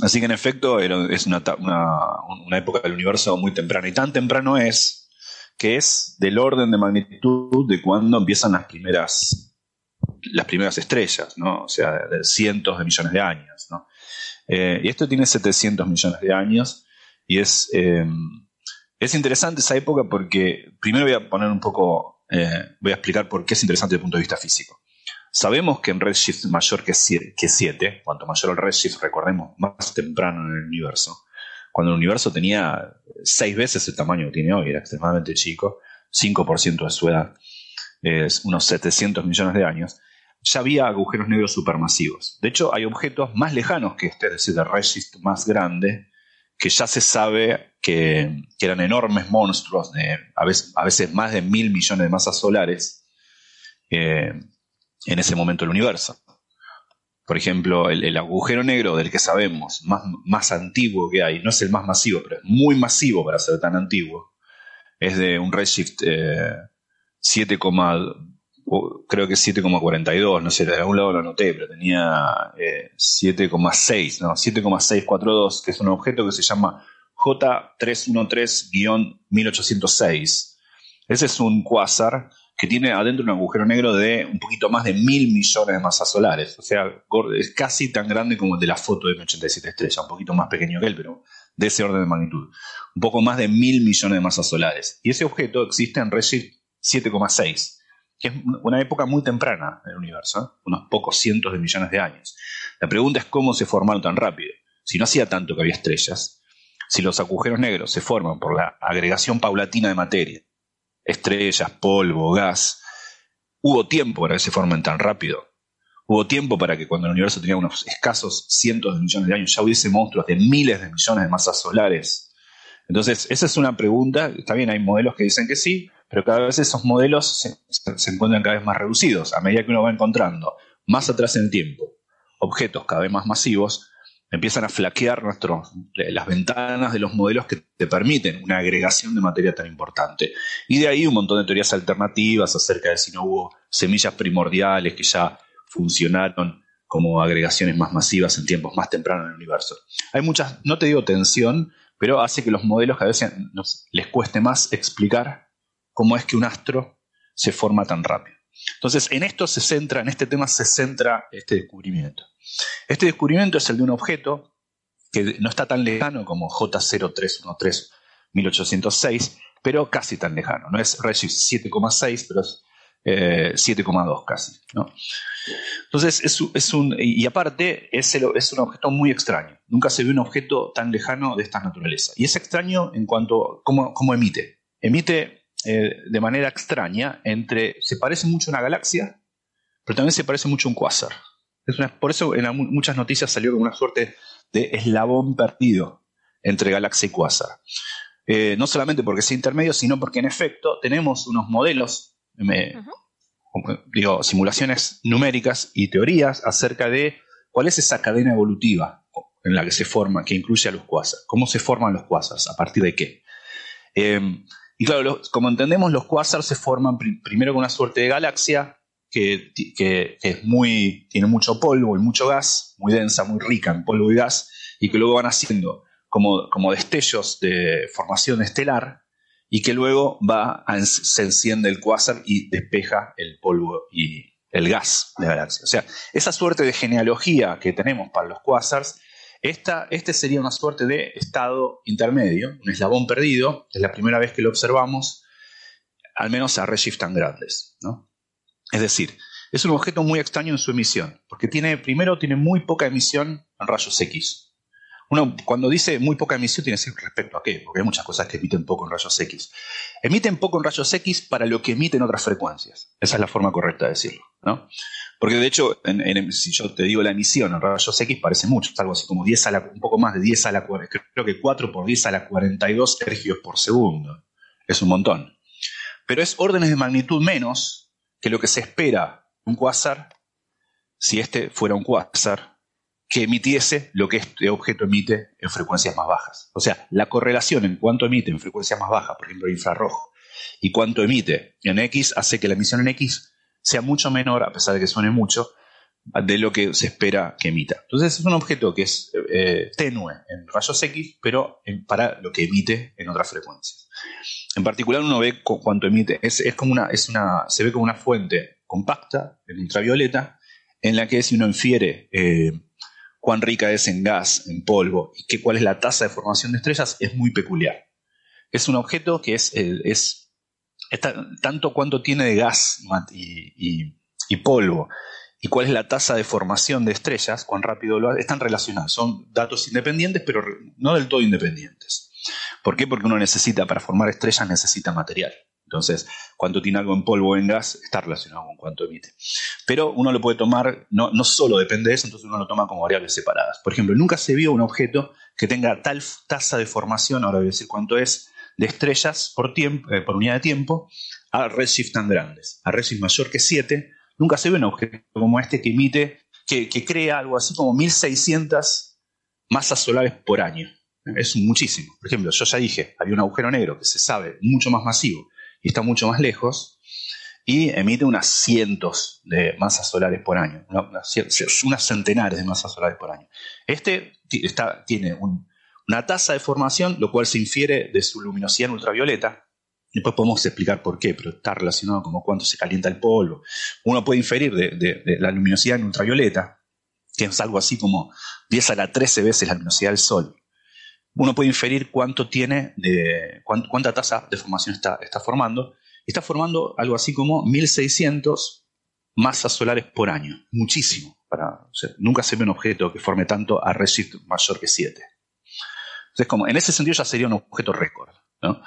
así que en efecto es una, una época del universo muy temprana. Y tan temprano es que es del orden de magnitud de cuando empiezan las primeras las primeras estrellas, ¿no? O sea, de cientos de millones de años, ¿no? Eh, y esto tiene 700 millones de años y es, eh, es interesante esa época porque primero voy a poner un poco, eh, voy a explicar por qué es interesante desde el punto de vista físico. Sabemos que en redshift mayor que 7, cuanto mayor el redshift, recordemos, más temprano en el universo, cuando el universo tenía seis veces el tamaño que tiene hoy, era extremadamente chico, 5% de su edad, es unos 700 millones de años, ya había agujeros negros supermasivos. De hecho, hay objetos más lejanos que este, es decir, de redshift más grande, que ya se sabe que, eran enormes monstruos, de, a, veces, a veces más de mil millones de masas solares, eh, en ese momento del universo. Por ejemplo, el, el agujero negro del que sabemos más, más antiguo que hay, no es el más masivo, pero es muy masivo para ser tan antiguo, es de un redshift eh, 7, o creo que 7,42, no sé, de algún lado lo anoté, pero tenía eh, 7,6, no, 7,642, que es un objeto que se llama J313-1806. Ese es un cuásar que tiene adentro un agujero negro de un poquito más de mil millones de masas solares. O sea, es casi tan grande como el de la foto de 87 estrellas, un poquito más pequeño que él, pero de ese orden de magnitud. Un poco más de mil millones de masas solares. Y ese objeto existe en redshift 7,6, que es una época muy temprana del universo, unos pocos cientos de millones de años. La pregunta es cómo se formaron tan rápido. Si no hacía tanto que había estrellas, si los agujeros negros se forman por la agregación paulatina de materia, estrellas, polvo, gas, hubo tiempo para que se formen tan rápido. Hubo tiempo para que cuando el universo tenía unos escasos cientos de millones de años ya hubiese monstruos de miles de millones de masas solares. Entonces, esa es una pregunta. Está bien, hay modelos que dicen que sí, pero cada vez esos modelos se, encuentran cada vez más reducidos. A medida que uno va encontrando más atrás en tiempo objetos cada vez más masivos, empiezan a flaquear nuestros, las ventanas de los modelos que te permiten una agregación de materia tan importante. Y de ahí un montón de teorías alternativas acerca de si no hubo semillas primordiales que ya funcionaron como agregaciones más masivas en tiempos más tempranos en el universo. Hay muchas, no te digo tensión, pero hace que los modelos vez sean- nos- les cueste más explicar cómo es que un astro se forma tan rápido. Entonces, en esto se centra, en este tema se centra este descubrimiento. Este descubrimiento es el de un objeto que no está tan lejano como J0313-1806, pero casi tan lejano. No es redshift 7,6, pero es eh, 7,2 casi. Entonces, es, un-. Y aparte, es, es un objeto muy extraño. Nunca se vio un objeto tan lejano de esta naturaleza. Y es extraño en cuanto a cómo, cómo emite. Emite eh, de manera extraña entre. Se parece mucho a una galaxia, pero también se parece mucho a un cuásar. Es una- por eso en muchas noticias salió como una suerte de eslabón perdido entre galaxia y cuásar. Eh, no solamente porque sea intermedio, sino porque en efecto tenemos unos modelos, me- digo, simulaciones numéricas y teorías acerca de cuál es esa cadena evolutiva en la que se forma, que incluye a los cuásars. ¿Cómo se forman los cuásars? ¿A partir de qué? Eh, Y claro, los- como entendemos, los quasars se forman pri- primero con una suerte de galaxia que, es muy, tiene mucho polvo y mucho gas, muy densa, muy rica en polvo y gas, y que luego van haciendo como, como destellos de formación estelar, y que luego va se enciende el quasar y despeja el polvo y el gas de la galaxia. O sea, esa suerte de genealogía que tenemos para los esta, este sería una suerte de estado intermedio, un eslabón perdido, es la primera vez que lo observamos, al menos a redshift tan grandes. ¿no? Es decir, es un objeto muy extraño en su emisión, porque tiene, primero tiene muy poca emisión en rayos X. Uno, cuando dice muy poca emisión, tiene que decir respecto a qué, porque hay muchas cosas que emiten poco en rayos X. Emiten poco en rayos X para lo que emiten otras frecuencias. Esa es la forma correcta de decirlo. ¿no? Porque de hecho, si yo te digo la emisión en rayos X, parece mucho, es algo así como 10 a la, un poco más de 10 a la creo que 4 por 10 a la 42 ergios por segundo. Es un montón. Pero es órdenes de magnitud menos que lo que se espera un quasar, si este fuera un quasar, que emitiese lo que este objeto emite en frecuencias más bajas. O sea, la correlación en cuánto emite en frecuencias más bajas, por ejemplo, infrarrojo, y cuánto emite en X, hace que la emisión en X sea mucho menor, a pesar de que suene mucho, de lo que se espera que emita. Entonces es un objeto que es eh, tenue en rayos X, pero para lo que emite en otras frecuencias. En particular uno ve cu- cuánto emite, es, es como una, es una, se ve como una fuente compacta en ultravioleta, en la que si uno infiere eh, cuán rica es en gas, en polvo, y que, cuál es la tasa de formación de estrellas, es muy peculiar. Es un objeto que es, es, tanto cuánto tiene de gas y polvo, y cuál es la tasa de formación de estrellas, cuán rápido lo están relacionados. Son datos independientes, pero no del todo independientes. ¿Por qué? Porque uno necesita, para formar estrellas, necesita material. Entonces, cuánto tiene algo en polvo o en gas está relacionado con cuánto emite. Pero uno lo puede tomar, no, solo depende de eso, entonces uno lo toma como variables separadas. Por ejemplo, nunca se vio un objeto que tenga tal tasa de formación, ahora voy a decir cuánto es, de estrellas por, tiempo, eh, por unidad de tiempo a redshift tan grandes. A redshift mayor que 7, nunca se ve un objeto como este que emite, que, crea algo así como 1600 masas solares por año. Es muchísimo. Por ejemplo, yo ya dije, había un agujero negro que se sabe mucho más masivo y está mucho más lejos y emite unas cientos de masas solares por año, una- unas, centenares de masas solares por año. Este está- tiene un- una tasa de formación, lo cual se infiere de su luminosidad ultravioleta. Después podemos explicar por qué, pero está relacionado con cuánto se calienta el polvo. Uno puede inferir de, la luminosidad en ultravioleta, que es algo así como 10 a la 13 veces la luminosidad del Sol. Uno puede inferir cuánto tiene cuánta tasa de formación está, formando. Está formando algo así como 1600 masas solares por año. Muchísimo. Para, nunca se ve un objeto que forme tanto a redshift mayor que 7. Entonces, como, en ese sentido ya sería un objeto récord. ¿no?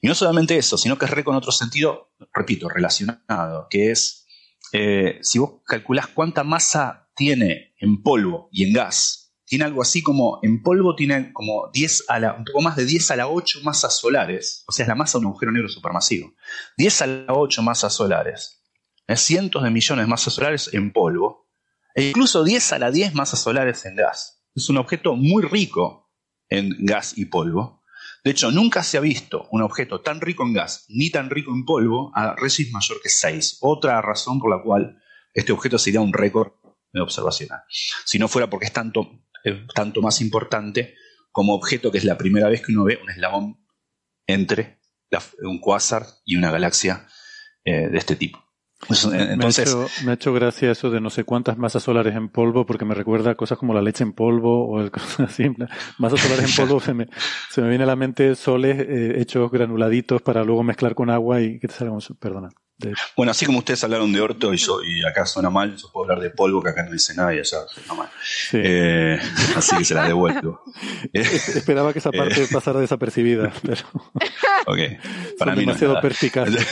Y no solamente eso, sino que es récord en otro sentido, repito, relacionado, que es, eh, si vos calculás cuánta masa tiene en polvo y en gas, tiene algo así como, en polvo tiene como 10 a un poco más de 10 a la 8 masas solares, o sea, es la masa de un agujero negro supermasivo. 10 a la 8 masas solares, ¿eh? cientos de millones de masas solares en polvo, e incluso 10 a la 10 masas solares en gas. Es un objeto muy rico en gas y polvo. De hecho, nunca se ha visto un objeto tan rico en gas ni tan rico en polvo a redshift mayor que 6. Otra razón por la cual este objeto sería un récord observacional. Si no fuera porque es tanto, es tanto más importante como objeto que es la primera vez que uno ve un eslabón entre un cuásar y una galaxia eh, de este tipo. Pues, entonces, me, ha hecho, me ha hecho gracia eso de no sé cuántas masas solares en polvo, porque me recuerda a cosas como la leche en polvo o el- así. Masas solares en polvo, se me, se me viene a la mente soles eh, hechos granuladitos para luego mezclar con agua y que te salga un... Perdona. de- Bueno, así como ustedes hablaron de orto y, yo, y acá suena mal, yo puedo hablar de polvo que acá no dice nada y allá suena mal. Eh, así que se las devuelvo. Esperaba que esa parte eh, pasara desapercibida, pero ok, para son mí no es demasiado nada. perspicaces.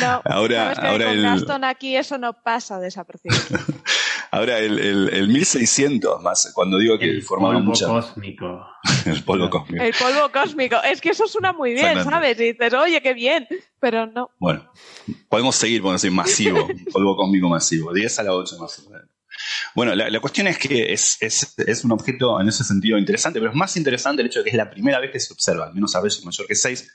No, Ahora- sabes que ahora con el- Gaston aquí eso no pasa desapercibido. Ahora, el, el, el 1600, más cuando digo que formaban polvo mucha. cósmico. El polvo cósmico. El polvo cósmico. Es que eso suena muy bien. ¿sabes? Y dices, oye, qué bien. Pero no. Bueno, podemos seguir, podemos decir masivo, polvo cósmico masivo, 10 a la 8 más o menos. Bueno, la, la cuestión es que es, es, es, un objeto en ese sentido interesante, pero es más interesante el hecho de que es la primera vez que se observa, al menos a veces mayor que 6,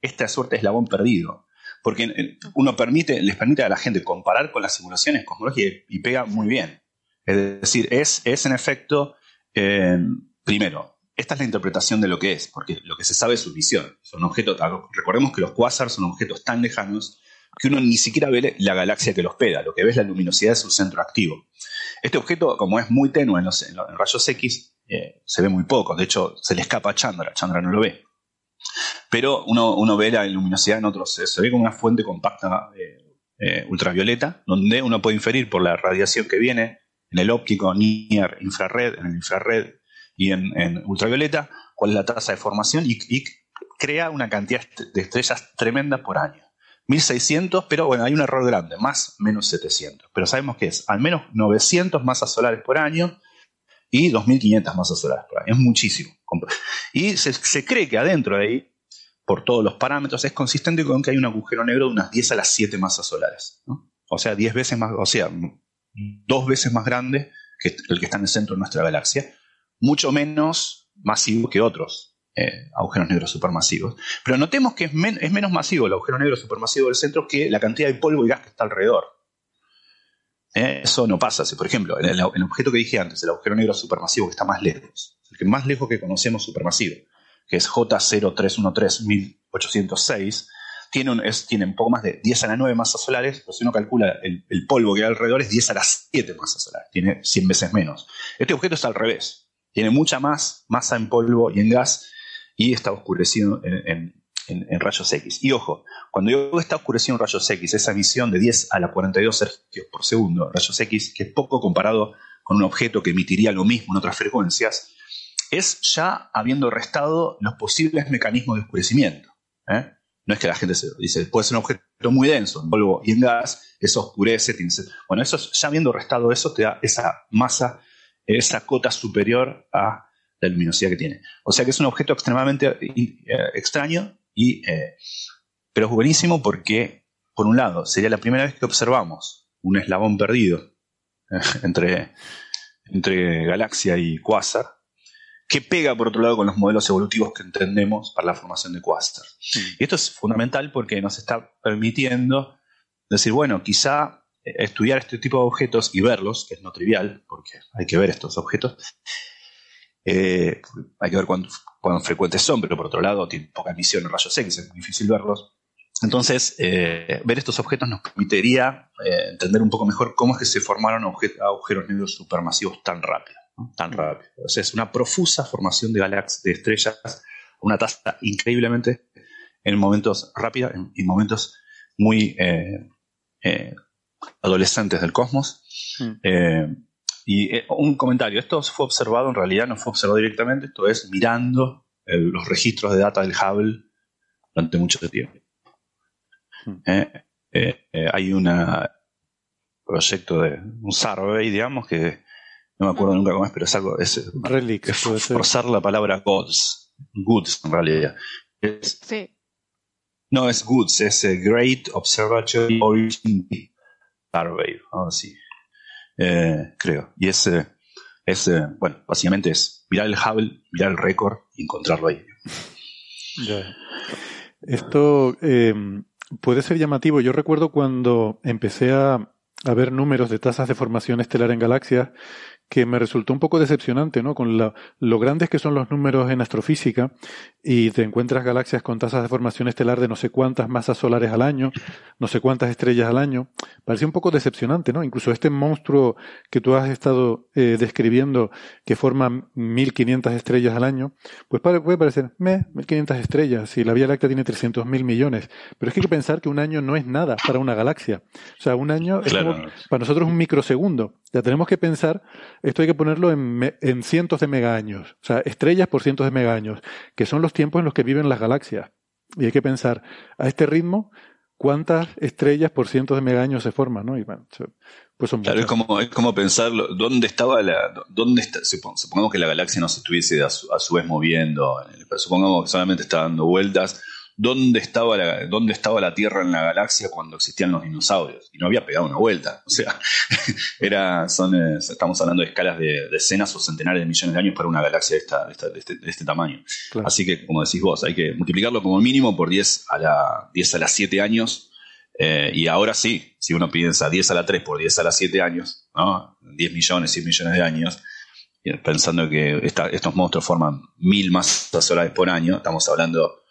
esta suerte de eslabón perdido. Porque eh, uno permite, les permite a la gente comparar con las simulaciones cosmológicas y, pega muy bien. Es decir, es, es en efecto, eh, primero, esta es la interpretación de lo que es, porque lo que se sabe es su visión. Son objetos, recordemos que los quasars son objetos tan lejanos que uno ni siquiera ve la galaxia que los pega, lo que ve es la luminosidad de su centro activo. Este objeto, como es muy tenue en los, rayos X, eh, se ve muy poco, de hecho se le escapa a Chandra, Chandra no lo ve. Pero uno, ve la luminosidad en otros, se ve como una fuente compacta eh, eh, ultravioleta, donde uno puede inferir por la radiación que viene en el óptico, near, infrared, en el infrared y en, ultravioleta, cuál es la tasa de formación y, crea una cantidad de estrellas tremenda por año. 1600, pero bueno, hay un error grande, más menos 700. Pero sabemos que es al menos 900 masas solares por año y 2500 masas solares por año. Es muchísimo. Y se, cree que adentro de ahí, por todos los parámetros, es consistente con que hay un agujero negro de unas 10 a las 7 masas solares. O sea, 10 veces más, o sea, dos veces más grande que el que está en el centro de nuestra galaxia. Mucho menos masivo que otros eh, agujeros negros supermasivos. Pero notemos que es, menos masivo el agujero negro supermasivo del centro que la cantidad de polvo y gas que está alrededor. Eh, eso no pasa. Si, por ejemplo, en el, objeto que dije antes, el agujero negro supermasivo que está más lejos, el que más lejos que conocemos supermasivo, que es J0313806, tiene un, tiene un poco más de 10 a la 9 masas solares, pero si uno calcula el, el, polvo que hay alrededor es 10 a las 7 masas solares, tiene 100 veces menos. Este objeto está al revés, tiene mucha más masa en polvo y en gas y está oscurecido en, rayos X. Y ojo, cuando digo está oscurecido en rayos X, esa emisión de 10 a la 42 hercios por segundo, rayos X, que es poco comparado con un objeto que emitiría lo mismo en otras frecuencias, es ya habiendo restado los posibles mecanismos de oscurecimiento. ¿eh? No es que la gente se dice, puede ser un objeto muy denso, en polvo y en gas, eso oscurece. Tiene, bueno, eso ya habiendo restado eso, te da esa masa, esa cota superior a la luminosidad que tiene. O sea que es un objeto extremadamente eh, extraño, y, eh, pero es buenísimo porque, por un lado, sería la primera vez que observamos un eslabón perdido eh, entre, entre galaxia y quasar, que pega, por otro lado, con los modelos evolutivos que entendemos para la formación de quasar. Mm. Y esto es fundamental porque nos está permitiendo decir, bueno, quizá estudiar este tipo de objetos y verlos, que es no trivial, porque hay que ver estos objetos, eh, hay que ver cuán, frecuentes son, pero por otro lado tienen poca emisión en rayos X, es muy difícil verlos. Entonces, eh, ver estos objetos nos permitiría eh, entender un poco mejor cómo es que se formaron agujeros negros supermasivos tan rápido. Tan rápido. O sea, es una profusa formación de galaxias, de estrellas, una tasa increíblemente en momentos rápidos, en, en momentos muy adolescentes del cosmos. Mm. Y eh, un comentario, esto fue observado, en realidad no fue observado directamente, esto es mirando los registros de data del Hubble durante mucho tiempo. Hmm. Eh, eh, hay un proyecto de un survey, digamos, que no me acuerdo nunca cómo es, pero es algo, es, forzar la palabra goods, goods en realidad. sí. No, es goods, es Great Observatory Origin Survey, así. Eh, creo. Y es, es eh, bueno, básicamente es mirar el Hubble, mirar el récord y encontrarlo ahí. Esto eh, puede ser llamativo. Yo recuerdo cuando empecé a ver números de tasas de formación estelar en galaxias que me resultó un poco decepcionante, ¿no? Con lo grandes que son los números en astrofísica y te encuentras galaxias con tasas de formación estelar de no sé cuántas masas solares al año, no sé cuántas estrellas al año. Parecía un poco decepcionante, ¿no? Incluso este monstruo que tú has estado eh, describiendo que forma 1500 estrellas al año, pues puede parecer, me, 1500 estrellas, y la Vía Láctea tiene 300 mil millones. Pero es que hay que pensar que un año no es nada para una galaxia. O sea, un año es como, para nosotros un microsegundo. Ya tenemos que pensar, esto hay que ponerlo en, en cientos de megaaños, o sea, estrellas por cientos de megaaños, que son los tiempos en los que viven las galaxias. Y hay que pensar, a este ritmo, cuántas estrellas por cientos de megaaños se forman, ¿no? Y pues son claro, es como, es como pensarlo, ¿dónde estaba la, dónde está, supongamos que la galaxia no se estuviese a su, vez moviendo, supongamos que solamente está dando vueltas, dónde estaba, la, dónde estaba la Tierra en la galaxia cuando existían los dinosaurios. Y no había pegado una vuelta. O sea, era, son, eh, estamos hablando de escalas de decenas o centenares de millones de años para una galaxia de, esta, de, esta- de este, de este tamaño. Claro. Así que, como decís vos, hay que multiplicarlo como mínimo por 10 a la, 10 a las 7 años. Eh, y ahora sí, si uno piensa 10 a la 3 por 10 a las 7 años, ¿no? 10 millones, 100 millones de años, y pensando que esta- estos monstruos forman mil masas solares por año, estamos hablando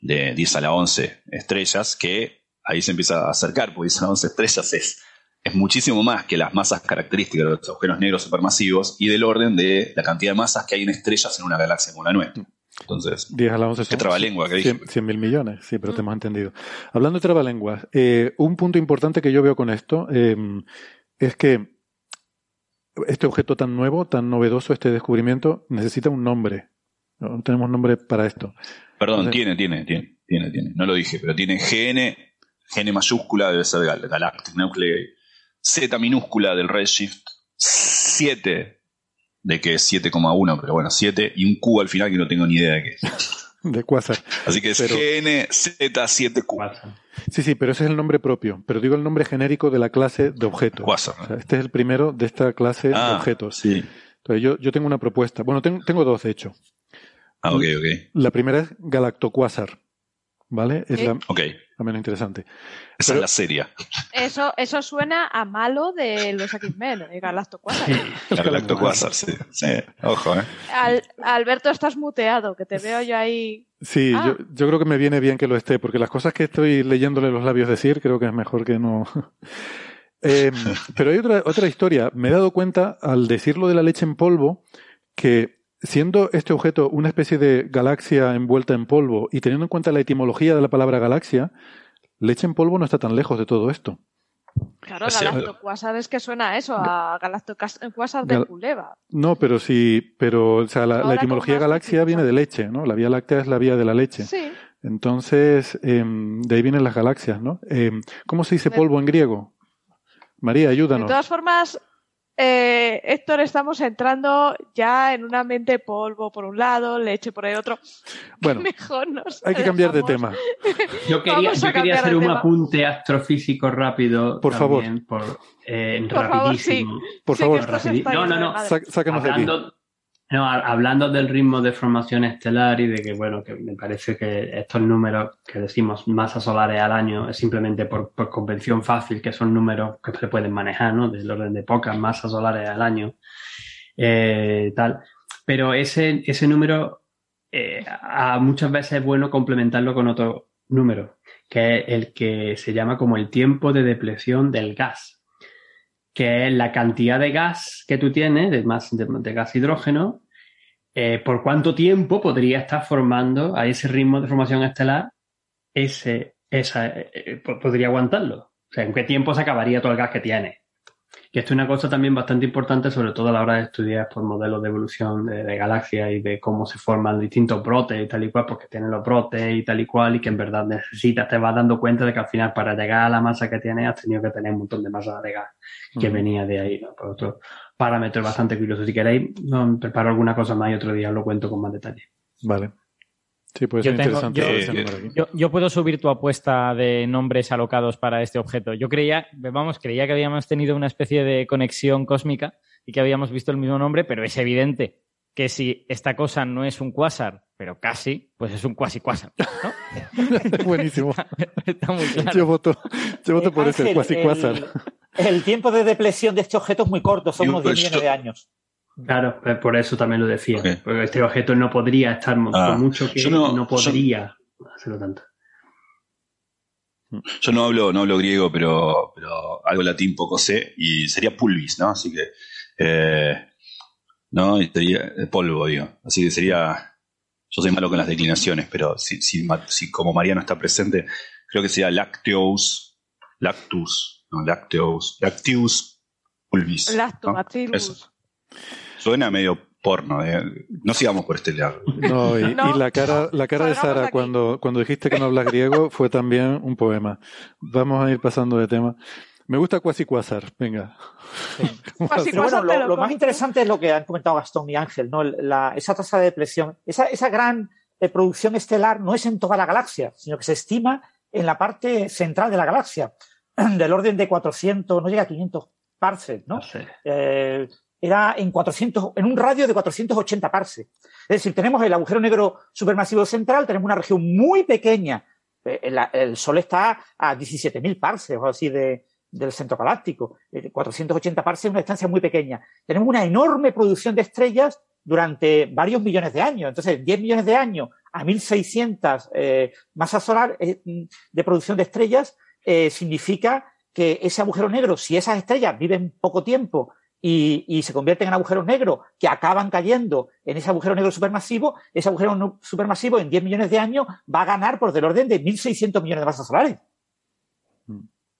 de 10 a la 11 estrellas, que ahí se empieza a acercar, porque 10 a la 11 estrellas es, es muchísimo más que las masas características de los agujeros negros supermasivos y del orden de la cantidad de masas que hay en estrellas en una galaxia como la nuestra. Entonces, 10 a la 11 qué trabalengua que dije. 100 mil millones, sí, pero te hemos entendido. Hablando de trabalenguas, eh, un punto importante que yo veo con esto eh, es que este objeto tan nuevo, tan novedoso, este descubrimiento, necesita un nombre. No tenemos nombre para esto. Perdón, Entonces- tiene, tiene, tiene, tiene, tiene. No lo dije, pero tiene GN, GN mayúscula debe ser gal- Galactic Nuclei, Z minúscula del Redshift, 7, de que es 7,1, pero bueno, 7, y un Q al final que no tengo ni idea de qué es. De Quasar. Así que es Pero- GN Z7Q. Sí, sí, pero ese es el nombre propio. Pero digo el nombre genérico de la clase de objetos. O sea, este es el primero de esta clase de Ah, objetos. sí. Entonces yo, yo tengo una propuesta. Bueno, tengo, tengo dos, de hecho. Ah, ok, ok. La primera es Galactoquasar. ¿Vale? Es la, Ok. la menos interesante. Esa es la seria. Eso, eso suena a malo de los X-Men, La Galactoquasar, sí. sí. Ojo, ¿eh? Al, Alberto, estás muteado, que te veo yo ahí. Sí, Ah. yo, yo creo que me viene bien que lo esté, porque las cosas que estoy leyéndole los labios decir, creo que es mejor que no. Eh, pero hay otra, otra historia. Me he dado cuenta, al decirlo de la leche en polvo, que siendo este objeto una especie de galaxia envuelta en polvo y teniendo en cuenta la etimología de la palabra galaxia, leche en polvo no está tan lejos de todo esto. Claro, O sea, es que suena a eso, a Galactoquasar de Gal- Culeva. No, pero sí, pero o sea, la, etimología galaxia viene de leche, ¿no? La vía láctea es la vía de la leche. Sí. Entonces, em, de ahí vienen las galaxias, ¿no? Em, ¿Cómo se dice polvo en griego? María, De ayúdanos. todas formas, eh, Héctor, estamos entrando ya en una mente polvo por un lado, leche por el otro. Bueno, Mejor nos hay que cambiar de tema. Yo quería, yo hacer un tema. apunte astrofísico rápido. Por favor. Por, eh, Por favor, rapidísimo. sí. Por Sí, favor. No, no, no. sácanos de aquí. No, ha- hablando del ritmo de formación estelar y de que, bueno, que me parece que estos números que decimos masas solares al año es simplemente por, por convención fácil, que son números que se pueden manejar, ¿no? Del orden de pocas masas solares al año, eh, tal. Pero ese, ese número, eh, a, muchas veces es bueno complementarlo con otro número, que es el que se llama como el tiempo de depleción del gas que es la cantidad de gas que tú tienes, de, más, de, gas hidrógeno, eh, por cuánto tiempo podría estar formando a ese ritmo de formación estelar, ese, esa, eh, eh, po- podría aguantarlo. O sea, en qué tiempo se acabaría todo el gas que tiene. Que esto es una cosa también bastante importante, sobre todo a la hora de estudiar por modelos de evolución de, de galaxias y de cómo se forman distintos brotes y tal y cual, porque tienen los brotes y tal y cual, y que en verdad necesitas, te vas dando cuenta de que al final para llegar a la masa que tienes has tenido que tener un montón de masa de gas que venía de ahí, ¿no? Por otro parámetro bastante curioso. Si queréis, no, preparo alguna cosa más y otro día os lo cuento con más detalle. Vale. Sí, puede Yo tengo- interesante yo- ese puedo subir tu apuesta de nombres alocados para este objeto. Yo creía, vamos, creía que habíamos tenido una especie de conexión cósmica y que habíamos visto el mismo nombre, pero es evidente que si esta cosa no es un quasar, pero casi, pues es un cuasi quasar. ¿no? Buenísimo. Está muy claro. Yo voto, yo voto por ese, Ángel, cuasi el- quasar. El tiempo de depresión de este objeto es muy corto, son unos 10 esto- millones de años. Claro, pues por eso también lo decía. Porque este objeto no podría estar, Ah, por mucho que no- no, podría hacerlo tanto. Yo no hablo, no hablo griego, pero, pero algo latín poco sé, y sería pulvis, ¿no? Así que, eh, ¿no? Y sería eh, polvo, digo. Así que sería, yo soy malo con las declinaciones, pero si, si, si como Mariano está presente, creo que sería lacteus, lactus, no, lacteus, lacteus pulvis. ¿no? Lactobacillus. Eso. Suena medio porno, eh. no sigamos por este lado. No, y, No, y la cara, la cara de Sara aquí. cuando, cuando dijiste que no hablas griego fue también un poema. Vamos a ir pasando de tema. Me gusta cuasi quasar, venga. Cuasi Pero bueno, lo, más interesante es lo que han comentado Gastón y Ángel, ¿no? La, esa tasa de depresión, esa, esa gran eh, producción estelar no es en toda la galaxia, sino que se estima en la parte central de la galaxia, del orden de 400, no llega a 500 parsecs, ¿no? Eh, era en 400, en un radio de 480 parsecs. Es decir, tenemos el agujero negro supermasivo central, tenemos una región muy pequeña. Eh, el, Sol está a 17.000 parsecs o así de, del centro galáctico. Eh, 480 parsecs es una distancia muy pequeña. Tenemos una enorme producción de estrellas durante varios millones de años. Entonces, 10 millones de años a 1.600 eh, masas solar eh, de producción de estrellas eh, significa que ese agujero negro, si esas estrellas viven poco tiempo y, y, se convierten en agujeros negros que acaban cayendo en ese agujero negro supermasivo, ese agujero supermasivo en 10 millones de años va a ganar por del orden de 1.600 millones de masas solares.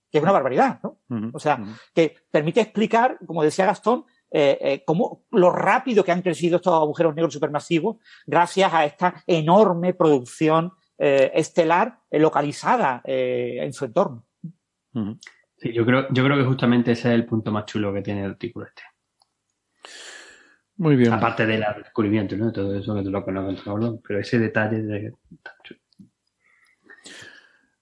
Que es una barbaridad, ¿no? O sea, que permite explicar, como decía Gastón, eh, eh, cómo lo rápido que han crecido estos agujeros negros supermasivos gracias a esta enorme producción eh, estelar localizada en su entorno. Sí, yo creo, yo creo que justamente ese es el punto más chulo que tiene el artículo este. Muy bien. Aparte del descubrimiento, ¿no? Todo eso que tú lo conoces, pero ese detalle de...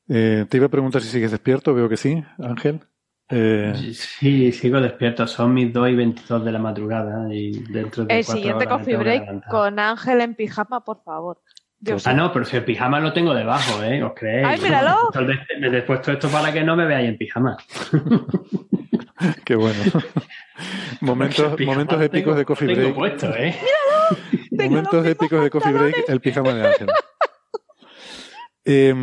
Eh, te iba a preguntar si sigues despierto, veo que sí, Ángel. Eh... Sí, sigo despierto. Son mis 2 y 22 de la madrugada y dentro de El siguiente coffee break con Ángel en pijama, por favor. Dios ah, no, pero si el pijama lo tengo debajo, ¿eh? ¿Os creéis? ¡Ay, míralo! Me he puesto esto para que no me veáis en pijama. Qué bueno. momentos, momentos épicos de coffee break. Puesto, ¿eh? ¡Míralo! momentos épicos de coffee break, el pijama de Ángel. Eh,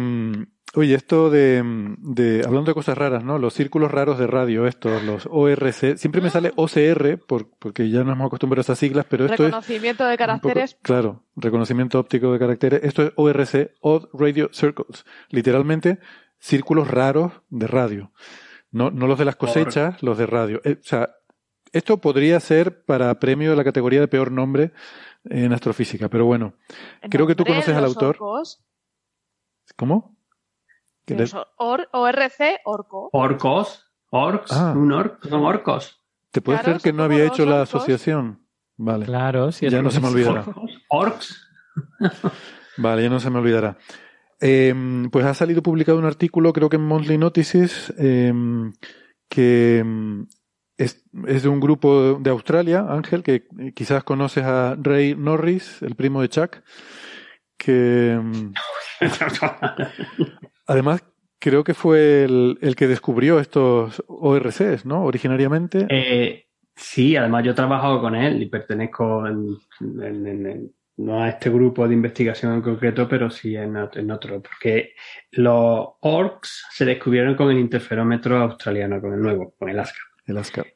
Oye, esto de, de, hablando de cosas raras, ¿no? Los círculos raros de radio, estos, los ORC, siempre me sale OCR, por, porque ya nos hemos acostumbrado a esas siglas, pero esto es... Reconocimiento de caracteres. Poco, claro, reconocimiento óptico de caracteres. Esto es ORC, Odd Radio Circles. Literalmente, círculos raros de radio. No, no los de las cosechas, los de radio. Eh, o sea, esto podría ser para premio de la categoría de peor nombre en astrofísica, pero bueno. Creo que tú conoces al autor. Orcos. ¿Cómo? Or, ORC, orco. Orcos, orcs, ah. un orc, son orcos. ¿Te puedes Claro, creer que no había hecho la orcos. asociación? Vale. Claro, sí. ya no se me olvidará. Orcs. Vale, ya no se me olvidará. Eh, pues ha salido publicado un artículo, creo que en Monthly Notices, eh, que mm, es, es de un grupo de Australia, Ángel, que quizás conoces a Ray Norris, el primo de Chuck, que además creo que fue el, el que descubrió estos ORCs, ¿no? Originariamente. Eh, sí, además yo he trabajado con él y pertenezco en, en- en- en- no a este grupo de investigación en concreto, pero sí en, ot- en otro, porque los orcs se descubrieron con el interferómetro australiano, con el nuevo, con. El ASCAP.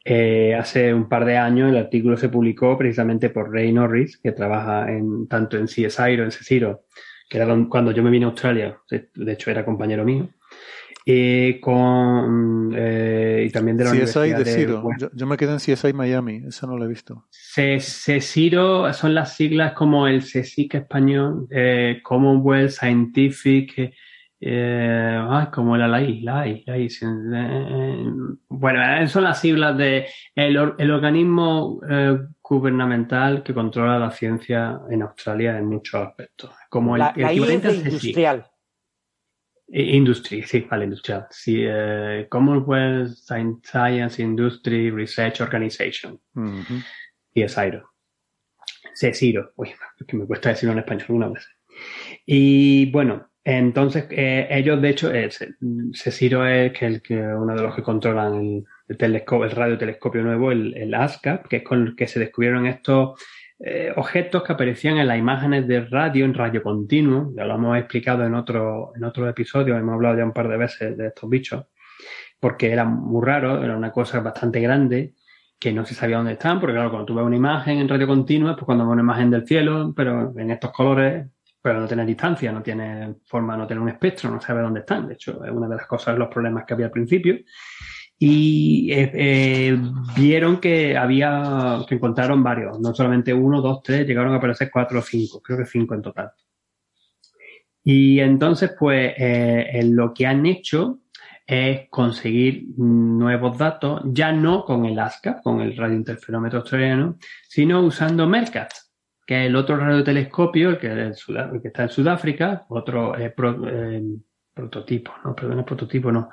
Eh, hace un par de años el artículo se publicó precisamente por Ray Norris, que trabaja en, tanto en CSIRO, en CSIRO, que era cuando yo me vine a Australia, de de hecho era compañero mío, y, con, eh, y también de la CSI Universidad de de Ciro. West- Yo, yo me quedé en CSI Miami, esa no la he visto. CSIRO son las siglas como el CSIC español, eh, Commonwealth Scientific, eh, ay, como la LAI, LAI, LAI, bueno, eh, son las siglas de el, el organismo gubernamental que controla la ciencia en Australia en muchos aspectos. Como el, La, el la equivalente industrial. Eh, Industry, sí, vale, industrial. Sí, eh, Commonwealth Sci- Science Industry Research Organization. Y es Airo. Cesiro. Uy, que me cuesta decirlo en español alguna vez. Y bueno, entonces eh, ellos, de hecho, eh, Ce- Cesiro es que el, que uno de los que controlan el, el, telescopio, el radiotelescopio nuevo, el, el ASCAP, que es con el que se descubrieron estos eh, objetos que aparecían en las imágenes de radio en radio continuo. Ya lo hemos explicado en otro, en otro episodio, hemos hablado ya un par de veces de estos bichos, porque era muy raro, era una cosa bastante grande que no se sabía dónde están, porque claro, cuando tú ves una imagen en radio continua, pues cuando ves una imagen del cielo, pero en estos colores, pero no tiene distancia, no tiene forma, no tiene un espectro, no sabe dónde están. De hecho, es una de las cosas, los problemas que había al principio. Y eh, eh, vieron que había, que encontraron varios, no solamente uno, dos, tres, llegaron a aparecer cuatro o cinco, creo que cinco en total. Y entonces, pues, eh, lo que han hecho es conseguir nuevos datos, ya no con el ASCAP, con el radiointerferómetro australiano, sino usando MERCAT. que es el otro radiotelescopio, el que, el que está en Sudáfrica, otro pro- prototipo, no, perdón, es prototipo, no.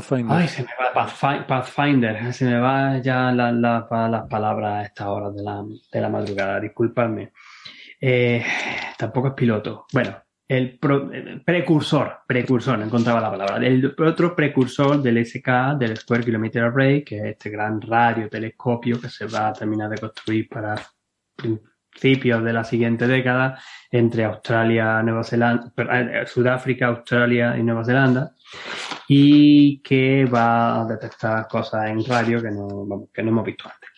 Pathfinder. Ay, se me va Pathfi- Pathfinder, se me va ya las palabras a estas horas de la, de la madrugada, disculpadme. Eh, tampoco es piloto. Bueno, el pro- precursor, precursor, no encontraba la palabra. El otro precursor del SK, del Square Kilometer Array, que es este gran radiotelescopio que se va a terminar de construir para principios de la siguiente década entre Australia, Nueva Zelanda, eh, Sudáfrica, Australia y Nueva Zelanda y que va a detectar cosas en radio que no, que no hemos visto antes.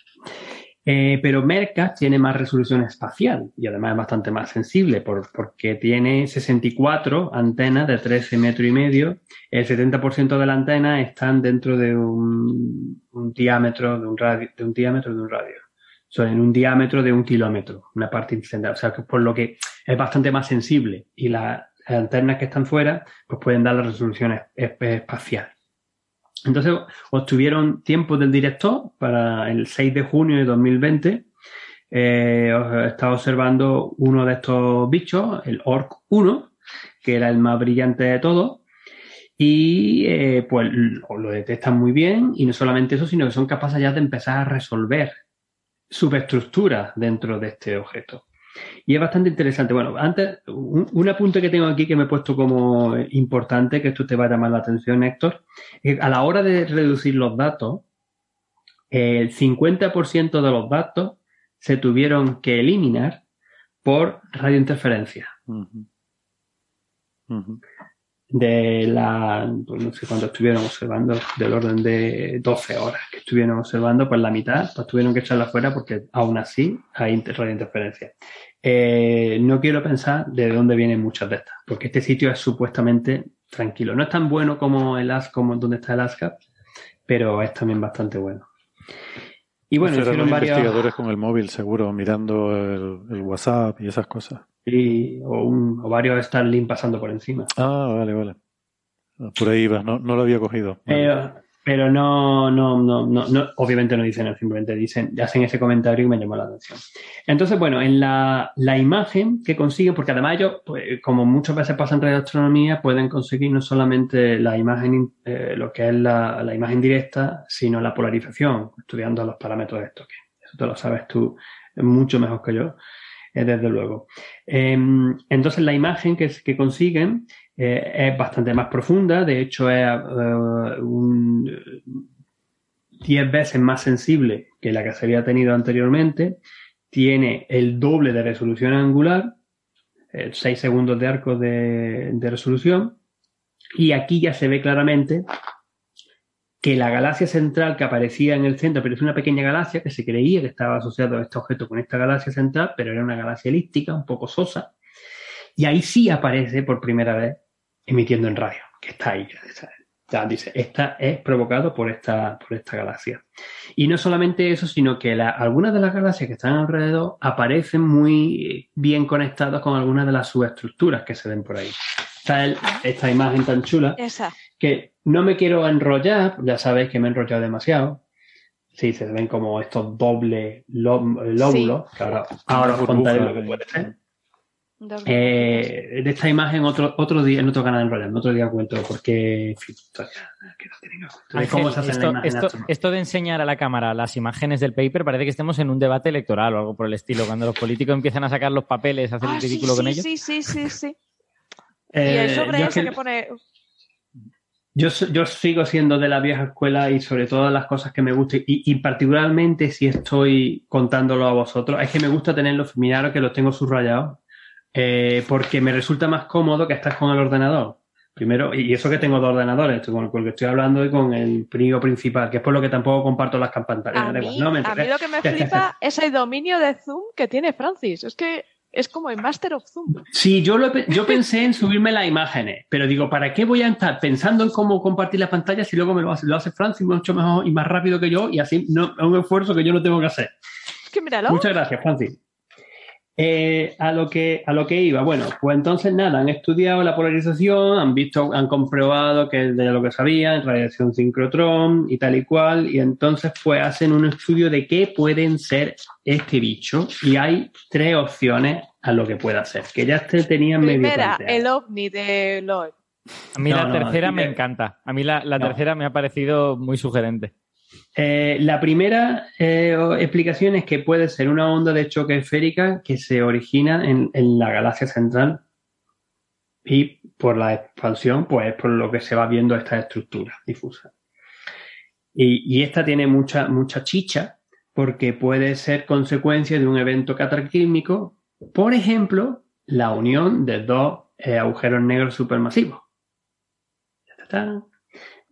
Eh, pero Merca tiene más resolución espacial y además es bastante más sensible por- porque tiene 64 antenas de 13 metros y medio. El 70% de la antena están dentro de un, un diámetro de un radio, de un diámetro de un radio. Sea, en un diámetro de un kilómetro, una parte incendiaria. O sea, que por lo que es bastante más sensible y las antenas que están fuera pues pueden dar la resolución es- es- espacial. Entonces obtuvieron tiempo del director para el 6 de junio de 2020. Eh, estaba observando uno de estos bichos, el Orc 1, que era el más brillante de todos. Y eh, pues lo, lo detectan muy bien. Y no solamente eso, sino que son capaces ya de empezar a resolver subestructuras dentro de este objeto. Y es bastante interesante. Bueno, antes, un, un apunte que tengo aquí que me he puesto como importante, que esto te va a llamar la atención, Héctor, es que a la hora de reducir los datos, el 50% de los datos se tuvieron que eliminar por radiointerferencia. De la, pues no sé cuánto estuvieron observando, del orden de 12 horas que estuvieron observando, pues la mitad pues tuvieron que echarla fuera porque aún así hay inter- radiointerferencia. Eh, no quiero pensar de dónde vienen muchas de estas, porque este sitio es supuestamente tranquilo. No es tan bueno como el AS, como donde está el ASCAP, pero es también bastante bueno. Y bueno, hicieron varios. investigadores con el móvil, seguro, mirando el, el WhatsApp y esas cosas. Y- o, un- o varios Starlink pasando por encima. Ah, vale, vale. Ah, Por ahí ibas, no, no lo había cogido. Pero, pero no, no, no, no, no, obviamente no dicen, eso, simplemente dicen, hacen ese comentario y me llamó la atención. Entonces, bueno, en la, la imagen que consiguen, porque además ellos, pues, como muchas veces pasa en radioastronomía, pueden conseguir no solamente la imagen, eh, lo que es la, la imagen directa, sino la polarización, estudiando los parámetros de esto, que eso te lo sabes tú mucho mejor que yo, eh, desde luego. Eh, entonces, la imagen que, consiguen eh, es bastante más profunda, de hecho es eh, un 10 veces más sensible que la que se había tenido anteriormente, tiene el doble de resolución angular, 6 segundos de arco de resolución, y aquí ya se ve claramente que la galaxia central que aparecía en el centro, pero es una pequeña galaxia que se creía que estaba asociado a este objeto con esta galaxia central, pero era una galaxia elíptica, un poco sosa, y ahí sí aparece por primera vez emitiendo en radio, que está ahí. ya dice, esta es provocado por esta, por esta galaxia. Y no solamente eso, sino que algunas de las galaxias que están alrededor aparecen muy bien conectadas con algunas de las subestructuras que se ven por ahí. Está el- esta imagen tan chula Esa. que no me quiero enrollar, ya sabéis que me he enrollado demasiado. Sí, se ven como estos dobles ló- lóbulos, que ahora, ahora os contaré lo que puede ser. Eh, de esta imagen otro, otro día, en otro canal de enrollando, otro día cuento, porque en fin, todavía, que no tienen que contar. de cómo se hace esto, la imagen esto- astronómica. esto de enseñar a la cámara las imágenes del paper parece que estemos en un debate electoral o algo por el estilo, cuando los políticos empiezan a sacar los papeles, a hacer el Ah, sí, ridículo con sí, ellos. sí, sí, sí, sí. Y Eh, sobre yo ese que- que pone... Yo, yo sigo siendo de la vieja escuela y sobre todo las cosas que me gustan y, y particularmente si estoy contándolo a vosotros, es que me gusta tenerlos, miraros que los tengo subrayados, eh, porque me resulta más cómodo que estar con el ordenador. Primero, y eso que tengo dos ordenadores, estoy con, el que estoy hablando y con el prío principal, que es por lo que tampoco comparto las pantallas. A no, a mí lo que me flipa es el dominio de Zoom que tiene Francis. Es que es como el Master of Zoom. Sí, yo, lo yo pensé en subirme las imágenes, pero digo, ¿para qué voy a estar pensando en cómo compartir las pantallas si luego me lo hace, lo hace Francis mucho mejor y más rápido que yo y así no, es un esfuerzo que yo no tengo que hacer? Es que míralo. Muchas gracias, Francis. Eh, a, lo que, a lo que iba, bueno, pues entonces nada, han estudiado la polarización, han visto, han comprobado que es de lo que sabían, radiación sincrotrón y tal y cual, y entonces pues hacen un estudio de qué pueden ser este bicho, y hay tres opciones a lo que pueda ser, que ya te tenían medio Primera, planteado. el ovni de Lloyd. A mí No, la no, tercera me que- encanta. A mí la, la No. tercera me ha parecido muy sugerente. Eh, la primera eh, explicación es que puede ser una onda de choque esférica que se origina en, en la galaxia central y por la expansión, pues es por lo que se va viendo esta estructura difusa. Y, y esta tiene mucha, mucha chicha porque puede ser consecuencia de un evento cataclísmico, por ejemplo, la unión de dos eh, agujeros negros supermasivos. Ta, ta.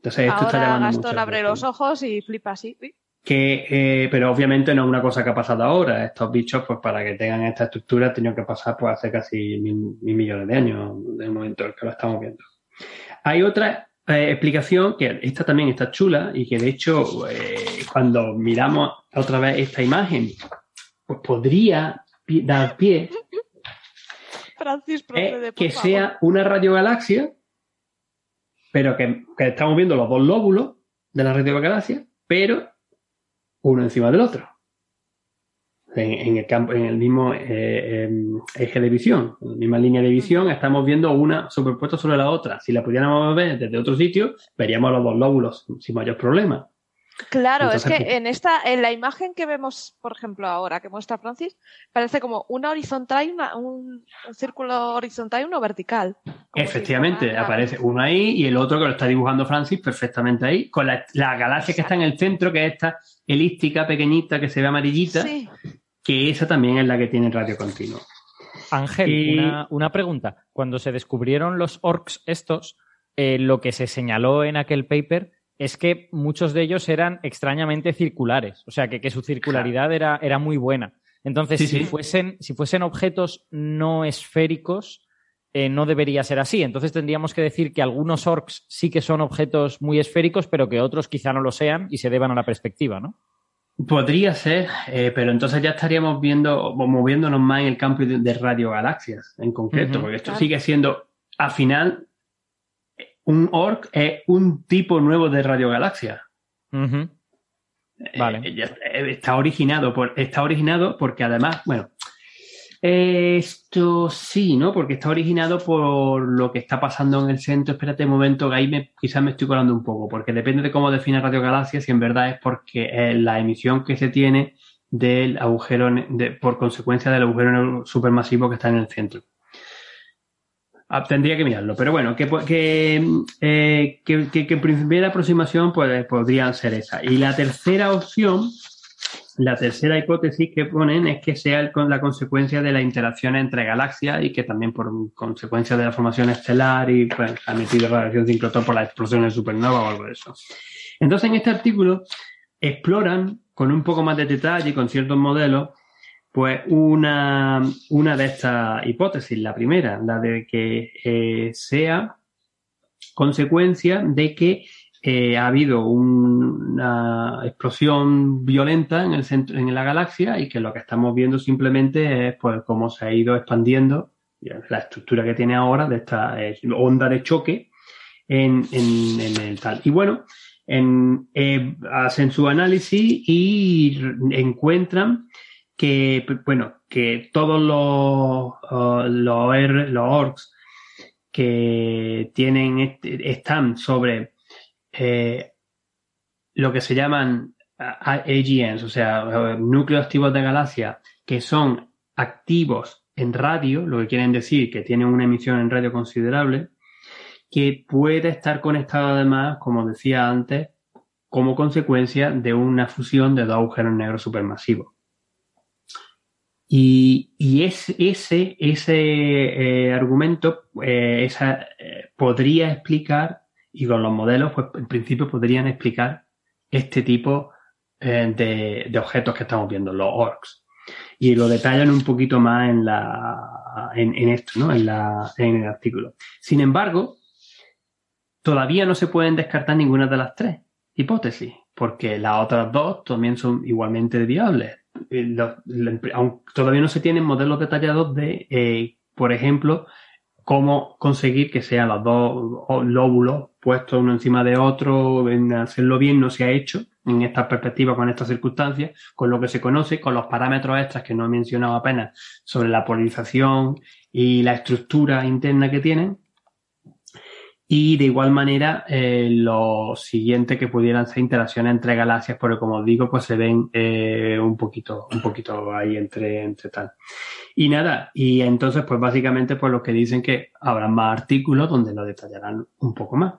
Entonces esto está Ahora Gastón abre los ojos y flipa así. Que, eh, pero obviamente no es una cosa que ha pasado ahora. Estos bichos, pues para que tengan esta estructura, han tenido que pasar pues, hace casi mil, mil millones de años, del momento en el que lo estamos viendo. Hay otra eh, explicación, que esta también está chula, y que de hecho, eh, cuando miramos otra vez esta imagen, pues podría dar pie Francis, procede, que favor. sea una radiogalaxia, pero que, que estamos viendo los dos lóbulos de la radiogalaxia, pero uno encima del otro. En, en el campo, en el mismo eh, em, eje de visión, en la misma línea de visión, estamos viendo una superpuesta sobre la otra. Si la pudiéramos ver desde otro sitio, veríamos los dos lóbulos sin mayor problema. Claro, Entonces, es que en esta, en la imagen que vemos, por ejemplo, ahora que muestra Francis, parece como una horizontal y una- un, un círculo horizontal y uno vertical. Efectivamente, aparece uno ahí y el otro que lo está dibujando Francis perfectamente ahí, con la, la galaxia que está en el centro, que es esta elíptica pequeñita que se ve amarillita, Sí. que esa también es la que tiene radio continuo. Ángel, Y- una, una pregunta. Cuando se descubrieron los orcs estos, eh, lo que se señaló en aquel paper es que muchos de ellos eran extrañamente circulares. O sea, que, que su circularidad era, era muy buena. Entonces, Sí, si, sí. Fuesen, si fuesen objetos no esféricos, eh, no debería ser así. Entonces tendríamos que decir que algunos orcs sí que son objetos muy esféricos, pero que otros quizá no lo sean y se deban a la perspectiva, ¿no? Podría ser, eh, pero entonces ya estaríamos viendo o moviéndonos más en el campo de, de radiogalaxias en concreto, porque esto Claro. sigue siendo, al final, un orc es un tipo nuevo de radiogalaxia. Ujú. Vale. Eh, está originado por, está originado porque además, bueno, esto sí, ¿no? Porque está originado por lo que está pasando en el centro. Espérate un momento, que ahí me, quizás me estoy colando un poco, porque depende de cómo define radiogalaxia, si en verdad es porque eh, la emisión que se tiene del agujero, de- por consecuencia del agujero supermasivo que está en el centro. Ah, tendría que mirarlo, pero bueno, que, que, eh, que, que, en primera aproximación pues, podrían ser esa. Y la tercera opción, la tercera hipótesis que ponen es que sea con la consecuencia de la interacción entre galaxias y que también por consecuencia de la formación estelar y pues, ha metido radiación sincrotrón por la explosión de supernova o algo de eso. Entonces, en este artículo exploran con un poco más de detalle con ciertos modelos pues una, una de estas hipótesis, la primera, la de que eh, sea consecuencia de que eh, ha habido un- una explosión violenta en, el centro, en la galaxia y que lo que estamos viendo simplemente es pues cómo se ha ido expandiendo la estructura que tiene ahora de esta eh, onda de choque en, en- el tal. Y bueno, en- hacen su análisis y encuentran que, bueno, que todos los, uh, los, que tienen este- están sobre eh, lo que se llaman a- AGNs, o sea, eh, núcleos activos de galaxia, que son activos en radio, lo que quieren decir que tienen una emisión en radio considerable, que puede estar conectado además, como decía antes, como consecuencia de una fusión de dos agujeros negros supermasivos. Y, y es- ese, ese eh, argumento eh, esa, eh, podría explicar, y con los modelos, pues en principio podrían explicar este tipo de, objetos que estamos viendo, los orcs. Y lo detallan un poquito más en, la, en esto, ¿no? en, la, en el artículo. Sin embargo, todavía no se pueden descartar ninguna de las tres hipótesis, porque las otras dos también son igualmente viables. Eh, lo- lo- aun- todavía no se tienen modelos detallados de, eh, por ejemplo, cómo conseguir que sean los dos lóbulos puestos uno encima de otro, en hacerlo bien no se ha hecho en esta perspectiva, con estas circunstancias, con lo que se conoce, con los parámetros extras que no he mencionado apenas sobre la polarización y la estructura interna que tienen. Y de igual manera, eh, lo siguiente que pudieran ser interacciones entre galaxias, porque como os digo, pues se ven eh, un poquito, un poquito ahí entre, entre tal. Y nada, y entonces, pues básicamente, pues lo que dicen que habrá más artículos donde lo detallarán un poco más.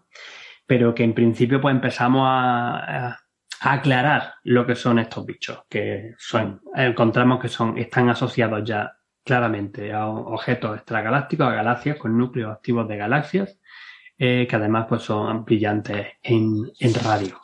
Pero que en principio, pues empezamos a aclarar lo que son estos bichos, que son, encontramos que son, están asociados ya claramente a objetos extragalácticos, a galaxias con núcleos activos de galaxias, eh, que además pues son brillantes en, en radio.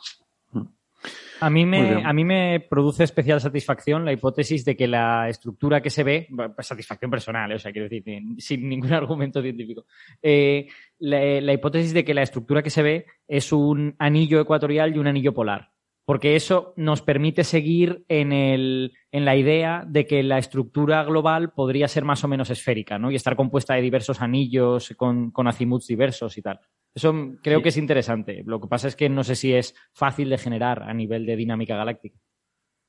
A mí, me, a mí me produce especial satisfacción la hipótesis de que la estructura que se ve, pues satisfacción personal, eh, o sea, quiero decir, sin- sin ningún argumento científico, eh, la, la hipótesis de que la estructura que se ve es un anillo ecuatorial y un anillo polar. Porque eso nos permite seguir en, el, en la idea de que la estructura global podría ser más o menos esférica, ¿no? Y estar compuesta de diversos anillos con, con azimuts diversos y tal. Eso creo Sí. que es interesante. Lo que pasa es que no sé si es fácil de generar a nivel de dinámica galáctica.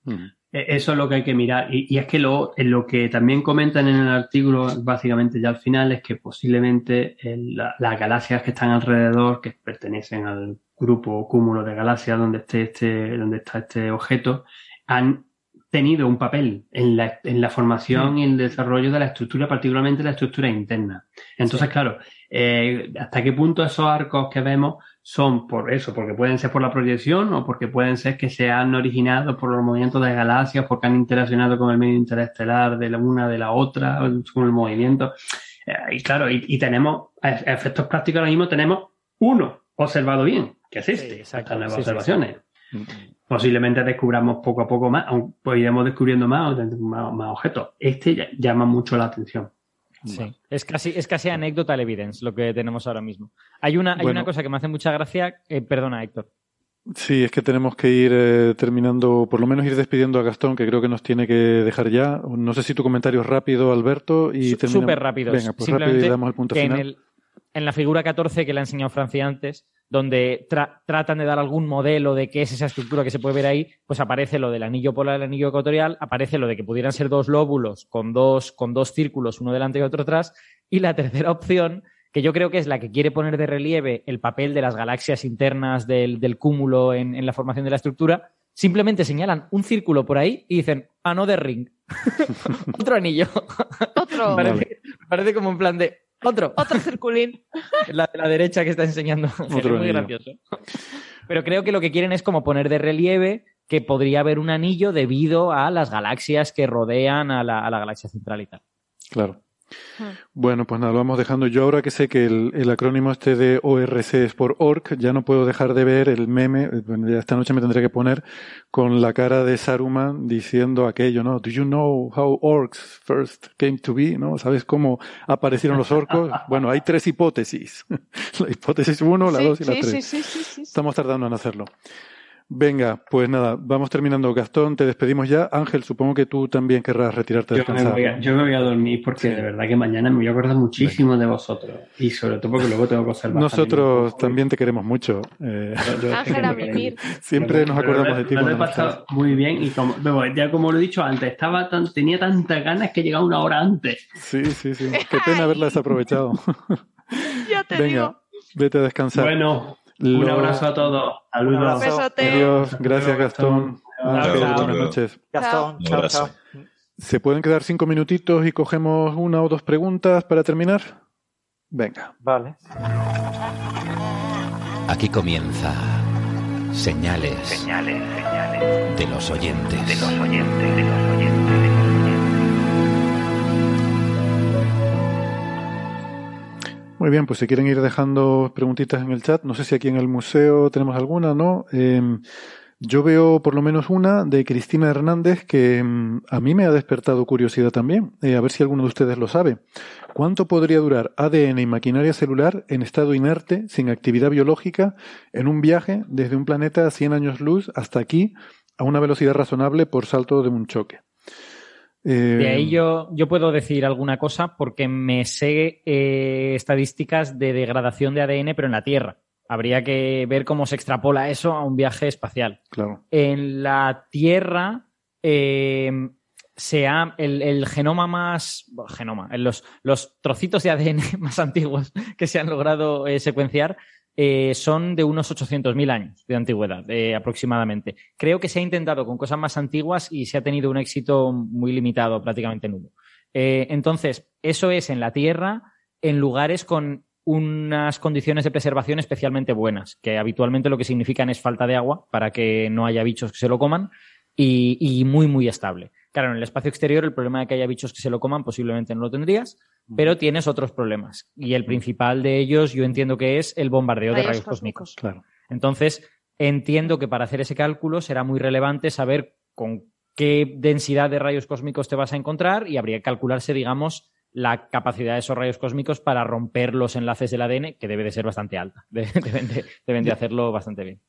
E- Eso es lo que hay que mirar. Y, y es que lo, en lo que también comentan en el artículo, básicamente ya al final, es que posiblemente el- la- las galaxias que están alrededor, que pertenecen al grupo o cúmulo de galaxias donde, esté este, donde está este objeto, han tenido un papel en la, en la formación y el desarrollo de la estructura, particularmente la estructura interna. Entonces, claro, eh, ¿hasta qué punto esos arcos que vemos son por eso? Porque pueden ser por la proyección o porque pueden ser que se han originado por los movimientos de galaxias, porque han interaccionado con el medio interestelar de la una de la otra, con el movimiento. Eh, y claro, y, y tenemos a efectos prácticos ahora mismo tenemos uno observado bien, que es este, estas nuevas sí, sí, sí. observaciones. Posiblemente descubramos poco a poco más, aún pues iremos descubriendo más, más, más objetos. Este ya- llama mucho la atención. Sí. Es casi, es casi anecdotal evidence lo que tenemos ahora mismo. Hay una, hay Bueno. una cosa que me hace mucha gracia. eh, perdona, Héctor. Sí, es que tenemos que ir eh, terminando, por lo menos ir despidiendo a Gastón, que creo que nos tiene que dejar ya. No sé si tu comentario es rápido, Alberto, y Súper rápido. Venga, pues rápido y damos el punto que final. En, el- en la figura 14 que le ha enseñado Francia antes, donde tra- tratan de dar algún modelo de qué es esa estructura que se puede ver ahí, pues aparece lo del anillo polar, el anillo ecuatorial, aparece lo de que pudieran ser dos lóbulos con dos, con dos círculos, uno delante y otro atrás, y la tercera opción, que yo creo que es la que quiere poner de relieve el papel de las galaxias internas del, del cúmulo en, en la formación de la estructura, simplemente señalan un círculo por ahí y dicen, another ring. Otro anillo. Otro. Parece, parece como en plan de otro. Otro circulín. La de la derecha que está enseñando. es muy gracioso. Pero creo que lo que quieren es como poner de relieve que podría haber un anillo debido a las galaxias que rodean a la, a la galaxia central y tal. Claro. Bueno, pues nada, lo vamos dejando. Yo ahora que sé que el, el acrónimo este de ORC es por ORC, ya no puedo dejar de ver el meme, eh, esta noche me tendré que poner con la cara de Saruman diciendo aquello, ¿no? Do you know how orcs first came to be? ¿No? ¿Sabes cómo aparecieron los orcos? Bueno, hay tres hipótesis. la hipótesis uno, la Sí, dos y la sí, tres. sí, sí, sí, sí. Estamos tardando en hacerlo. Venga, pues nada, vamos terminando. Gastón, te despedimos ya. Ángel, supongo que tú también querrás retirarte a Yo me, descansar. voy a, yo me voy a dormir porque de verdad que mañana me voy a acordar muchísimo de vosotros. Y sobre todo porque luego tengo que observar. Nosotros también te queremos mucho. eh, Ángel, a mimir. siempre nos acordamos de ti. Me lo he pasado muy bien y como, ya como lo he dicho antes, estaba tan, tenía tantas ganas que he llegado una hora antes. Sí, sí, sí. Qué pena haberla desaprovechado. Ya te Venga, digo. vete a descansar. Bueno, un abrazo a todos. Saludos. Besote. Adiós. Gracias, Gastón. Chao. buenas noches. Gastón, Un chao, abrazo. chao. ¿Se pueden quedar cinco minutitos y cogemos una o dos preguntas para terminar? Venga. Vale. Aquí comienza Señales, de los oyentes. De los oyentes. Muy bien, pues si quieren ir dejando preguntitas en el chat, no sé si aquí en el museo tenemos alguna, ¿no? Eh, yo veo por lo menos una de Cristina Hernández que mm, a mí me ha despertado curiosidad también. Eh, a ver si alguno de ustedes lo sabe. ¿Cuánto podría durar ADN y maquinaria celular en estado inerte, sin actividad biológica, en un viaje desde un planeta a 100 años luz hasta aquí, a una velocidad razonable por salto de un choque? De ahí Eh, yo, yo puedo decir alguna cosa porque me sé eh, estadísticas de degradación de ADN, pero en la Tierra. Habría que ver cómo se extrapola eso a un viaje espacial. Claro. En la Tierra eh, se ha- el, el genoma más bueno, genoma, en los, los trocitos de ADN más antiguos que se han logrado secuenciar eh, son de unos 800.000 años de antigüedad, eh, aproximadamente. Creo que se ha intentado con cosas más antiguas y se ha tenido un éxito muy limitado, prácticamente nulo. Eh, entonces, eso es en la Tierra, en lugares con unas condiciones de preservación especialmente buenas, que habitualmente lo que significan es falta de agua para que no haya bichos que se lo coman y, y muy, muy estable. Claro, en el espacio exterior el problema de que haya bichos que se lo coman posiblemente no lo tendrías, pero tienes otros problemas. Y el principal de ellos yo entiendo que es el bombardeo de Rayos cósmicos. Entonces, entiendo que para hacer ese cálculo será muy relevante saber con qué densidad de rayos cósmicos te vas a encontrar y habría que calcularse, digamos, la capacidad de esos rayos cósmicos para romper los enlaces del ADN, que debe de ser bastante alta. De- Deben de, deben de hacerlo bastante bien.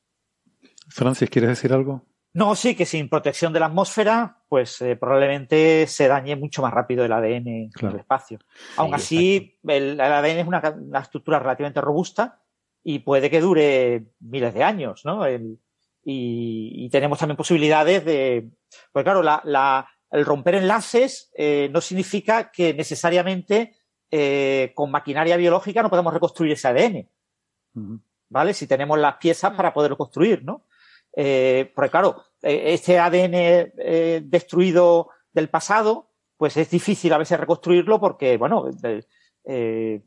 Francis, ¿quieres decir algo? No, sí, que sin protección de la atmósfera, pues eh, probablemente se dañe mucho más rápido el ADN en el espacio. Aún así, el, el ADN es una, estructura relativamente robusta y puede que dure miles de años, ¿no? El- y, y tenemos también posibilidades de. Pues claro, la, la- el romper enlaces eh, no significa que necesariamente eh, con maquinaria biológica no podamos reconstruir ese ADN. ¿vale? Si tenemos las piezas para poderlo construir, ¿no? Eh, porque claro, eh, este ADN eh, destruido del pasado, pues es difícil a veces reconstruirlo porque, bueno, eh,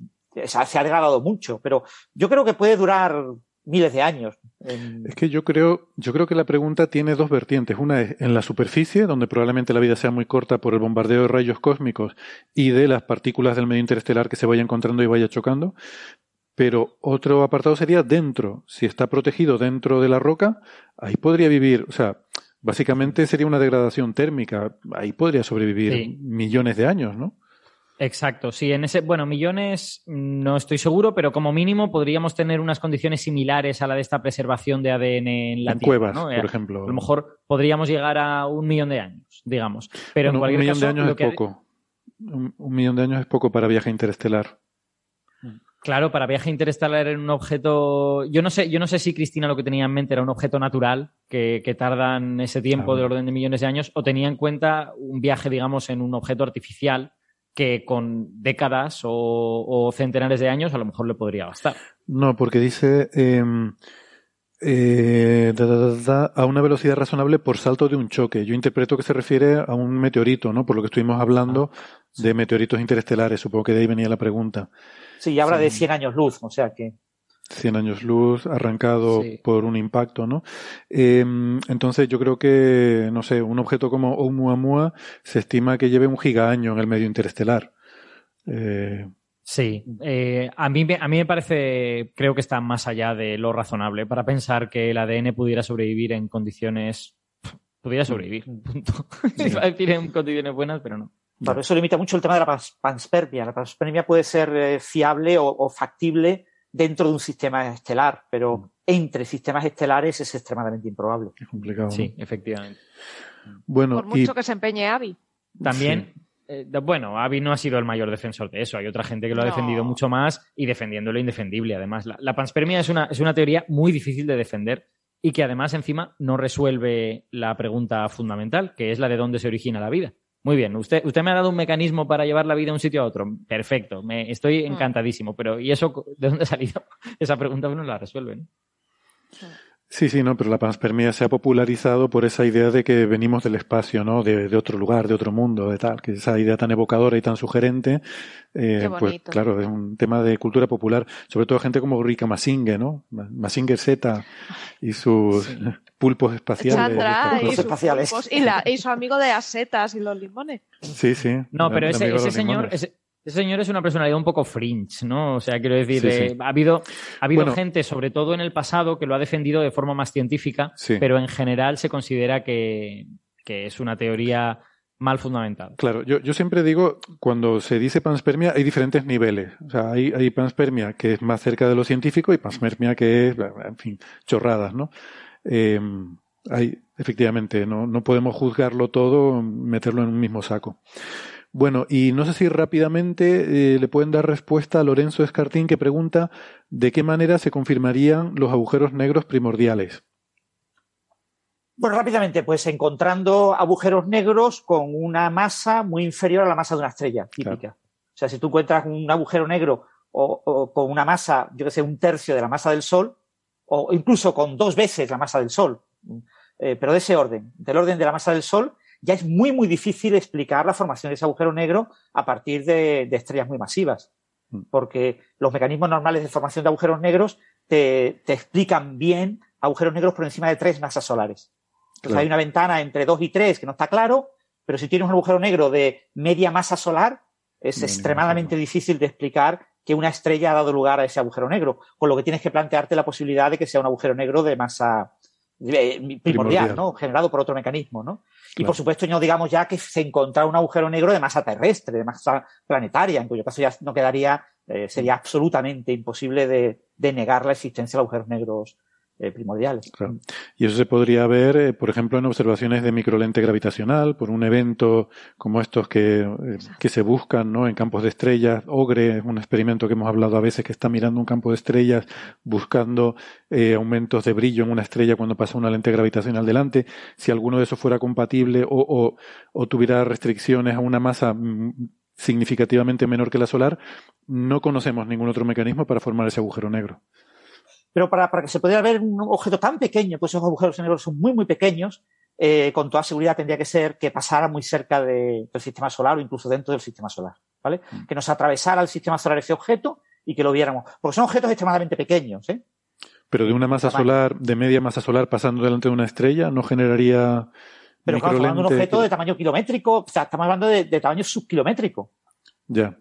se ha degradado mucho, pero yo creo que puede durar miles de años. Es que yo creo, yo creo que la pregunta tiene dos vertientes. Una es en la superficie, donde probablemente la vida sea muy corta por el bombardeo de rayos cósmicos y de las partículas del medio interestelar que se vaya encontrando y vaya chocando. Pero otro apartado sería dentro. Si está protegido dentro de la roca, ahí podría vivir, o sea, básicamente sería una degradación térmica. Ahí podría sobrevivir Sí. millones de años, ¿no? Exacto, sí, en ese, bueno, millones no estoy seguro, pero como mínimo podríamos tener unas condiciones similares a la de esta preservación de ADN en la En Tierra, cuevas, ¿no? por Eh, ejemplo. A lo mejor podríamos llegar a un millón de años, digamos. Pero Bueno, en cualquier un millón caso, de años es que- poco. Un, un millón de años es poco para viaje interestelar. Claro, para viaje interestelar en un objeto. Yo no sé, yo no sé si Cristina lo que tenía en mente era un objeto natural que, que tardan ese tiempo del orden de millones de años, o tenía en cuenta un viaje, digamos, en un objeto artificial que con décadas o, o centenares de años a lo mejor le podría bastar. No, porque dice em, eh, da, da, da, da, a una velocidad razonable por salto de un choque. Yo interpreto que se refiere a un meteorito, ¿no? Por lo que estuvimos hablando de meteoritos interestelares. Supongo que de ahí venía la pregunta. Sí, y habla de Sí. 100 años luz, o sea que. 100 años luz arrancado Sí. por un impacto, ¿no? Em, entonces yo creo que, no sé, un objeto como Oumuamua se estima que lleve un gigaaño en el medio interestelar. Eh, Sí, eh, a, mí, me- a mí me parece, creo que está más allá de lo razonable para pensar que el ADN pudiera sobrevivir en condiciones. Pudiera sobrevivir, punto. Iba a decir en condiciones buenas, pero no. Claro, eso limita mucho el tema de la pans- panspermia. La panspermia puede ser eh, fiable o, o factible dentro de un sistema estelar, pero entre sistemas estelares es extremadamente improbable. Es complicado. Sí, efectivamente. Bueno, Por mucho que se empeñe Abby. También, eh, bueno, Avi no ha sido el mayor defensor de eso. Hay otra gente que lo ha No. defendido mucho más y defendiendo lo indefendible. Además, la, la panspermia es una, es una teoría muy difícil de defender y que además encima no resuelve la pregunta fundamental, que es la de dónde se origina la vida. Muy bien, usted, usted me ha dado un mecanismo para llevar la vida de un sitio a otro. Perfecto, me, estoy encantadísimo, pero ¿y eso de dónde ha salido? Esa pregunta no la resuelven. Sí, sí, no, pero la panspermia se ha popularizado por esa idea de que venimos del espacio, ¿no? De, de otro lugar, de otro mundo, de tal, que esa idea tan evocadora y tan sugerente, eh, Qué pues bonito. claro, es un tema de cultura popular, sobre todo gente como Rika Masinge, ¿no? Masinge Z y sus pulpos espaciales. Chandra y, pulpos, y, la- y su amigo de las setas y los limones. Sí, sí. No, pero ese, señor, ese, ese señor es una personalidad un poco fringe, ¿no? O sea, quiero decir, Sí, sí. eh, ha habido, ha habido Bueno. gente, sobre todo en el pasado, que lo ha defendido de forma más científica, Sí. pero en general se considera que, que es una teoría mal fundamentada. Claro, yo, yo siempre digo, cuando se dice panspermia, hay diferentes niveles. O sea, hay, hay panspermia que es más cerca de lo científico y panspermia que es, en fin, chorradas, ¿no? Eh, hay, efectivamente, no, no podemos juzgarlo todo, meterlo en un mismo saco. Bueno, y no sé si rápidamente eh, le pueden dar respuesta a Lorenzo Escartín que pregunta de qué manera se confirmarían los agujeros negros primordiales. Bueno, rápidamente, pues encontrando agujeros negros con una masa muy inferior a la masa de una estrella típica. O sea, si tú encuentras un agujero negro o, o con una masa, yo que sé, un tercio de la masa del Sol, o incluso con dos veces la masa del Sol, eh, pero de ese orden, del orden de la masa del Sol, ya es muy, muy difícil explicar la formación de ese agujero negro a partir de, de estrellas muy masivas. Porque los mecanismos normales de formación de agujeros negros te, te explican bien agujeros negros por encima de tres masas solares. Entonces Claro. hay una ventana entre dos y tres que no está claro, pero si tienes un agujero negro de media masa solar, es extremadamente difícil de explicar que una estrella ha dado lugar a ese agujero negro, con lo que tienes que plantearte la posibilidad de que sea un agujero negro de masa eh, primordial, Primordial. ¿no? Generado por otro mecanismo, ¿no? Y Claro. por supuesto, no digamos ya que se encontrara un agujero negro de masa terrestre, de masa planetaria, en cuyo caso ya no quedaría, eh, sería absolutamente imposible de, de negar la existencia de agujeros negros eh, primordiales. Claro. Y eso se podría ver, eh, por ejemplo, en observaciones de microlente gravitacional, por un evento como estos que, eh, que se buscan ¿no? en campos de estrellas. OGRE es un experimento que hemos hablado a veces que está mirando un campo de estrellas buscando eh, aumentos de brillo en una estrella cuando pasa una lente gravitacional delante. Si alguno de esos fuera compatible o, o, o tuviera restricciones a una masa mm, significativamente menor que la solar, no conocemos ningún otro mecanismo para formar ese agujero negro. Pero para, para que se pudiera ver un objeto tan pequeño, pues esos agujeros negros son muy, muy pequeños, eh, con toda seguridad tendría que ser que pasara muy cerca de- del sistema solar o incluso dentro del sistema solar, ¿vale? Que nos atravesara el sistema solar ese objeto y que lo viéramos. Porque son objetos extremadamente pequeños, ¿eh? Pero de una masa solar, de media masa solar pasando delante de una estrella, no generaría Pero claro, estamos hablando de un objeto de tamaño kilométrico, o sea, estamos hablando de, de tamaño subkilométrico, Ya.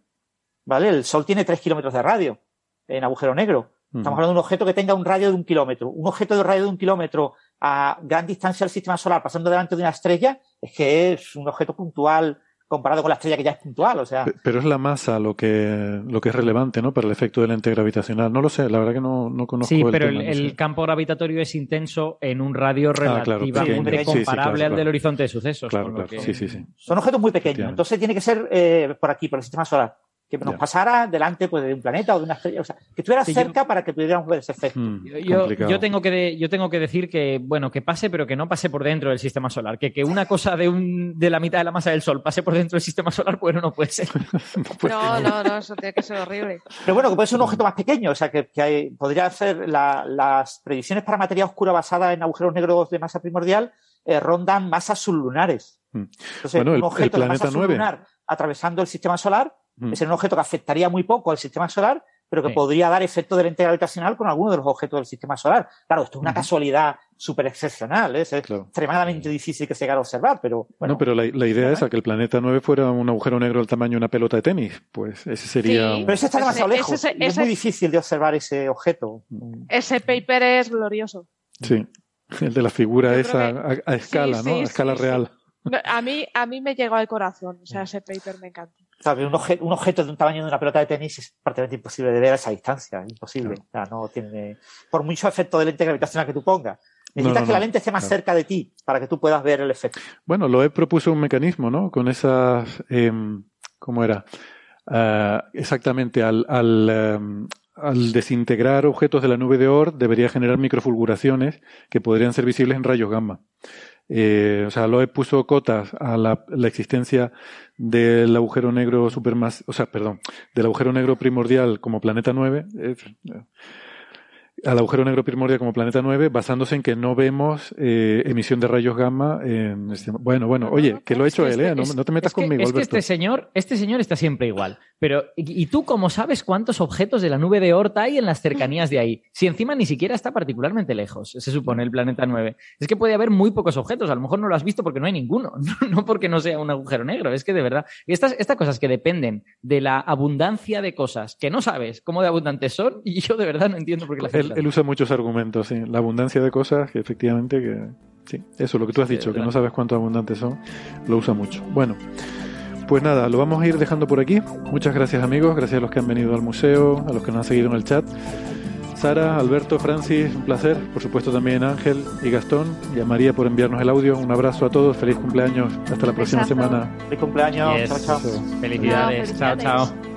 ¿vale? El Sol tiene tres kilómetros de radio en agujero negro. Estamos hablando de un objeto que tenga un radio de un kilómetro. Un objeto de radio de un kilómetro a gran distancia del sistema solar pasando delante de una estrella es que es un objeto puntual comparado con la estrella que ya es puntual. O sea, Pe- Pero es la masa lo que, lo que es relevante, ¿no? Para el efecto del lente gravitacional. No lo sé, la verdad que no, no conozco Sí, el pero tema, el, no sé. el campo gravitatorio es intenso en un radio Ah, claro, relativamente. Sí, sí, comparable claro, al del claro. horizonte de sucesos. Claro, con lo claro. que- Sí, sí, sí. son objetos muy pequeños. Entonces tiene que ser eh, por aquí, por el sistema solar. Que nos pasara delante pues, de un planeta o de una estrella. O sea, que estuviera Sí, yo- cerca para que pudiéramos ver ese efecto. Hmm, Yo, yo tengo que de- yo tengo que decir que bueno que pase pero que no pase por dentro del sistema solar que que una cosa de un de la mitad de la masa del sol pase por dentro del sistema solar bueno no puede ser No, no, no, eso tiene que ser horrible. Pero bueno, que puede ser un objeto más pequeño, o sea, que, que hay- podría hacer la- las predicciones para materia oscura basada en agujeros negros de masa primordial eh, rondan masas sublunares. Entonces, Bueno, el- un objeto el de masa planeta 9. sublunar atravesando el sistema solar Mm. es un objeto que afectaría muy poco al sistema solar, pero que Sí. podría dar efecto de lente gravitacional con alguno de los objetos del sistema solar. Claro, esto es una casualidad súper excepcional, ¿eh? es extremadamente difícil que se llegue a observar, pero bueno, no, pero la, la idea es a que el planeta 9 fuera un agujero negro del tamaño de una pelota de tenis. Pues ese sería. Sí. un- pero ese está demasiado ese- lejos. ese- y es ese- muy difícil de observar ese objeto. Ese paper es glorioso. Sí. El de la figura Yo esa a, a escala, sí, ¿no? A escala sí, real. No, A mí, a mí me llegó al corazón. O sea, ese paper me encanta. ¿Sabes? Un, obje- un objeto de un tamaño de una pelota de tenis es prácticamente imposible de ver a esa distancia. Imposible. O sea, no tiene. Por mucho efecto de lente gravitacional que tú pongas. Necesitas no, que la lente esté más cerca de ti para que tú puedas ver el efecto. Bueno, Loeb propuso un mecanismo, ¿no? Con esas, em, ¿cómo era? Ah, exactamente, al, al, em, al desintegrar objetos de la nube de Oort debería generar microfulguraciones que podrían ser visibles en rayos gamma. Eh, o sea, Loeb puso cotas a la, la existencia del agujero negro supermas, o sea, perdón, del agujero negro primordial como planeta 9, eh, al agujero negro primordial como planeta 9 basándose en que no vemos eh, emisión de rayos gamma en este- bueno bueno oye que lo ha hecho él eh no, no te metas Es que- conmigo es que Alberto este señor, este señor está siempre igual. Pero, ¿y, y tú cómo sabes cuántos objetos de la nube de Oort hay en las cercanías de ahí? Si encima ni siquiera está particularmente lejos, se supone, el planeta 9. Es que puede haber muy pocos objetos. A lo mejor no lo has visto porque no hay ninguno. No, porque no sea un agujero negro. Es que de verdad. Estas, estas cosas que dependen de la abundancia de cosas que no sabes cómo de abundantes son, y yo de verdad no entiendo por qué la gente. Él, él usa muchos argumentos sí. la abundancia de cosas que efectivamente que sí eso lo que tú has dicho que no sabes cuánto abundantes son lo usa mucho bueno pues nada, lo vamos a ir dejando por aquí. Muchas gracias amigos, gracias a los que han venido al museo, a los que nos han seguido en el chat. Sara, Alberto, Francis, un placer. Por supuesto también Ángel y Gastón y a María por enviarnos el audio. Un abrazo a todos, feliz cumpleaños. Hasta la próxima semana. Feliz cumpleaños. Yes. Chao, chao. Felicidades. Chao, felicidades. chao.